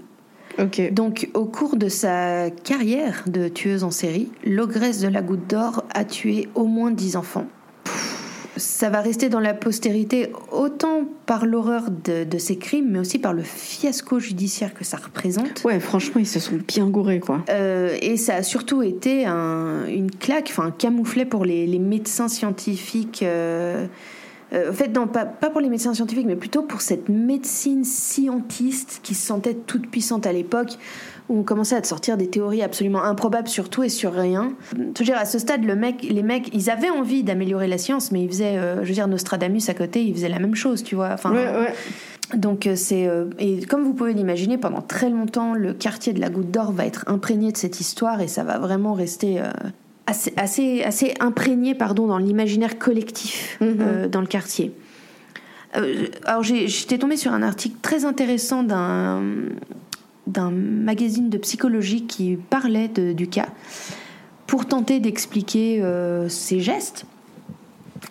Speaker 2: Donc, au cours de sa carrière de tueuse en série, l'ogresse de la Goutte d'Or a tué au moins 10 enfants. Ça va rester dans la postérité autant par l'horreur de, de ses crimes, mais aussi par le fiasco judiciaire que ça représente.
Speaker 3: Ouais, franchement, ils se sont bien gourés, quoi.
Speaker 2: Euh, et ça a surtout été un- une claque, enfin un camouflet pour les, les médecins scientifiques. euh, euh, en fait, non, pas, pas pour les médecins scientifiques, mais plutôt pour cette médecine scientiste qui se sentait toute puissante à l'époque, où on commençait à te sortir des théories absolument improbables sur tout et sur rien. Je veux dire, à ce stade, le mec, les mecs, ils avaient envie d'améliorer la science, mais ils faisaient, euh, je veux dire, Nostradamus à côté, ils faisaient la même chose, tu vois. Enfin,
Speaker 3: Ouais, ouais.
Speaker 2: donc euh, c'est euh, et comme vous pouvez l'imaginer, pendant très longtemps, le quartier de la Goutte d'Or va être imprégné de cette histoire et ça va vraiment rester euh, assez, assez, assez imprégné, pardon, dans l'imaginaire collectif euh, dans le quartier. Alors j'étais tombée sur un article très intéressant d'un d'un magazine de psychologie qui parlait de- du cas pour tenter d'expliquer euh, ses gestes.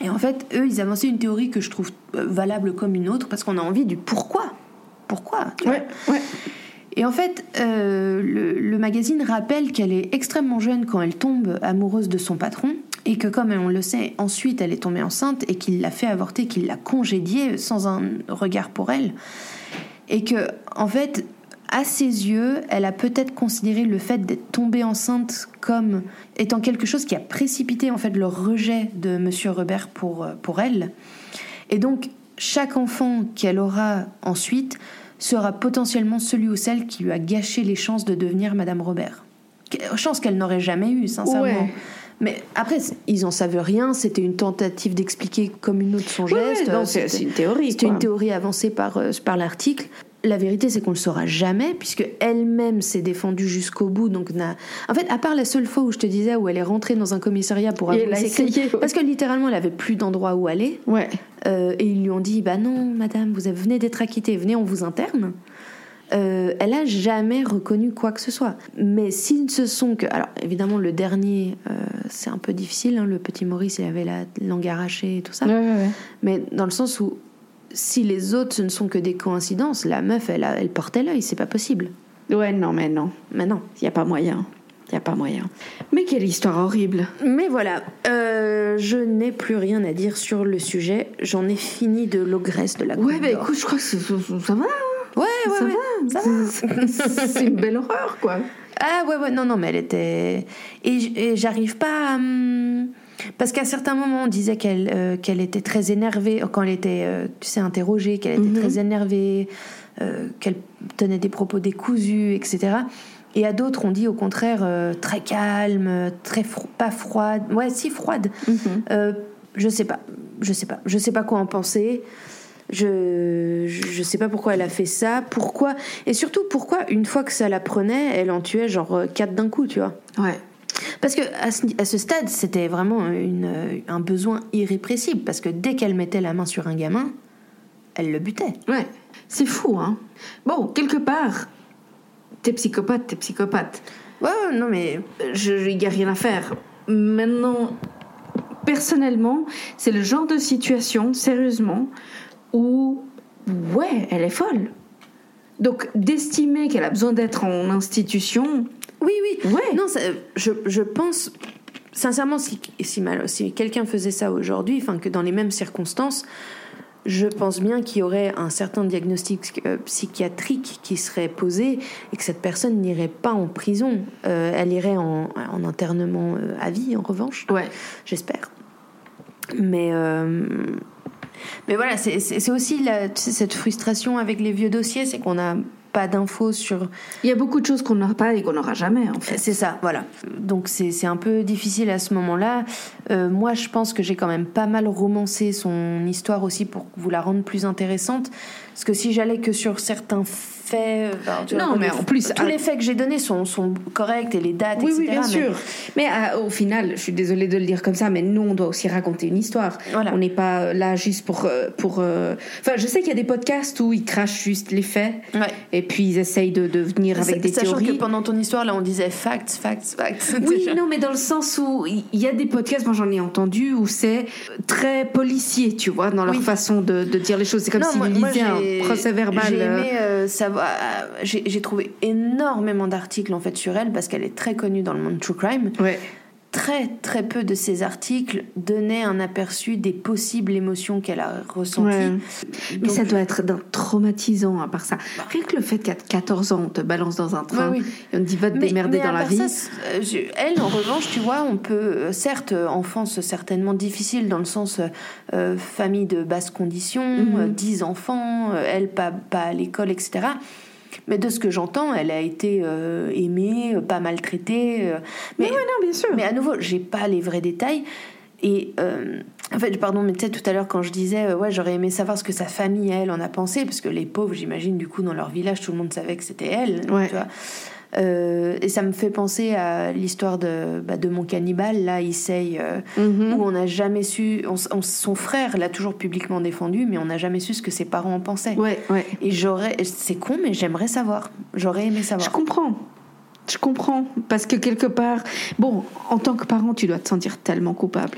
Speaker 2: Et en fait, eux, ils avançaient une théorie que je trouve euh, valable comme une autre parce qu'on a envie du pourquoi. Pourquoi
Speaker 3: Ouais, ouais.
Speaker 2: et en fait, euh, le, le magazine rappelle qu'elle est extrêmement jeune quand elle tombe amoureuse de son patron et que comme on le sait, ensuite elle est tombée enceinte et qu'il l'a fait avorter, qu'il l'a congédiée sans un regard pour elle. Et que, en fait, à ses yeux, elle a peut-être considéré le fait d'être tombée enceinte comme étant quelque chose qui a précipité en fait le rejet de Monsieur Robert pour, euh, pour elle. Et donc, chaque enfant qu'elle aura ensuite sera potentiellement celui ou celle qui lui a gâché les chances de devenir Madame Robert. Chance qu'elle n'aurait jamais eu, sincèrement.
Speaker 3: Ouais.
Speaker 2: Mais après, ils en savent rien. C'était une tentative d'expliquer comme une autre son geste.
Speaker 3: c'est une théorie.
Speaker 2: c'était une théorie avancée par, euh, par l'article. La vérité, c'est qu'on le saura jamais, puisque elle-même s'est défendue jusqu'au bout. Donc, n'a- en fait, à part la seule fois où je te disais où elle est rentrée dans un commissariat pour
Speaker 3: Et
Speaker 2: avouer
Speaker 3: elle a
Speaker 2: ses crimes,
Speaker 3: essayé,
Speaker 2: parce que littéralement, elle avait plus d'endroit où aller.
Speaker 3: Ouais.
Speaker 2: Euh, et ils lui ont dit Bah non, madame, vous venez d'être acquittée, venez, on vous interne. Euh, elle a jamais reconnu quoi que ce soit. Mais s'ils ne se sont que. Alors, évidemment, le dernier, euh, c'est un peu difficile. hein, le petit Maurice, il avait la langue arrachée et tout ça.
Speaker 3: Ouais, ouais, ouais.
Speaker 2: Mais dans le sens où, si les autres, ce ne sont que des coïncidences, la meuf, elle, elle portait l'œil, c'est pas possible.
Speaker 3: Ouais, non, mais non.
Speaker 2: Mais non.
Speaker 3: Il n'y a pas moyen. Il n'y a pas moyen. Mais quelle histoire horrible.
Speaker 2: Mais voilà, euh, je n'ai plus rien à dire sur le sujet. J'en ai fini de l'ogresse de la
Speaker 3: Ouais, bah écoute, je crois que ça, ça va. hein.
Speaker 2: Ouais, ouais,
Speaker 3: ça
Speaker 2: ouais.
Speaker 3: va.
Speaker 2: ça va.
Speaker 3: C'est- une belle horreur, quoi.
Speaker 2: Ah ouais, ouais, non, non, mais elle était... Et, j'arrive pas à... hum, Parce qu'à certains moments, on disait qu'elle euh, qu'elle était très énervée, quand elle était, euh, tu sais, interrogée, qu'elle était
Speaker 3: Mhm.
Speaker 2: très énervée, euh, qu'elle tenait des propos décousus, etc. Et à d'autres, on dit au contraire euh, très calme, très fro- pas froide, ouais, si froide. Euh, je sais pas, je sais pas, je sais pas quoi en penser. Je, je sais pas pourquoi elle a fait ça, pourquoi et surtout pourquoi une fois que ça la prenait, elle en tuait genre euh, quatre d'un coup, tu vois?
Speaker 3: Ouais.
Speaker 2: Parce que à ce, à ce stade, c'était vraiment une, un besoin irrépressible parce que dès qu'elle mettait la main sur un gamin, elle le butait.
Speaker 3: Ouais. C'est fou, hein. Bon, quelque part, t'es psychopathe, t'es psychopathe.
Speaker 2: Ouais, ouais, non mais
Speaker 3: Il n'y a rien à faire. Maintenant, personnellement, c'est le genre de situation, sérieusement, où, ouais, elle est folle. Donc, d'estimer qu'elle a besoin d'être en institution,
Speaker 2: oui, oui.
Speaker 3: Ouais.
Speaker 2: Non, ça- je, je pense sincèrement si si, quelqu'un faisait ça aujourd'hui, enfin que dans les mêmes circonstances, je pense bien qu'il y aurait un certain diagnostic euh, psychiatrique qui serait posé et que cette personne n'irait pas en prison. Euh, elle irait en, en internement euh, à vie, en revanche.
Speaker 3: ouais.
Speaker 2: J'espère. Mais, mais voilà, c'est- aussi la- tu sais, cette frustration avec les vieux dossiers, c'est qu'on n'a pas d'infos sur.
Speaker 3: Il y a beaucoup de choses qu'on n'a pas et qu'on n'aura jamais, en fait.
Speaker 2: C'est ça, voilà. Donc c'est c'est un peu difficile à ce moment-là. Euh, moi, je pense que j'ai quand même pas mal romancé son histoire aussi pour vous la rendre plus intéressante. Parce que si j'allais que sur certains faits. Enfin, tu vois,
Speaker 3: Non, mais
Speaker 2: les-
Speaker 3: en plus,
Speaker 2: Tous
Speaker 3: à-
Speaker 2: les faits que j'ai donnés sont, sont corrects et les dates,
Speaker 1: Oui,
Speaker 2: etc.
Speaker 1: oui, bien
Speaker 2: mais-
Speaker 1: sûr. Mais euh, au final, je suis désolée de le dire comme ça, mais nous, on doit aussi raconter une histoire.
Speaker 2: Voilà.
Speaker 1: On n'est pas euh, là juste pour... euh, pour euh, Enfin, je sais qu'il y a des podcasts où ils crachent juste les faits,
Speaker 2: Ouais.
Speaker 1: et puis ils essayent de, de venir avec des
Speaker 2: Sachant
Speaker 1: théories.
Speaker 2: que pendant ton histoire, là, on disait facts, facts, facts.
Speaker 1: Oui, non, mais dans le sens où il y a des podcasts, moi j'en ai entendu, où c'est très policier, tu vois, dans leur
Speaker 2: Oui.
Speaker 1: façon de, de dire les choses. C'est comme s'ils lisaient un procès verbal.
Speaker 2: J'ai
Speaker 1: euh,
Speaker 2: aimé euh, savoir. Euh, J'ai trouvé énormément d'articles en fait sur elle parce qu'elle est très connue dans le monde true crime. Très très peu de ces articles donnaient un aperçu des possibles émotions qu'elle a ressenties.
Speaker 3: Ouais. Mais ça doit être d'un traumatisant à part ça. Rien que le fait qu'à 14 ans, on te balance dans un train
Speaker 2: Ouais, oui.
Speaker 3: et on te dit va te
Speaker 2: Mais-
Speaker 3: démerder
Speaker 2: mais
Speaker 3: dans la vie.
Speaker 2: ça, euh, elle, en revanche, tu vois, on peut, euh, certes, euh, enfance certainement difficile dans le sens euh, famille de basse condition, euh, 10 enfants, euh, elle pas, pas à l'école, etc. Mais de ce que j'entends, elle a été euh, aimée, pas maltraitée. euh, mais,
Speaker 3: non, bien sûr.
Speaker 2: mais à nouveau, j'ai pas les vrais détails. Et euh, en fait, pardon, mais peut-être tout à l'heure quand je disais, euh, ouais, j'aurais aimé savoir ce que sa famille, elle, en a pensé, parce que les pauvres, j'imagine, du coup, dans leur village, tout le monde savait que c'était elle.
Speaker 3: Ouais.
Speaker 2: Tu vois. Euh, et ça me fait penser à l'histoire de, bah, de mon cannibale, là, Issei, euh,
Speaker 3: Mhm.
Speaker 2: où on n'a jamais su. on- on- son frère l'a toujours publiquement défendu, mais on n'a jamais su ce que ses parents en pensaient.
Speaker 3: Ouais, ouais.
Speaker 2: Et j'aurais. C'est con, mais j'aimerais savoir. J'aurais aimé
Speaker 3: Je
Speaker 2: savoir.
Speaker 3: comprends.
Speaker 1: Je comprends. Parce que quelque part, bon, en tant que parent, tu dois te sentir tellement coupable.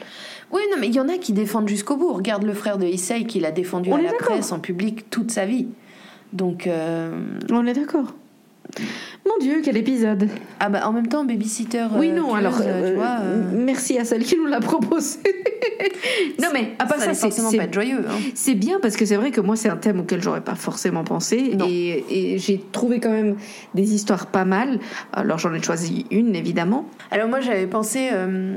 Speaker 2: Oui, non, mais il y en a qui défendent jusqu'au bout. Regarde le frère de Issei qui l'a défendu
Speaker 1: On
Speaker 2: à la
Speaker 1: d'accord.
Speaker 2: presse en public toute sa vie. Donc, euh,
Speaker 1: On est d'accord. Mon Dieu, quel épisode.
Speaker 2: ah bah en même temps, babysitter.
Speaker 1: oui,
Speaker 2: euh,
Speaker 1: non,
Speaker 2: tueuse,
Speaker 1: alors,
Speaker 2: euh, tu
Speaker 1: euh,
Speaker 2: vois. euh,
Speaker 1: merci à celle qui nous l'a proposé. non, mais à part
Speaker 2: ça
Speaker 1: c'est
Speaker 2: pas joyeux. Hein.
Speaker 1: C'est bien parce que c'est vrai que moi c'est un thème auquel j'aurais pas forcément pensé
Speaker 2: Non.
Speaker 1: et, et j'ai trouvé quand même des histoires pas mal. Alors j'en ai choisi une évidemment.
Speaker 2: Alors moi j'avais pensé, euh,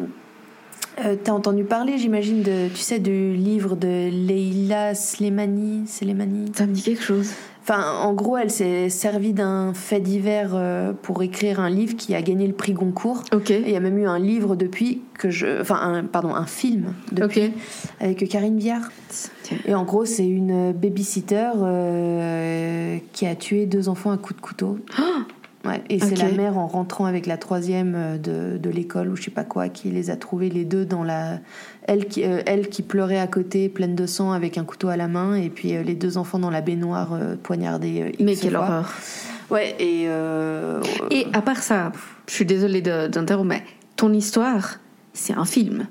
Speaker 2: euh, t'as entendu parler j'imagine de, tu sais, du livre de Leila Slemani, Slemani.
Speaker 1: Ça me dit quelque chose.
Speaker 2: Enfin en gros elle s'est servie d'un fait divers euh, pour écrire un livre qui a gagné le prix Goncourt.
Speaker 1: Ok.
Speaker 2: Et il y a même eu un livre depuis que je, enfin un, pardon un film depuis avec Karine Viard. Et en gros c'est une babysitter euh, qui a tué deux enfants à coups de couteau. Ouais, et c'est la mère en rentrant avec la troisième euh, de, de l'école ou je sais pas quoi qui les a trouvés les deux dans la elle qui euh, elle qui pleurait à côté pleine de sang avec un couteau à la main et puis euh, les deux enfants dans la baignoire euh, poignardés
Speaker 1: Mais quelle
Speaker 2: fois.
Speaker 1: horreur.
Speaker 2: ouais et
Speaker 1: Et à part ça, je suis désolée d'interrompre, mais ton histoire, c'est un film.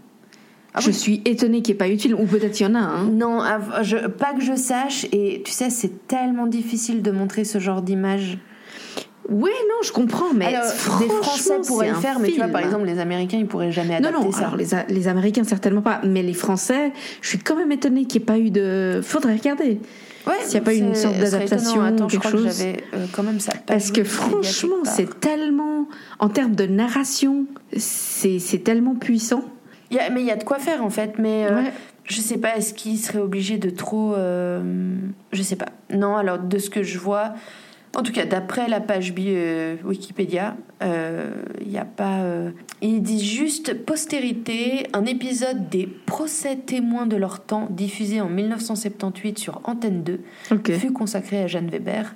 Speaker 2: Ah
Speaker 1: je
Speaker 2: oui.
Speaker 1: suis étonnée qu'il n'y ait pas film, ou peut-être il y en a un.
Speaker 2: non je, pas que je sache et tu sais c'est tellement difficile de montrer ce genre d'image
Speaker 1: Ouais, non, je comprends, mais
Speaker 2: Alors, des
Speaker 1: franchement,
Speaker 2: Français pourraient le faire mais tu vois par exemple les Américains ils pourraient jamais
Speaker 1: Non,
Speaker 2: adapter
Speaker 1: non,
Speaker 2: ça
Speaker 1: alors les, les Américains certainement pas, mais les Français, je suis quand même étonnée qu'il n'y ait pas eu de. Faudrait regarder.
Speaker 2: Ouais,
Speaker 1: S'il y a pas une
Speaker 2: c'est-
Speaker 1: sorte d'adaptation
Speaker 2: je
Speaker 1: quelque
Speaker 2: que
Speaker 1: chose.
Speaker 2: j'avais, euh, quand même ça.
Speaker 1: Parce que franchement, c'est tellement. En termes de narration, c'est tellement puissant.
Speaker 2: Il y a- mais il y a de quoi faire en fait. Mais euh,
Speaker 1: Ouais.
Speaker 2: je sais pas, est-ce qu'il serait obligé de trop. euh, je sais pas. Non, alors de ce que je vois, en tout cas d'après la page bi euh, Wikipédia, euh, il n'y a pas. euh, ils disent juste postérité, un épisode des procès témoins de leur temps diffusé en 1978 sur Antenne 2
Speaker 1: Ok.
Speaker 2: fut consacré à Jeanne Weber.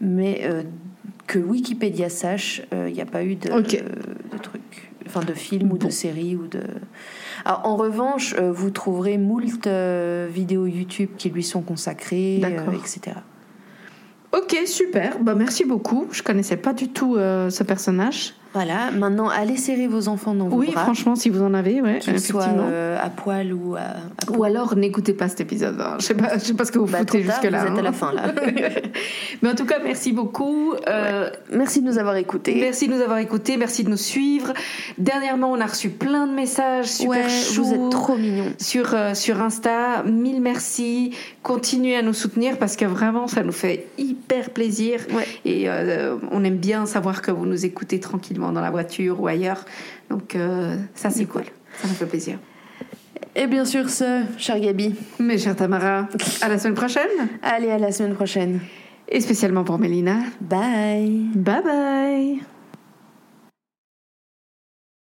Speaker 2: Mais euh, que Wikipédia sache, euh, il n'y a pas eu de, trucs, enfin de films ou de
Speaker 1: Bon.
Speaker 2: séries ou de. Alors, en revanche, euh, vous trouverez moult euh, vidéos YouTube qui lui sont consacrées, euh, etc.
Speaker 1: Ok, super. Bah, merci beaucoup. Je connaissais pas du tout euh, ce personnage.
Speaker 2: Voilà. Maintenant, allez serrer vos enfants dans vos
Speaker 1: Oui,
Speaker 2: bras,
Speaker 1: franchement, si vous en avez, ouais,
Speaker 2: qu'ils soient euh, à poil ou à. à
Speaker 1: Ou alors, n'écoutez pas cet épisode. hein. Je sais pas, je sais pas ce que vous
Speaker 2: Bah,
Speaker 1: foutez jusque là.
Speaker 2: vous êtes à
Speaker 1: hein.
Speaker 2: la fin là.
Speaker 1: Mais en tout cas, merci beaucoup. Euh,
Speaker 2: Merci de nous avoir écoutés.
Speaker 1: Merci de nous avoir écoutés, merci de nous suivre. Dernièrement, on a reçu plein de messages super
Speaker 2: Ouais,
Speaker 1: chauds
Speaker 2: vous êtes trop mignons.
Speaker 1: sur, euh, sur Insta. Mille merci. Continuez à nous soutenir parce que vraiment, ça nous fait hyper plaisir.
Speaker 2: Ouais.
Speaker 1: Et euh, on aime bien savoir que vous nous écoutez tranquillement dans la voiture ou ailleurs. Donc, euh, ça, c'est cool. Ça nous fait plaisir.
Speaker 2: Et bien sûr, ce, cher Gabi.
Speaker 1: Mais chère Tamara, à la semaine prochaine.
Speaker 2: Allez, à la semaine prochaine.
Speaker 1: Et spécialement pour Mélina.
Speaker 2: Bye.
Speaker 1: Bye bye.